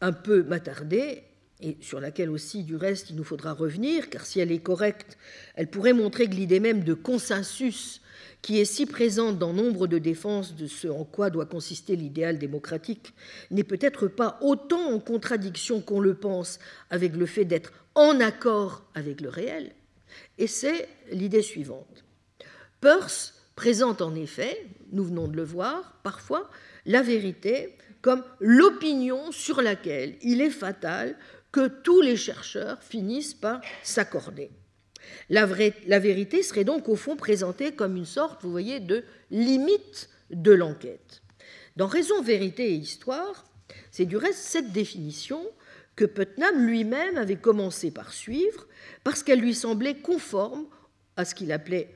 un peu m'attarder, et sur laquelle aussi, du reste, il nous faudra revenir, car si elle est correcte, elle pourrait montrer que l'idée même de consensus, qui est si présente dans nombre de défenses de ce en quoi doit consister l'idéal démocratique, n'est peut-être pas autant en contradiction qu'on le pense avec le fait d'être en accord avec le réel. Et c'est l'idée suivante. Peirce présente en effet, nous venons de le voir, parfois, la vérité comme l'opinion sur laquelle il est fatal que tous les chercheurs finissent par s'accorder. La, vérité serait donc au fond présentée comme une sorte, vous voyez, de limite de l'enquête. Dans Raison, vérité et histoire, c'est du reste cette définition que Putnam lui-même avait commencé par suivre parce qu'elle lui semblait conforme à ce qu'il appelait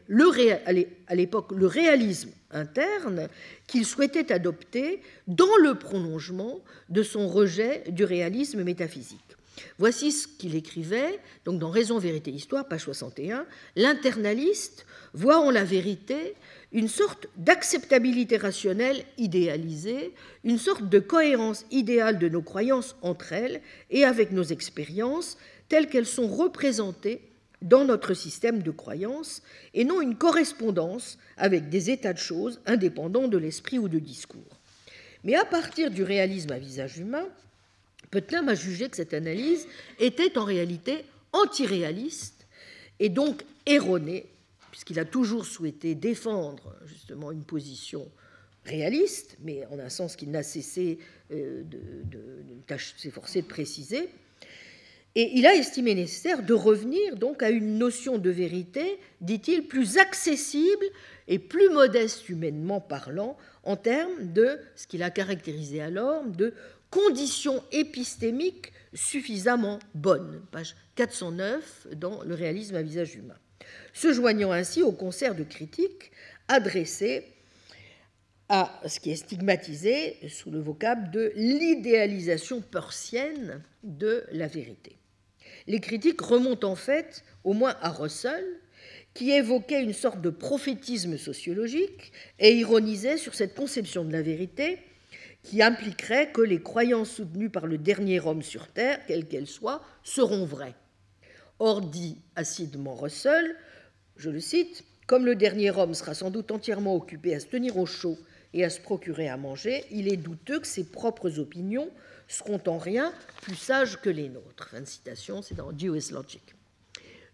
à l'époque le réalisme interne qu'il souhaitait adopter dans le prolongement de son rejet du réalisme métaphysique. Voici ce qu'il écrivait, donc dans Raison, vérité, histoire, page 61. L'internaliste voit en la vérité une sorte d'acceptabilité rationnelle idéalisée, une sorte de cohérence idéale de nos croyances entre elles et avec nos expériences, telles qu'elles sont représentées dans notre système de croyances, et non une correspondance avec des états de choses indépendants de l'esprit ou de discours. Mais à partir du réalisme à visage humain, Putnam a jugé que cette analyse était en réalité antiréaliste et donc erronée puisqu'il a toujours souhaité défendre justement une position réaliste, mais en un sens qu'il n'a cessé euh, de, s'efforcer de préciser. Et il a estimé nécessaire de revenir donc à une notion de vérité, dit-il, plus accessible et plus modeste humainement parlant, en termes de ce qu'il a caractérisé alors de conditions épistémiques suffisamment bonnes, page 409 dans Le réalisme à visage humain se joignant ainsi au concert de critiques adressées à ce qui est stigmatisé sous le vocable de l'idéalisation persienne de la vérité. Les critiques remontent en fait au moins à Russell, qui évoquait une sorte de prophétisme sociologique et ironisait sur cette conception de la vérité qui impliquerait que les croyances soutenues par le dernier homme sur Terre, quelles qu'elles soient, seront vraies. Or, dit acidement Russell, je le cite, Comme le dernier homme sera sans doute entièrement occupé à se tenir au chaud et à se procurer à manger, il est douteux que ses propres opinions seront en rien plus sages que les nôtres. Fin de citation, c'est dans Logic.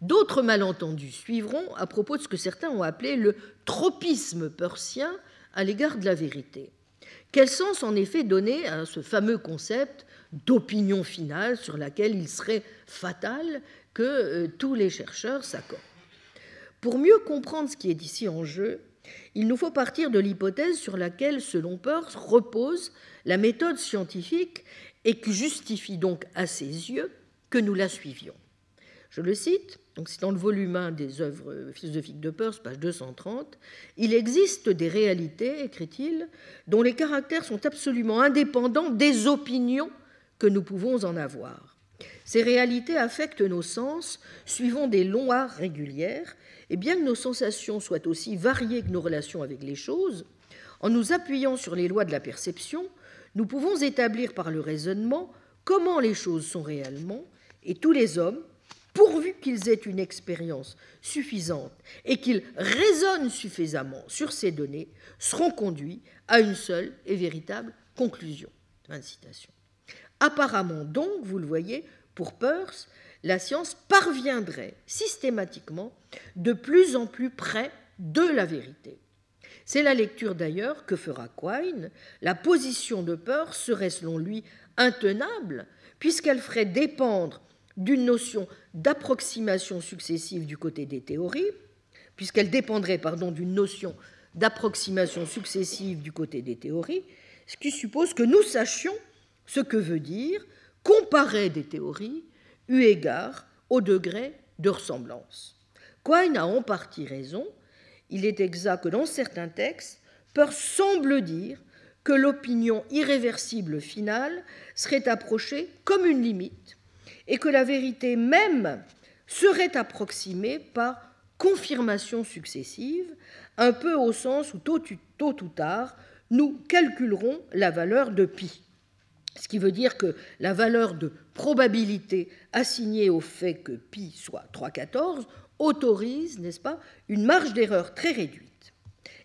D'autres malentendus suivront à propos de ce que certains ont appelé le tropisme persien à l'égard de la vérité. Quel sens en effet donner à ce fameux concept d'opinion finale sur laquelle il serait fatal que euh, tous les chercheurs s'accordent? Pour mieux comprendre ce qui est ici en jeu, il nous faut partir de l'hypothèse sur laquelle, selon Peirce, repose la méthode scientifique et qui justifie donc à ses yeux que nous la suivions. Je le cite, c'est dans le volume 1 des œuvres philosophiques de Peirce, page 230. Il existe des réalités, écrit-il, dont les caractères sont absolument indépendants des opinions que nous pouvons en avoir. Ces réalités affectent nos sens suivant des lois régulières et bien que nos sensations soient aussi variées que nos relations avec les choses, en nous appuyant sur les lois de la perception, nous pouvons établir par le raisonnement comment les choses sont réellement, et tous les hommes, pourvu qu'ils aient une expérience suffisante et qu'ils raisonnent suffisamment sur ces données, seront conduits à une seule et véritable conclusion. citation. Apparemment donc, vous le voyez, pour Peirce, la science parviendrait systématiquement de plus en plus près de la vérité. C'est la lecture d'ailleurs que fera Quine. La position de peur serait selon lui intenable puisqu'elle ferait dépendre d'une notion d'approximation successive du côté des théories, puisqu'elle dépendrait d'une notion d'approximation successive du côté des théories, ce qui suppose que nous sachions ce que veut dire comparer des théories eu égard au degré de ressemblance. Quine a en partie raison. Il est exact que dans certains textes, Peirce semble dire que l'opinion irréversible finale serait approchée comme une limite et que la vérité même serait approximée par confirmation successive, un peu au sens où tôt, tôt ou tard, nous calculerons la valeur de pi. Ce qui veut dire que la valeur de probabilité assignée au fait que pi soit 3,14 autorise, n'est-ce pas, une marge d'erreur très réduite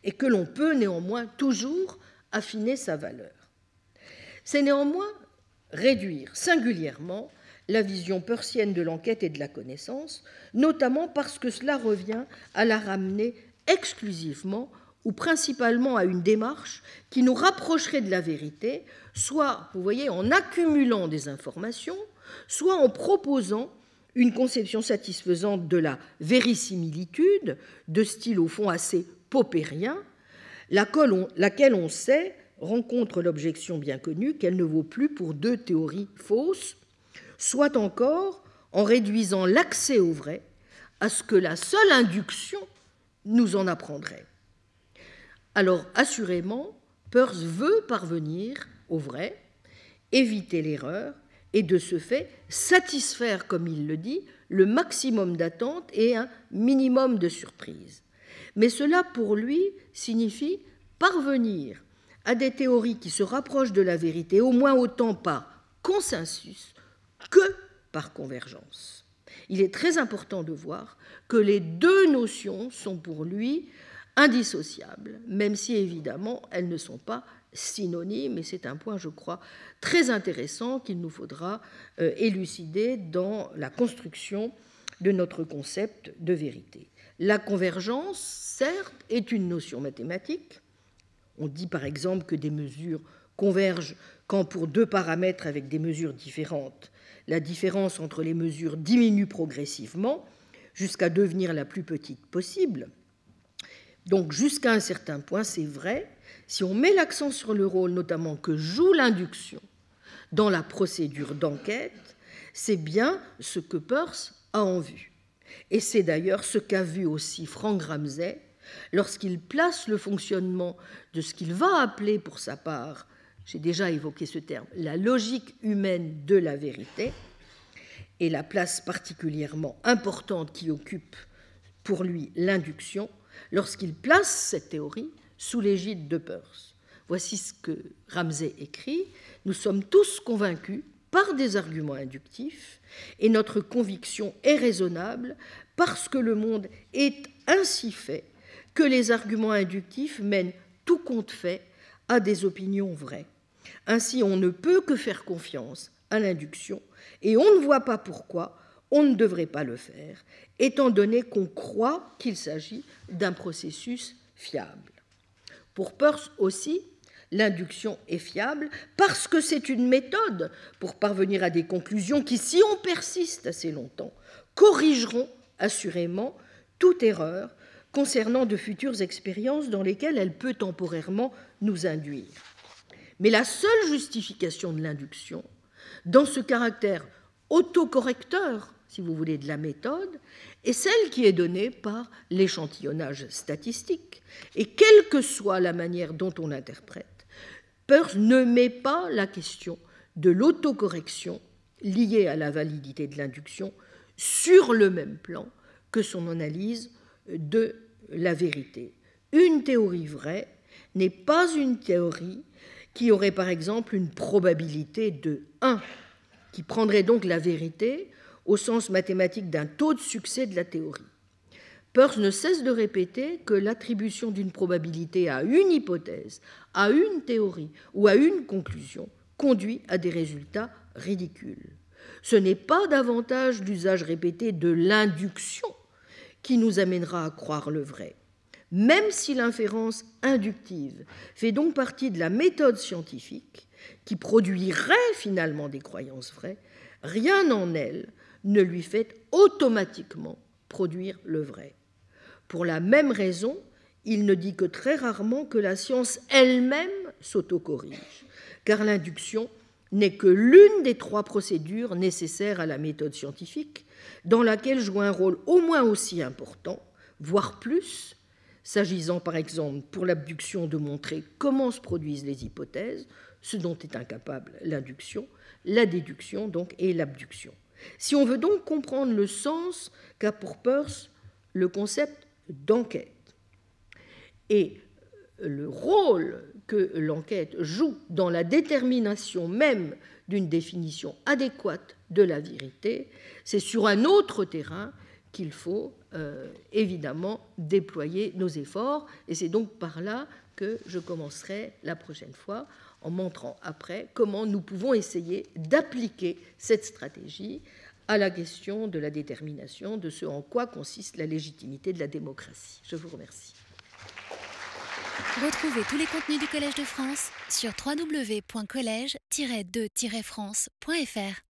et que l'on peut néanmoins toujours affiner sa valeur. C'est néanmoins réduire singulièrement la vision persienne de l'enquête et de la connaissance, notamment parce que cela revient à la ramener exclusivement ou principalement à une démarche qui nous rapprocherait de la vérité, soit, vous voyez, en accumulant des informations, soit en proposant une conception satisfaisante de la vérisimilitude, de style au fond assez popérien, laquelle on sait rencontre l'objection bien connue qu'elle ne vaut plus pour deux théories fausses, soit encore en réduisant l'accès au vrai à ce que la seule induction nous en apprendrait. Alors, assurément, Peirce veut parvenir au vrai, éviter l'erreur et de ce fait satisfaire, comme il le dit, le maximum d'attente et un minimum de surprise. Mais cela, pour lui, signifie parvenir à des théories qui se rapprochent de la vérité, au moins autant par consensus que par convergence. Il est très important de voir que les deux notions sont pour lui indissociables, même si évidemment elles ne sont pas synonymes, et c'est un point, je crois, très intéressant qu'il nous faudra euh, élucider dans la construction de notre concept de vérité. La convergence, certes, est une notion mathématique. On dit par exemple que des mesures convergent quand pour deux paramètres avec des mesures différentes, la différence entre les mesures diminue progressivement jusqu'à devenir la plus petite possible. Donc jusqu'à un certain point, c'est vrai, si on met l'accent sur le rôle notamment que joue l'induction dans la procédure d'enquête, c'est bien ce que Peirce a en vue. Et c'est d'ailleurs ce qu'a vu aussi Frank Ramsey lorsqu'il place le fonctionnement de ce qu'il va appeler pour sa part, j'ai déjà évoqué ce terme, la logique humaine de la vérité, et la place particulièrement importante qui occupe pour lui l'induction, lorsqu'il place cette théorie sous l'égide de Peirce. Voici ce que Ramsey écrit. Nous sommes tous convaincus par des arguments inductifs et notre conviction est raisonnable parce que le monde est ainsi fait que les arguments inductifs mènent tout compte fait à des opinions vraies. Ainsi, on ne peut que faire confiance à l'induction et on ne voit pas pourquoi on ne devrait pas le faire, étant donné qu'on croit qu'il s'agit d'un processus fiable. Pour Peirce aussi, l'induction est fiable parce que c'est une méthode pour parvenir à des conclusions qui, si on persiste assez longtemps, corrigeront assurément toute erreur concernant de futures expériences dans lesquelles elle peut temporairement nous induire. Mais la seule justification de l'induction, dans ce caractère autocorrecteur, si vous voulez, de la méthode, est celle qui est donnée par l'échantillonnage statistique. Et quelle que soit la manière dont on l'interprète, Peirce ne met pas la question de l'autocorrection liée à la validité de l'induction sur le même plan que son analyse de la vérité. Une théorie vraie n'est pas une théorie qui aurait par exemple une probabilité de 1, qui prendrait donc la vérité au sens mathématique d'un taux de succès de la théorie. Peirce ne cesse de répéter que l'attribution d'une probabilité à une hypothèse, à une théorie ou à une conclusion conduit à des résultats ridicules. Ce n'est pas davantage l'usage répété de l'induction qui nous amènera à croire le vrai. Même si l'inférence inductive fait donc partie de la méthode scientifique qui produirait finalement des croyances vraies, rien en elle ne lui fait automatiquement produire le vrai. Pour la même raison, il ne dit que très rarement que la science elle-même s'autocorrige, car l'induction n'est que l'une des trois procédures nécessaires à la méthode scientifique, dans laquelle joue un rôle au moins aussi important, voire plus, s'agissant par exemple pour l'abduction de montrer comment se produisent les hypothèses, ce dont est incapable l'induction, la déduction donc et l'abduction. Si on veut donc comprendre le sens qu'a pour Peirce le concept d'enquête et le rôle que l'enquête joue dans la détermination même d'une définition adéquate de la vérité, c'est sur un autre terrain qu'il faut euh, évidemment déployer nos efforts. Et c'est donc par là que je commencerai la prochaine fois en montrant après comment nous pouvons essayer d'appliquer cette stratégie à la question de la détermination de ce en quoi consiste la légitimité de la démocratie. Je vous remercie. Retrouvez tous les contenus du Collège de France sur www.colège-2-france.fr.